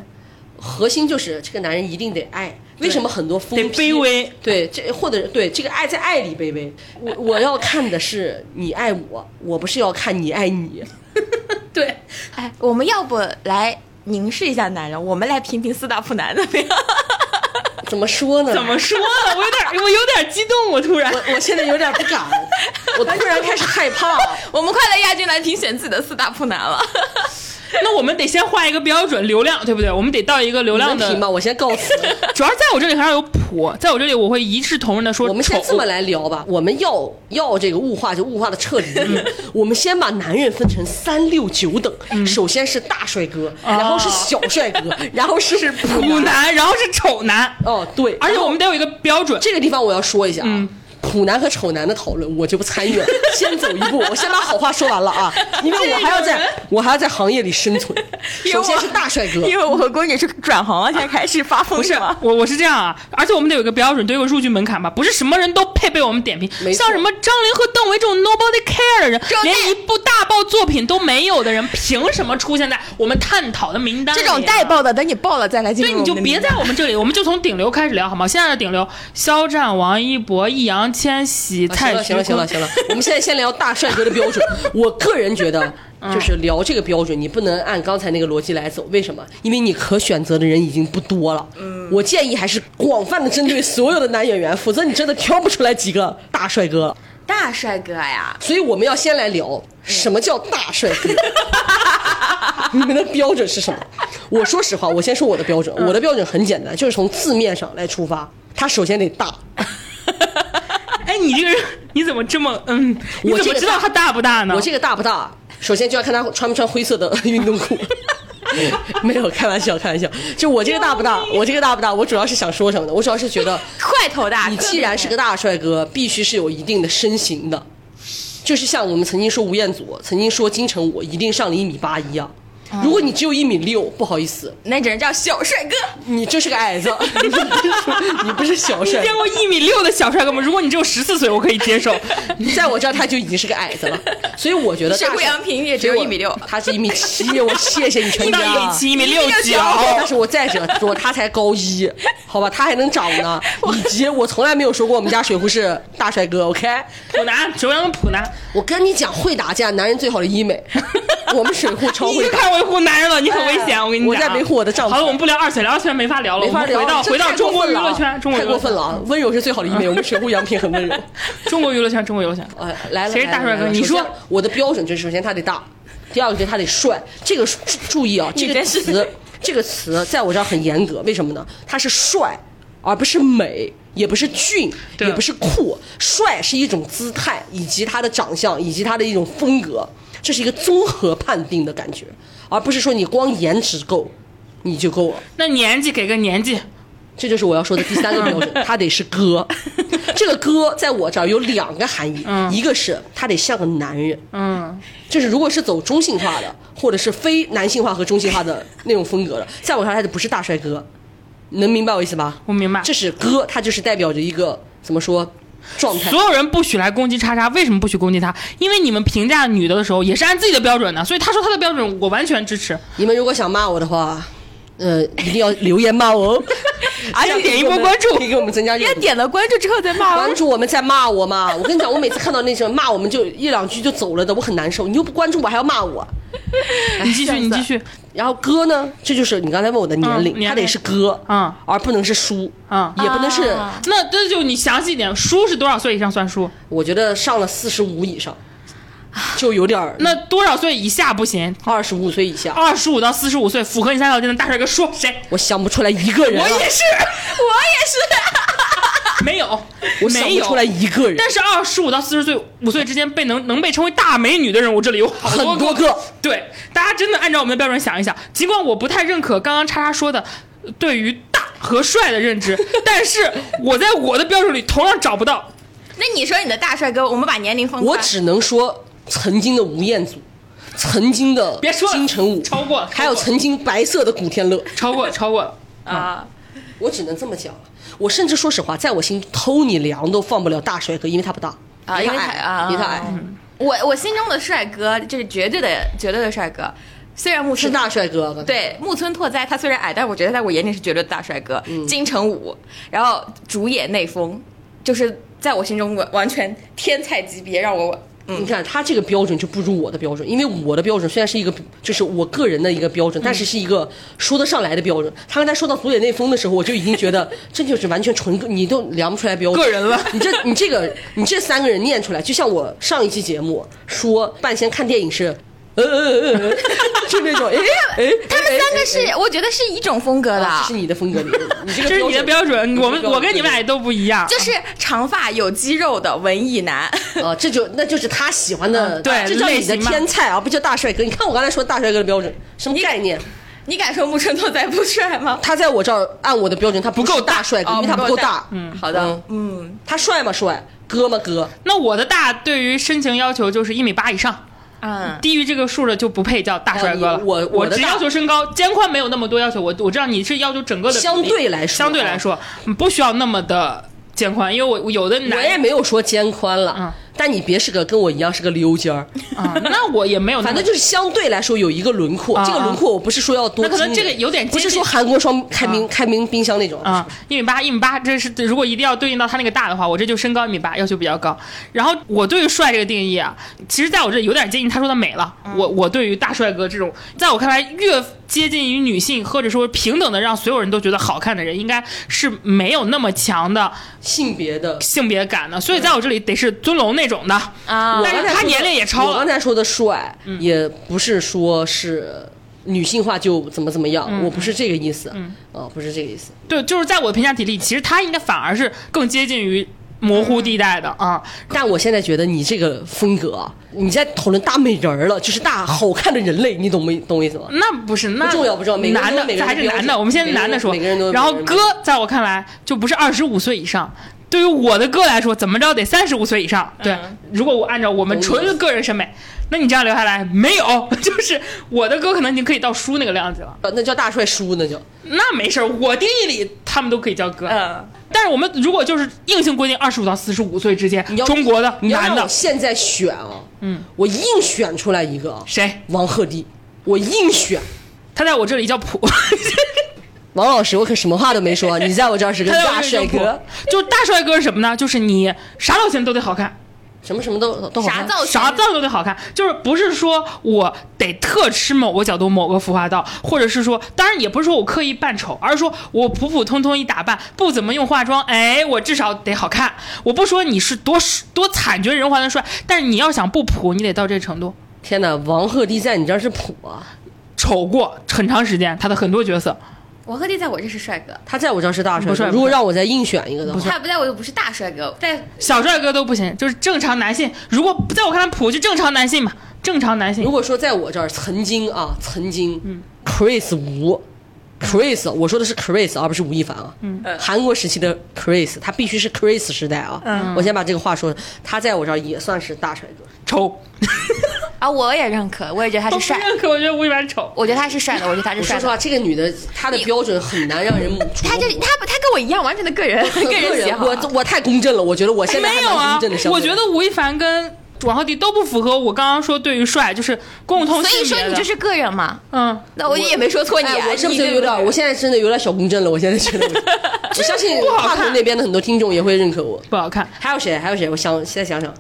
核心就是这个男人一定得爱。为什么很多疯卑微？对，这或者对这个爱在爱里卑微。我 我要看的是你爱我，我不是要看你爱你。对，哎，我们要不来凝视一下男人，我们来评评四大普男怎么样？怎么说呢？怎么说呢？我有点，我有点激动，我突然。我我现在有点不敢，我突然开始害怕。我们快来亚军来评选自己的四大普男了。那我们得先画一个标准流量，对不对？我们得到一个流量的能评吗？我先告辞。主要在我这里还要有谱，在我这里我会一视同仁的说我们先这么来聊吧，我们要要这个物化就物化的彻底。我们先把男人分成三六九等，首先是大帅哥，然后是小帅哥，然后是普。男，然后是丑男，哦，对，而且我们得有一个标准。这个地方我要说一下啊。普男和丑男的讨论我就不参与了，先走一步，我先把好话说完了啊，因为我还要在 我还要在行业里生存。首先是大帅哥，因为我和闺女是转行了，现在开始发疯不是吗？我，我是这样啊，而且我们得有个标准，得有个入局门槛吧，不是什么人都配被我们点评。像什么张琳和邓为这种 nobody care 的人这，连一部大爆作品都没有的人，凭什么出现在我们探讨的名单里啊？这种带爆的，等你爆了再来进入对，你就别在我们这里，我们就从顶流开始聊好吗？现在的顶流：肖战、王一博、易烊千玺、太行了。行了行了行了，我们现在先聊大帅哥的标准。我个人觉得，就是聊这个标准，你不能按刚才那个逻辑来走。为什么？因为你可选择的人已经不多了。嗯我建议还是广泛的针对所有的男演员，否则你真的挑不出来几个大帅哥。大帅哥呀，所以我们要先来聊什么叫大帅哥。你们的标准是什么？我说实话，我先说我的标准。我的标准很简单，就是从字面上来出发，他首先得大。哎，你这个人你怎么这么嗯？你我怎么知道他大不大呢？我这个大不大？首先就要看他穿不穿灰色的运动裤。没有开玩笑，开玩笑。就我这个大不大？我这个大不大？我主要是想说什么呢？我主要是觉得，块头大。你既然是个大帅哥，必须是有一定的身形的，就是像我们曾经说吴彦祖，曾经说金城武一定上了一米八一样。如果你只有一米六，不好意思，那只能叫小帅哥。你就是个矮子，你不是小帅见过一米六的小帅哥吗？如果你只有十四岁，我可以接受。在我这儿他就已经是个矮子了，所以我觉得大帅水户洋平也只有一米六他是一米七，我谢谢你全家。一米七，一米六九。但是我再者说，他才高一，好吧，他还能长呢。以及我从来没有说过我们家水壶是大帅哥，OK？普男，中央普男，我跟你讲，会打架，男人最好的医美。我们水壶超会打。维护男人了，你很危险。我跟你讲，我在维护我的丈夫好了，我们不聊二次元，聊二次元没法聊了。没法聊，我们回到回到 中国娱乐圈，中国太过分了啊！温柔是最好的医美，我们水户杨平很温柔。中国娱乐圈，中国娱乐圈。呃，来了，谁是大帅哥你说我的标准就是，首先他得大，第二个就是他得帅。这个注注意啊，这个词，这个词在我这儿很严格，为什么呢？他是帅，而不是美。也不是俊，也不是酷，帅是一种姿态，以及他的长相，以及他的一种风格，这是一个综合判定的感觉，而不是说你光颜值够，你就够了。那年纪给个年纪，这就是我要说的第三个标准，他得是哥。这个哥在我这儿有两个含义，一个是他得像个男人，嗯，就是如果是走中性化的，或者是非男性化和中性化的那种风格的，在我看来他就不是大帅哥，能明白我意思吧？我明白。这是哥，他就是代表着一个怎么说状态所。有人不许来攻击叉叉，为什么不许攻击他？因为你们评价女的的时候也是按自己的标准的，所以他说他的标准，我完全支持。你们如果想骂我的话，呃，一定要留言骂我哦，而且点一波关注可以给我们增加热度。别点了关注之后再骂我关。注我们再骂我嘛！我跟你讲，我每次看到那种骂我们就一两句就走了的，我很难受。你又不关注我，还要骂我。你继续，你继续。然后哥呢，这就是你刚才问我的年龄，嗯年龄他得是哥，嗯而不能是叔，嗯也不能是。啊那这就你详细一点，叔是多少岁以上算叔？我觉得上了四十五以上，就有点儿 那多少岁以下不行？二十五岁以下，二十五到四十五岁符合你三条件的大帅哥说谁？我想不出来一个人、啊。我也是，我也是，没有，我想没有不出来一个人。但是二十五到四十岁五岁之间被能能被称为大美女的人，我这里有好很多多个。对，大家真的按照我们的标准想一想。尽管我不太认可刚刚叉叉说的呃对于大和帅的认知，但是我在我的标准里同样找不到。那你说你的大帅哥，我们把年龄分开。我只能说，曾经的吴彦祖，曾经的别说金城武，超过了还有曾经白色的古天乐，超过超过了，啊，我只能这么讲了。我甚至说实话，在我心中，Tony 梁都放不了大帅哥，因为他不大。啊因为他矮，啊。比他矮，我我心中的帅哥就是绝对的绝对的帅哥，虽然木村是大帅哥。对木村拓哉，他虽然矮，但我觉得在我眼里是绝对的大帅哥。金城武，然后主演内丰，就是在我心中完完全天才级别，让我你看他这个标准就不如我的标准，因为我的标准虽然是一个，就是我个人的一个标准，但是是一个说得上来的标准。他刚才说到左眼内丰的时候，我就已经觉得 这就是完全纯个，你都量不出来标准。个人了你这你这个你这三个人念出来，就像我上一期节目说半仙看电影是。呃呃呃呃，就就那种哎哎，他们三个是，我觉得是一种风格的，是你的风格，你你这个 这是你的标准，我们我跟你们俩都不一样。就是长发有肌肉的文艺男。哦，这就那就是他喜欢的，嗯对这叫你的天菜啊，不叫大帅哥。你看我刚才说大帅哥的标准，什么概念？你敢说木村拓哉不帅吗？他在我这儿按我的标准，他不不够大帅哥，哦因为他不够大不够大。嗯，好的，嗯他帅吗？帅，哥吗？哥。那我的大对于身形要求就是一米八以上，嗯，低于这个数的就不配叫大帅哥了。啊我我只要求身高，肩宽没有那么多要求。我我知道你是要求整个的相对来说相对来说嗯不需要那么的肩宽，因为我我有的我男也没有说肩宽了，嗯但你别是个跟我一样是个溜尖儿，啊，那我也没有，反正就是相对来说有一个轮廓。啊这个轮廓我不是说要多那可能这个有点不是说韩国双开冰开冰冰箱那种啊，一米八，一米八，这是如果一定要对应到他那个大的话，我这就身高一米八，要求比较高。然后我对于帅这个定义啊，其实在我这有点接近他说的美了。我我对于大帅哥这种，在我看来越接近于女性或者说平等的让所有人都觉得好看的人，应该是没有那么强的性别的。性别感的。所以在我这里得是尊龙那种的啊但是他年龄也超我刚。才说的帅，也不是说是女性化就怎么怎么样，我不是这个意思，嗯、哦，不是这个意思。对，就是在我的评价体里，其实他应该反而是更接近于模糊地带的啊。但我现在觉得你这个风格啊，你在讨论大美人儿了，就是大好看的人类，你懂没懂我意思吗？那不是，那不重要不重要每个人男的都有每个人还是男的。我们先每个人男的说，每个人都然后哥在我看来就不是二十五岁以上。对于我的哥来说，怎么着得三十五岁以上。对，如果我按照我们纯个人审美，那你这样留下来没有？就是我的哥可能已经可以到叔那个量级了。呃那叫大帅叔，那就那没事儿，我定义里他们都可以叫哥。嗯，但是我们如果就是硬性规定二十五到四十五岁之间，中国的男的现在选啊，嗯，我硬选出来一个啊，谁？王鹤棣，我硬选。他在我这里叫普，王老师，我可什么话都没说，你在我这儿是个大帅哥，。就大帅哥是什么呢？就是你啥造型都得好看。什么什么都都好看。啥造型？啥造型都得好看，就是不是说我得特吃某个角度、某个服化道，或者是说，当然也不是说我刻意扮丑，而是说我普普通通一打扮，不怎么用化妆，哎，我至少得好看。我不说你是多多惨绝人寰的帅，但是你要想不普，你得到这程度。天哪，王鹤棣在你这儿是普啊，丑过很长时间，他的很多角色，王鹤棣在我这是帅哥，他在我这儿是大帅哥。不帅不如果让我再硬选一个的话，他不在我又不是大帅哥，在小帅哥都不行，就是正常男性。如果在我看来普就正常男性嘛，正常男性如。果说在我这儿曾经啊，曾经嗯，Chris 吴，Chris，我说的是 Chris，而不是吴亦凡啊。嗯，韩国时期的 Chris，他必须是 Chris 时代啊。嗯，我先把这个话说，他在我这儿也算是大帅哥。丑，啊，我也认可，我也觉得他是帅，不认可，我觉得吴亦凡丑。我觉得他是帅的，我觉得他是帅说实话，这个女的她的标准很难让人 琢磨。他就她她跟我一样，完全的个人个个人喜好。我我太公正了，我觉得我现在还蛮没有啊公正的我觉得吴亦凡跟王鹤棣都不符合我刚刚说对于帅就是共同所以说。你就是个人嘛，嗯，那我也没说错你我是不是有点？我现在真的有点小公正了。我现在觉得 我，相信不好看话筒那边的很多听众也会认可我。不好看。还有谁？还有谁？我想现在想想，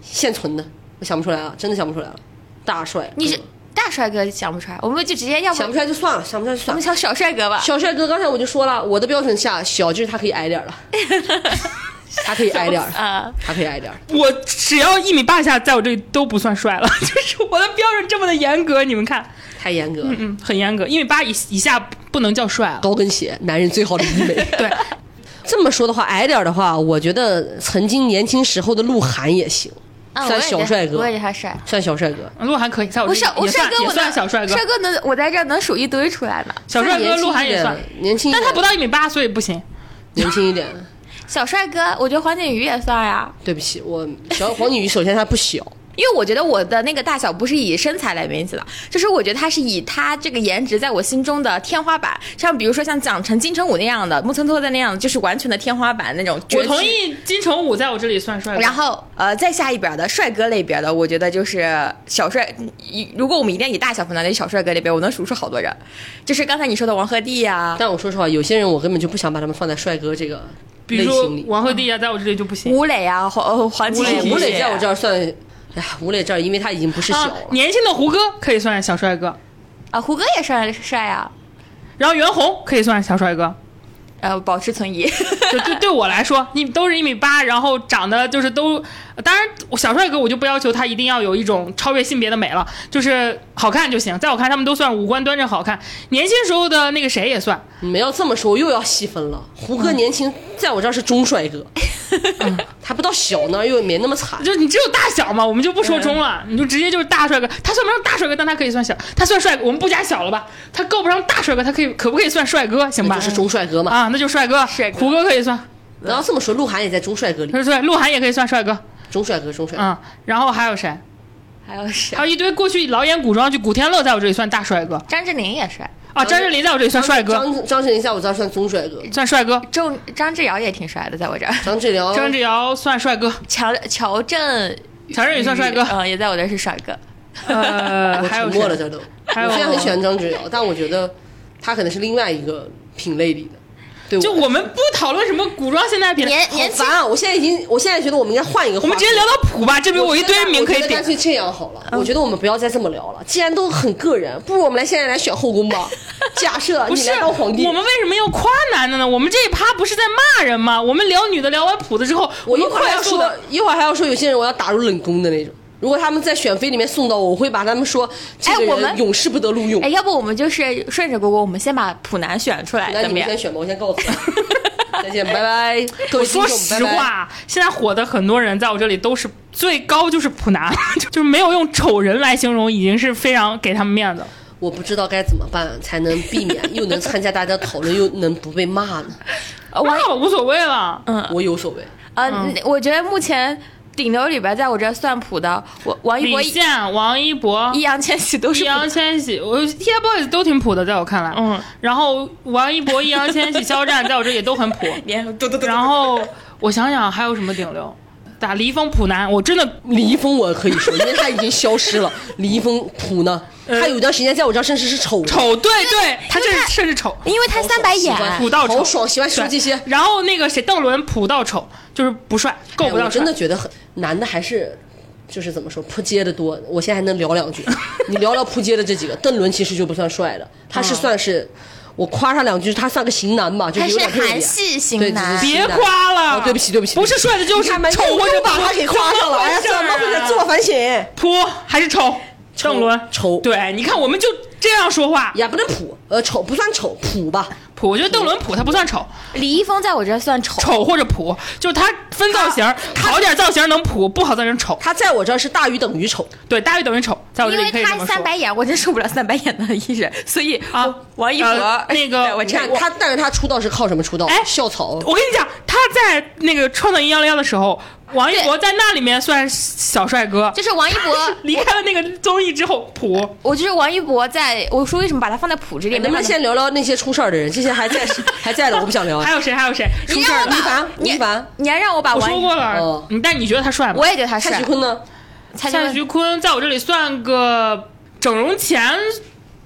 现存的我想不出来了，真的想不出来了。大帅，你是嗯大帅哥想不出来，我们就直接要不想不出来就算了，想不出来就算了。我们想小帅哥吧。小帅哥，刚才我就说了，我的标准下小就是他可以矮点儿了，他可以矮点儿，啊，他可以矮点儿。我只要一米八以下，在我这里都不算帅了，就是我的标准这么的严格，你们看，太严格了，嗯，很严格，一米八以以下不能叫帅了。高跟鞋，男人最好的医美。对，这么说的话，矮点儿的话，我觉得曾经年轻时候的鹿晗也行，算啊我也觉得小帅哥我也觉得他帅。算小帅哥。鹿晗可以，在我我这我帅哥我算小帅哥，帅哥能我在这能数一堆出来呢。小帅哥鹿晗也算，年轻一点，但他不到一米八，所以不行。年轻一点。小帅哥，我觉得黄景瑜也算呀，对不起，我小黄景瑜首先他不小，因为我觉得我的那个大小不是以身材来分析的，就是我觉得他是以他这个颜值在我心中的天花板，像比如说像蒋晨、金城武那样的，木村拓哉那样的，就是完全的天花板那种。我同。意金城武在我这里算帅。然后，呃，再下一边的帅哥类别的，我觉得就是小帅。以如果我们一定要以大小分的，那小帅哥类别，我能数出好多人，就是刚才你说的王鹤棣呀、但我说实话，有些人我根本就不想把他们放在帅哥这个比如说类型里。王鹤棣啊，在我这里就不行。吴磊啊、黄呃黄景吴磊，瑜吴磊在我这儿算，哎呀，吴磊这儿，因为他已经不是小啊了，，年轻的胡歌可以算小帅哥，啊，胡歌也帅帅啊。然后袁弘可以算小帅哥，呃，保持存疑。就对对我来说，你都是一米八，然后长得就是都，当然我小帅哥我就不要求他一定要有一种超越性别的美了，就是好看就行。在我看，他们都算五官端正好看。年轻时候的那个谁也算，你们要这么说，又要细分了。胡歌年轻，在我这儿是中帅哥，嗯还不到小呢，又没那么惨。就你只有大小嘛，我们就不说中了，你就直接就是大帅哥。他算不上大帅哥，但他可以算小，他算帅哥，我们不加小了吧？他够不上大帅哥，他可以可不可以算帅哥？行吧？就是中帅哥嘛。啊，那就帅哥，帅哥胡歌可以算，然后这么说，鹿晗也在中帅哥里，对对，鹿晗也可以算帅哥，中帅哥，钟帅哥。嗯，然后还有谁？还有谁？还有一堆过去老演古装剧，古天乐在我这里算大帅哥张智霖也帅，啊，张智霖在我这里算帅哥，张张智霖在我这儿算中帅哥，算帅哥。周张智尧也挺帅的，在我这儿。张智尧张智尧算帅哥，乔乔振乔振宇算帅哥。嗯，也在我这儿是帅哥。呃，我 还有谁？沉默了，这都。还有我虽然很喜欢张智尧，但我觉得他可能是另外一个品类里的。对，就我们不讨论什么古装现代品，年年轻好烦啊！我现在已经，我现在觉得我们应该换一个话题。我们直接聊到谱吧，这边我一堆名可以点我觉得干。脆这样好了，我觉得我们不要再这么聊了。既然都很个人，不如我们来现在来选后宫吧。假设你不是来当皇帝，我们为什么要夸男的呢？我们这一趴不是在骂人吗？我们聊女的，聊完谱子之后，我一们会儿要说快速的，，一会儿还要说有些人我要打入冷宫的那种。如果他们在选妃里面送到我，我会把他们说这个哎我们人永世不得录用哎，。要不我们就是顺着果果，我们先把普男选出来，那？你们先选吧，我先告诉你。再见，拜拜。各我说实，拜拜话，现在火的很多人在我这里都是最高就是普男，就是没有用丑人来形容，已经是非常给他们面子。我不知道该怎么办才能避免，又能参加大家讨论，又能不被骂呢？我无所谓了。嗯我有所谓。呃，我觉得目前顶流里边，在我这儿算谱的，我王一博、李现、王一博、易烊千玺都是易烊千玺，我 TFBOYS 都挺普的，在我看来。嗯，然后王一博、易烊千玺、肖战在我这也都很普。然后我想想还有什么顶流？打李易峰普男，我真的李易峰我可以说，因为他已经消失了。李易峰普呢？他有一段时间在我这儿甚至是丑，丑，对对，他这甚至丑。因为他三白眼好，爽普到丑好爽，喜欢说这些。然后那个谁，邓伦普到丑，就是不帅，够不到帅。哎我真的觉得很男的还是。就是怎么说扑街的多，我现在还能聊两句。你聊聊扑街的这几个，邓伦其实就不算帅的，他是算是，我夸他两句，他算个型男吧，就是有点特别韩系型对男别夸了哦，对不起对不起不是帅的就是丑我就把他给夸上了，哎呀，怎么回事？自我反省。扑还是丑？邓伦丑对，你看我们就这样说话。也不能普，呃，丑不算丑，普吧。普，我觉得邓伦普他不算丑，李易峰在我这儿算丑。丑或者普，就是他分造型，好点造型能普，不好造型丑。他在我这儿是大于等于丑，对，大于等于丑，在我这因为他里可以这么说。三白眼，我真受不了三白眼的艺人，所以啊王一博、呃那个 我看他，但是他出道是靠什么出道？哎校草。我跟你讲，他在那个《创造营幺零幺》的时候，王一博在那里面算小帅哥，就是王一博，离开了那个综艺之后，普我就是王一博在，我说为什么把他放在普这里？能不能先聊聊那些出事儿的人？这些还在 还在的，我不想聊。还有谁？还有谁？吴亦凡，吴亦凡，你还让我把我说过了但你觉得他帅吗？我也觉得他帅蔡徐。坤呢？蔡蔡徐坤徐坤在我这里算个整容前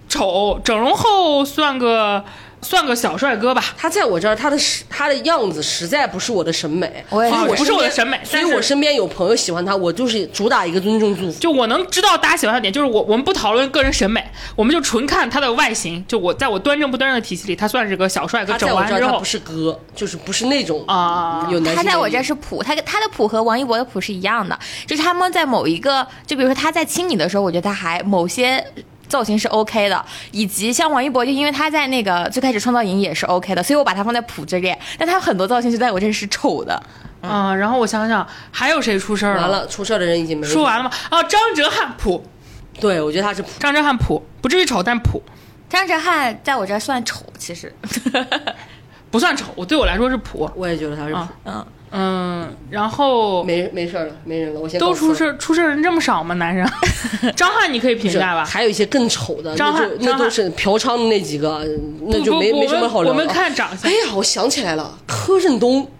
丑，整容后算个算个小帅哥吧。他在我这儿，他的实他的样子实在不是我的审美，我也是所以我不是我的审美所以我身边有朋友喜欢他，我就是主打一个尊重祝福。就我能知道大家喜欢他点，就是我我们不讨论个人审美，我们就纯看他的外形。就我在我端正不端正的体系里，他算是个小帅哥。整完之后这他不，是哥，就是不是那种啊有男性。他在我这儿是普，他他的普和王一博的普是一样的，就是他们在某一个，就比如说他在亲你的时候，我觉得他还某些。造型是 OK 的，以及像王一博，就因为他在那个最开始创造营也是 OK 的，所以我把他放在普这里。但他很多造型就在我这儿是丑的，嗯，然后我想想还有谁出事儿了完了，出事儿的人已经没有。说完了吗？啊，张哲瀚普，对，我觉得他是普。张哲瀚普，不至于丑，但普张哲瀚在我这儿算丑，其实，不算丑，我对我来说是普。我也觉得他是普。啊嗯，嗯，然后没没事儿了，没人了，我先都出事出事儿人这么少吗？男生？张翰你可以评价吧？还有一些更丑的，张那就翰那都是嫖娼的那几个，那就没没什么好聊的。我们看长相哎呀，我想起来了，柯震东，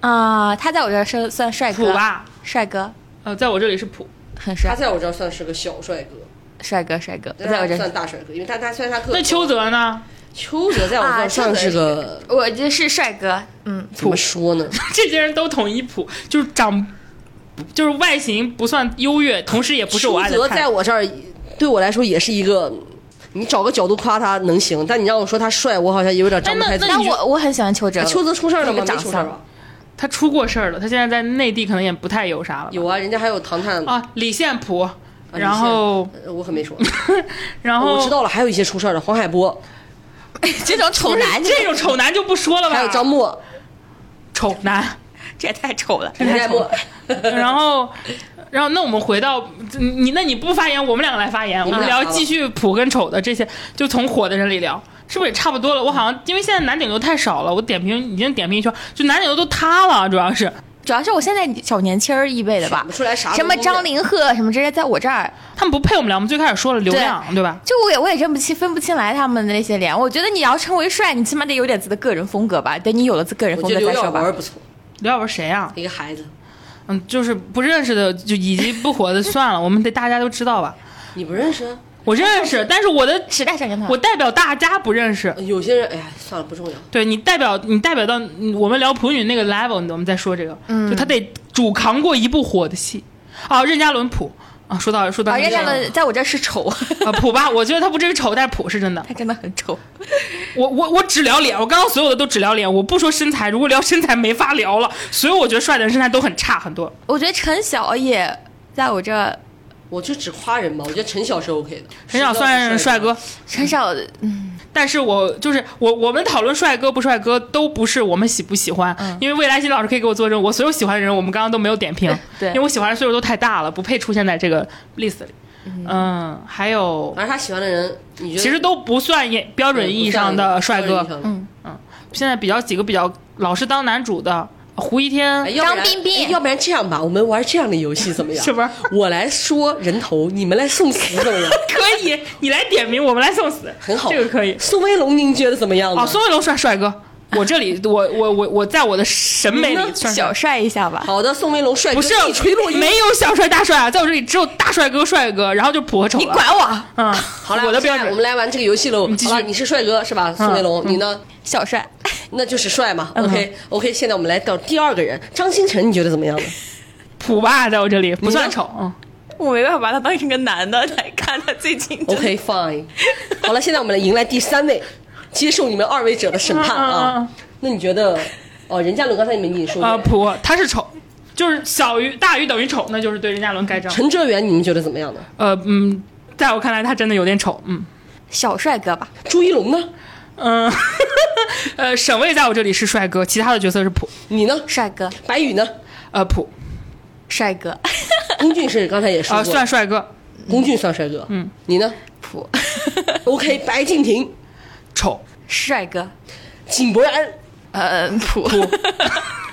啊、他在我这儿是算帅哥普吧？帅哥，呃，在我这里是普。他很帅，在我这儿算是个小帅哥，帅哥，帅哥，在我这儿算大帅哥，因为他他虽然他个那邱泽呢？邱泽在我这啊儿算是个我这是帅哥，嗯，怎么说呢？这些人都统一普，就是长，就是外形不算优越，同时也不是我爱的邱泽在我这儿对我来说也是一个你找个角度夸他能行，但你让我说他帅，我好像有点张不开嘴。但我我很喜欢邱泽。邱泽出事了吗？没长出事吧？他出过事儿了，他现在在内地可能也不太有啥了。有啊，人家还有唐探啊，李现普，然后我可没说。然后我知道了，还有一些出事儿的，黄海波，这种丑男，这种丑男就不说了吧。还有张默，丑男，这也太丑了，这太丑。然后，然后那我们回到你，那你不发言，我们两个来发言，我们聊继续普跟丑的这些，就从火的人里聊。是不是也差不多了？我好像因为现在男顶流太少了，我点评已经点评一圈，就男顶流都塌了，主要是主要是我现在小年轻儿一辈的吧，出来啥什么张凌赫什么这些，在我这儿他们不配我们聊。我们最开始说了流量，对吧？就我也我也认不清分不清来他们的那些脸。我觉得你要称为帅，你起码得有点自己的个人风格吧。等你有了自个人风格再说吧。刘耀文不错，刘耀文谁啊？一个孩子，嗯，就是不认识的就以及不火的算了，我们得大家都知道吧？你不认识？我认识，但是我的时代少年团，我代表大家不认识。有些人，哎呀，算了，不重要。对你代表你代表到我们聊普女那个 level，我们再说这个。嗯，就他得主扛过一部火的戏。啊，任嘉伦普啊，说到说到任嘉伦，在我这是丑啊，普吧，我觉得他不至于丑，但是普是真的，他真的很丑。我我我只聊脸，我刚刚所有的都只聊脸，我不说身材。如果聊身材没法聊了，所有我觉得帅的人身材都很差很多。我觉得陈晓也在我这。我就只夸人吧，我觉得陈晓是 OK 的，陈晓算帅哥，陈晓，嗯，但是我就是我，我们讨论帅哥不帅哥都不是我们喜不喜欢，因为未来新老师可以给我作证，我所有喜欢的人我们刚刚都没有点评，对，因为我喜欢的岁数都太大了，不配出现在这个 list 里，嗯，还有，反正他喜欢的人，你觉得其实都不算也标准意义上的帅哥，嗯。嗯，现在比较几个比较老是当男主的。胡一天、张彬彬，要不然这样吧，我们玩这样的游戏怎么样？是不是？我来说人头，你们来送死怎么样？可以，你来点名，我们来送死，很好，这个可以。宋威龙，您觉得怎么样？哦，宋威龙帅帅哥，我这里，我我我我在我的审美里小帅一下吧。好的，宋威龙帅哥，不是没有小帅大帅啊，在我这里只有大帅哥帅哥，然后就普和丑。你管我？嗯，好了，我的标准，我们来玩这个游戏喽。好了，你是帅哥是吧？宋威龙，你呢？小帅。那就是帅嘛，OK OK。现在我们来到第二个人，张新成，你觉得怎么样呢？普吧，在我这里不算丑，嗯，我没办法把他当成个男的来看。他最近 OK Fine。好了，现在我们来迎来第三位，接受你们二位者的审判啊。那你觉得，哦，任嘉伦刚才你们已经说啊，普他是丑，就是小于大于等于丑，那就是对任嘉伦盖章。陈哲远，你们觉得怎么样呢？呃嗯，在我看来他真的有点丑，嗯，小帅哥吧。朱一龙呢？嗯，呃，沈巍在我这里是帅哥，其他的角色是普。你呢？帅哥。白宇呢？呃，普。帅哥。龚俊是刚才也说过，算帅哥。龚俊算帅哥。嗯，你呢？普。OK，白敬亭。丑。帅哥。井柏然。呃，普。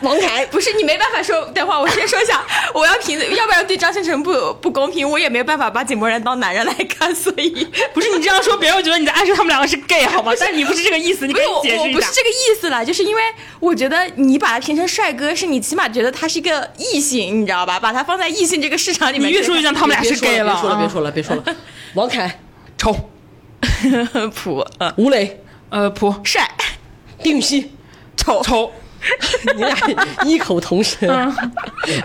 王凯不是你没办法说，等会儿我先说一下，我要评，要不然对张新成不不公平，我也没办法把井柏然当男人来看，所以 不是你这样说，别人会觉得你在暗示他们两个是 gay 好吗？但你不是这个意思，你可以解释一下。我不是这个意思了，就是因为我觉得你把他评成帅哥，是你起码觉得他是一个异性，你知道吧？把他放在异性这个市场里面，你越说越像他们俩是 gay 了。别说了，别说了，别说了。王凯丑，普，吴磊呃普帅，丁禹兮丑丑。你俩异口同声，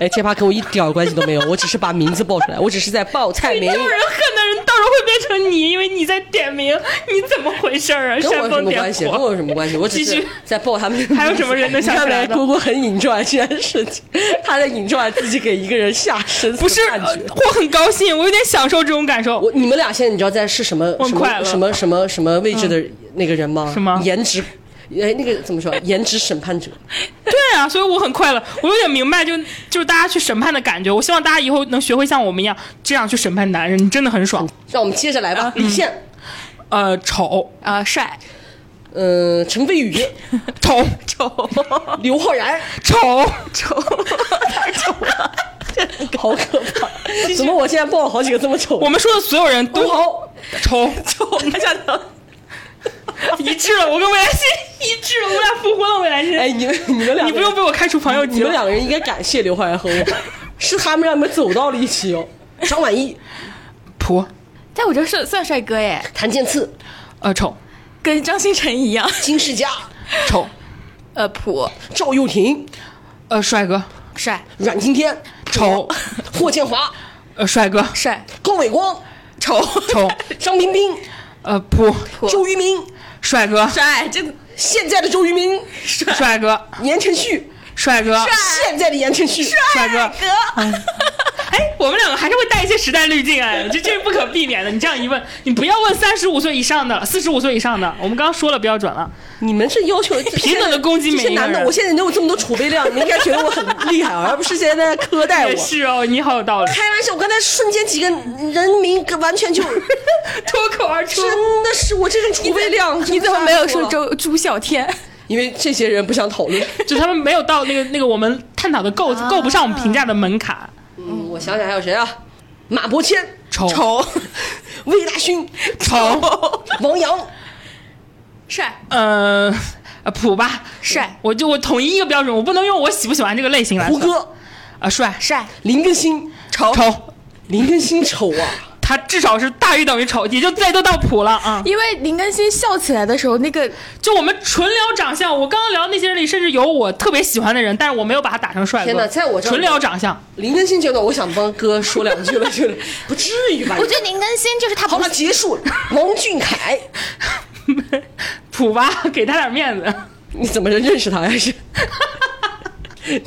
哎，这把跟我一点关系都没有，我只是把名字报出来，我只是在报菜名。招人恨的人到时候会变成你，因为你在点名，你怎么回事啊？跟我有什么关系？跟我有什么关系？我只是在报他们。还有什么人能 想起来？姑姑很引转这件事情，他在引转自己给一个人下生死不是，我很高兴，我有点享受这种感受。我你们俩现在你知道在是什么什么什么什么什么位置的那个人吗？什么颜值？哎，那个怎么说？颜值审判者。对啊，所以我很快乐，我有点明白，就就是大家去审判的感觉。我希望大家以后能学会像我们一样这样去审判男人，你真的很爽。让我们接着来吧。李现，呃，丑，呃，帅，呃，陈飞宇，丑 丑，刘昊然，丑丑，太丑了，好可怕！怎么我现在报了好几个这么丑？我们说的所有人都好丑丑，大家都。一致了，我跟未来星一致了，我们俩复婚了，未来星。哎，你们你们俩，你不用被我开除朋友，你们两个人应该感谢刘昊然和我，是他们让你们走到了一起哦。张晚意，普，在我这算算帅哥耶。谭健次，呃，丑，跟张新成一样。金世佳，丑，呃，普。赵又廷，呃，帅哥，帅。阮经天，丑。霍建华，呃，帅哥，帅。高伟光，丑丑。张彬彬。呃，普周渝民，帅哥，帅，这个现在的周渝民，帅哥，言承旭，帅哥，现在的言承旭，帅哥。哥，哎，我们两个还是会带一些时代滤镜，哎，这这是不可避免的。你这样一问，你不要问三十五岁以上的、四十五岁以上的，我们刚刚说了标准了。你们是要求 平等的攻击每一个这些男的，我现在能有这么多储备量，你们应该觉得我很厉害啊，而不是现在在苛待我 也。是哦，你好有道理，开玩笑，我刚才瞬间几个人名完全就脱口而出。真的是我这种储备量，你怎么没有说周？周朱孝天？因为这些人不想讨论。就他们没有到那个那个我们探讨的够够不上我们评价的门槛。嗯，我想想还有谁啊？马伯骞、丑。丑，魏大勋、丑，王阳、帅，呃，呃普吧，帅，我就我统一一个标准，我不能用我喜不喜欢这个类型来说。胡歌、啊，帅，帅，林更新。丑，丑，林更新丑啊！他至少是大于等于丑，也就再多到普了啊。因为林更新笑起来的时候，那个就我们纯聊长相，我刚刚聊那些人里，甚至有我特别喜欢的人，但是我没有把他打成帅哥。天哪在我这纯聊长相，林更新觉得，我想帮哥说两句了，就是不至于吧？我觉得林更新就是他不好了，结束了。王俊凯，普吧，给他点面子。你怎么认识他呀？是？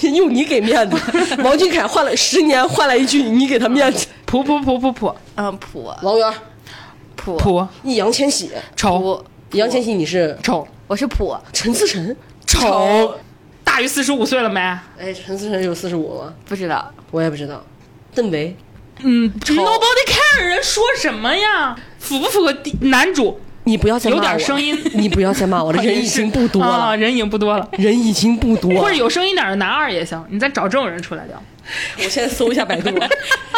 用你给面子，王俊凯换了十年，换来一句你给他面子。普普普普普嗯普王源，普普易烊千玺，丑，易烊千玺你是丑我是普，陈思诚？丑，大于四十五岁了没？哎，陈思诚有四十五吗？不知道，我也不知道。邓为，嗯，Nobody care，人说什么呀？符不符合男主？你不要再骂有我点声音你不要再骂我了，人已经不多啊，了，人已经不多了。人已经不多了。或者有声音点的男二也行，你再找这种人出来聊。我现在搜一下百度 了。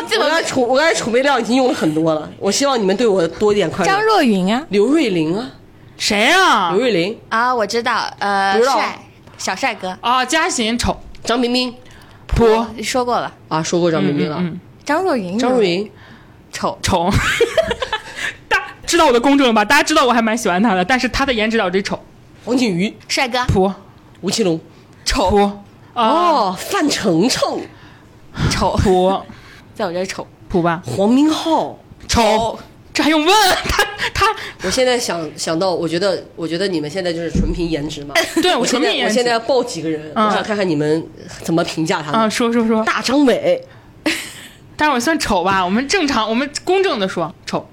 怎么我刚才储我刚才储备量已经用了很多了，我希望你们对我多一点宽容。张若昀啊刘瑞麟啊，谁啊刘？瑞麟，啊，我知道，呃，不帅，小帅哥，啊，嘉行丑张彬彬普说过了，啊，说过张彬彬了。嗯嗯张若昀，张若昀，丑，丑。大知道我的公正了吧？大家知道我还蛮喜欢他的，但是他的颜值导致丑。黄景瑜，帅哥，普吴奇隆。丑普啊哦，范丞丞，丑，普在我这儿丑，普吧黄明昊。丑，这还用问？他他 我现在想想到，我觉得，我觉得你们现在就是纯凭颜值嘛。对我我现纯凭颜值在我现在要报几个人，嗯我想看看你们怎么评价他啊，们。说说说，大张伟，但是我算丑吧？我们正常，我们公正的说丑。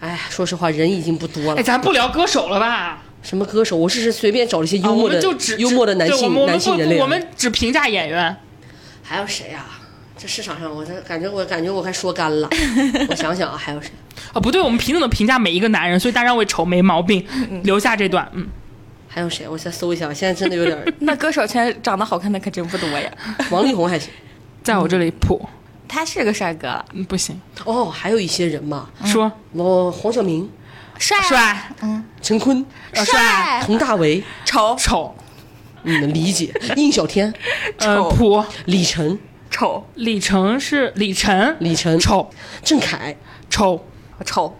哎，说实话，人已经不多了哎，了。咱不聊歌手了吧？什么歌手？我只是随便找了一些幽默的、们就只幽默的男性男性人类。不我们只评价演员。还有谁啊？这市场上，我这感觉我感觉我快说干了。我想想啊，还有谁？啊，不对，我们平等的评价每一个男人，所以大张伟丑没毛病，留下这段。嗯，还有谁？我再搜一下，现在真的有点儿。那歌手圈长得好看的可真不多呀。王力宏还行。在我这里普，他是个帅哥了，嗯，不行，哦，还有一些人嘛，说我黄晓明、帅帅，嗯，陈坤、呃帅，佟大为，丑丑，你们理解？印小天、呃，丑普，李晨、丑李晨是李晨，李晨、丑郑恺。丑，丑，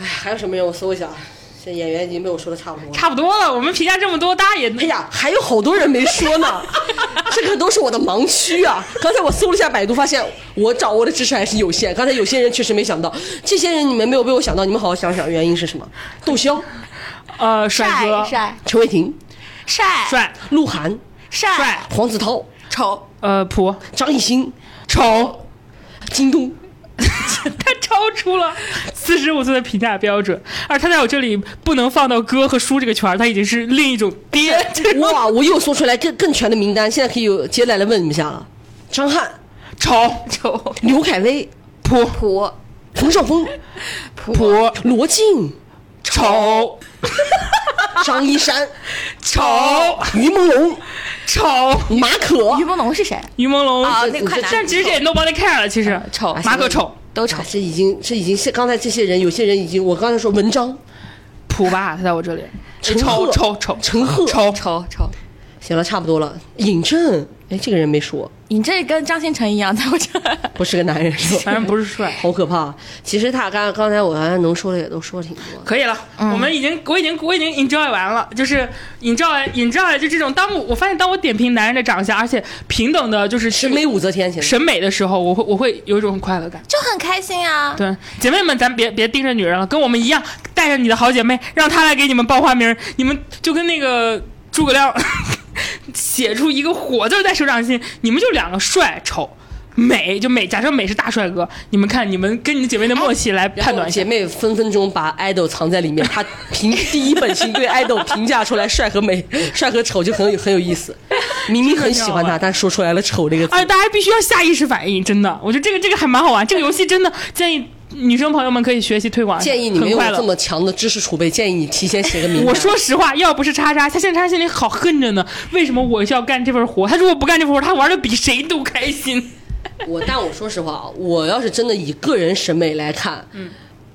哎，还有什么人？我搜一下。这演员已经被我说的差不多了。差不多了。我们评价这么多，大家也哎呀，还有好多人没说呢，这个都是我的盲区啊！刚才我搜了一下百度，发现我掌握的知识还是有限。刚才有些人确实没想到，这些人你们没有被我想到，你们好好想想原因是什么？窦骁、呃帅哥，帅陈伟霆、帅。帅。鹿晗、帅。帅，黄子韬、丑。呃普。张艺兴、丑，京东。他超出了四十五岁的评价标准，而他在我这里不能放到哥和叔这个圈儿，他已经是另一种爹。哇，我又说出来更更全的名单，现在可以有接下来问你们一下了：张翰、丑。丑。刘恺威、普。普。冯绍峰、普。罗晋、丑 张一山、丑 于朦胧、丑，马可于。朦胧是谁？于朦胧啊那个快男但其实这也 nobody care 了，其实丑。马可丑，都丑。啊，这已经这已经是刚才这些人，有些人已经，我刚才说文章、普吧，他在我这里，陈丑赫丑丑陈赫丑。丑丑行了，差不多了。尹正，哎，这个人没说，尹正跟张新成一样，在我这儿。不是个男人是吧？反正不是帅。好可怕。其实他刚刚才我刚才能说的也都说挺多。可以了，我们已经，我已经，我已经 enjoy 完了，就是 enjoy enjoy 就这种。当我我发现，当我点评男人的长相，而且平等的，就是审美武则天，审美的时候，我会我会有一种很快乐感，就很开心啊。对，姐妹们，咱别别盯着女人了，跟我们一样，带着你的好姐妹，让她来给你们报花名，你们就跟那个诸葛亮 写出一个火字在手掌心，你们就两个帅丑。美就美，假设美是大帅哥，你们看你们跟你的姐妹的默契来判断。姐妹分分钟把爱豆藏在里面，她凭第一本心对爱豆评价出来帅和美、帅和丑就很有很有意思。明明很喜欢他，但说出来了丑这个字。哎，大家必须要下意识反应，真的，我觉得这个这个还蛮好玩。这个游戏真的建议女生朋友们可以学习推广。建议你没有这么强的知识储备，建议你提前写个名。我说实话，要不是叉叉，他现在他心里好恨着呢。为什么我要干这份活？他如果不干这份活，他玩的比谁都开心。我但我说实话啊，我要是真的以个人审美来看，嗯，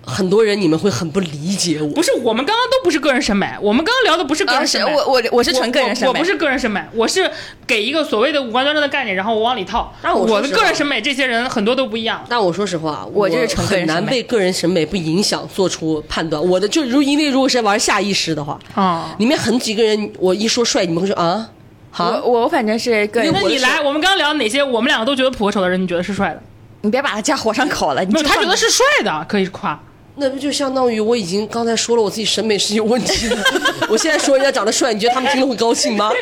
很多人你们会很不理解我。不是，我们刚刚都不是个人审美，我们刚刚聊的不是个人审美，我我我是纯个人审美，我不是个人审美，我是给一个所谓的五官端正的概念，然后我往里套。但我的个人审美，这些人很多都不一样。但我说实话，我这是很难被个人审美不影响做出判断。我的就如因为如果是玩下意识的话，啊，里面很几个人，我一说帅，你们会说啊。好我我反正是个人。那你来，我们刚刚聊哪些我们两个都觉得普和丑的人，你觉得是帅的？你别把他架火上烤了。没有，他觉得是帅的，可以夸。那不就相当于我已经刚才说了我自己审美是有问题的？我现在说人家长得帅，你觉得他们听了会高兴吗？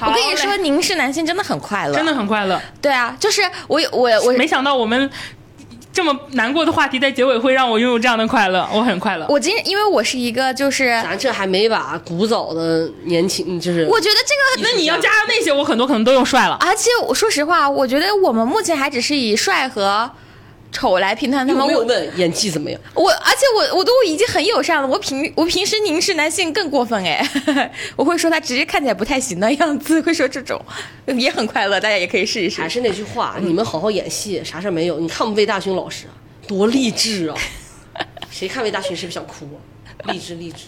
我跟你说，凝视男性真的很快乐，真的很快乐。对啊，就是我我我没想到我们。这么难过的话题在结尾会让我拥有这样的快乐，我很快乐。我今因为我是一个就是咱这还没把古早的年轻就是，我觉得这个那你要加上那些，我很多可能都用帅了。而且我说实话，我觉得我们目前还只是以帅和。丑来评判他们，我问演技怎么样？我而且我我都已经很友善了，我平我平时凝视男性更过分哎，我会说他直接看起来不太行的样子，会说这种 也很快乐，大家也可以试一试。还是那句话，你们好好演戏，啥事儿没有。你看我们魏大勋老师多励志啊！谁看魏大勋是不是想哭？励志励志。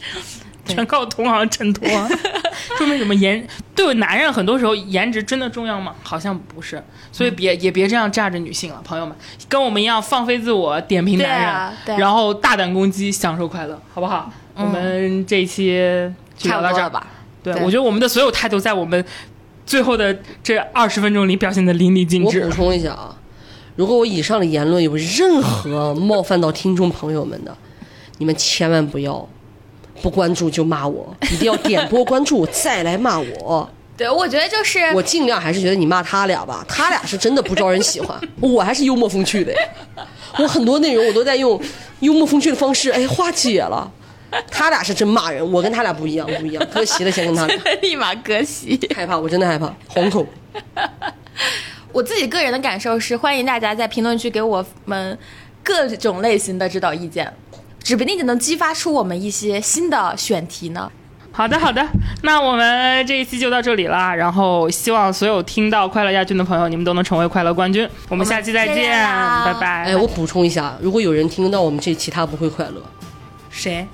全靠同行衬托，说明什么颜？对男人很多时候颜值真的重要吗？好像不是，所以别也别这样架着女性了，朋友们，跟我们一样放飞自我，点评男人，然后大胆攻击，享受快乐，好不好？我们这一期就聊到这儿吧。对，我觉得我们的所有态度在我们最后的这二十分钟里表现的淋漓尽致。我补充一下啊，如果我以上的言论有任何冒犯到听众朋友们的，你们千万不要。不关注就骂我，一定要点播关注再来骂我。对，我觉得就是我尽量还是觉得你骂他俩吧，他俩是真的不招人喜欢，我还是幽默风趣的。我很多内容我都在用幽默风趣的方式，哎，化解了。他俩是真骂人，我跟他俩不一样，不一样。割席了，先跟他俩。立马割席。害怕，我真的害怕，惶恐。我自己个人的感受是，欢迎大家在评论区给我们各种类型的指导意见。指不定就能激发出我们一些新的选题呢。好的，好的，那我们这一期就到这里啦。然后希望所有听到快乐亚军的朋友，你们都能成为快乐冠军。我们下期再见，拜拜。哎，我补充一下，如果有人听到我们这期，他不会快乐。谁？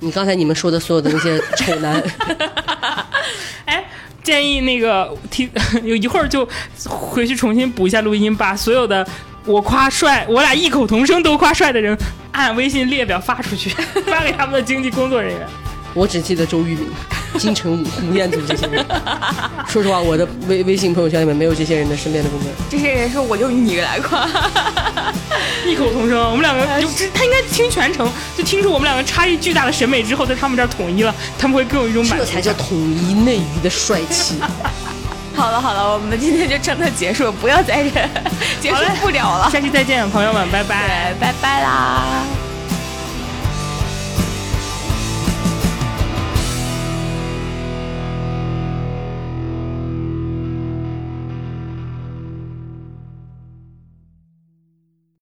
你刚才你们说的所有的那些丑男。哎，建议那个听，有一会儿就回去重新补一下录音，把所有的。我夸帅，我俩异口同声都夸帅的人，按微信列表发出去，发给他们的经纪工作人员。我只记得周渝民、金城武、吴彦祖这些人。说实话，我的微微信朋友圈里面没有这些人的身边的工作人员。这些人说我用你来夸，异口同声。我们两个就他应该听全程，就听出我们两个差异巨大的审美之后，在他们这儿统一了，他们会更有一种满足。这才叫统一内娱的帅气。好了好了，我们今天就真的结束，不要再忍，结束不了了。下期再见，朋友们，拜拜，拜拜啦。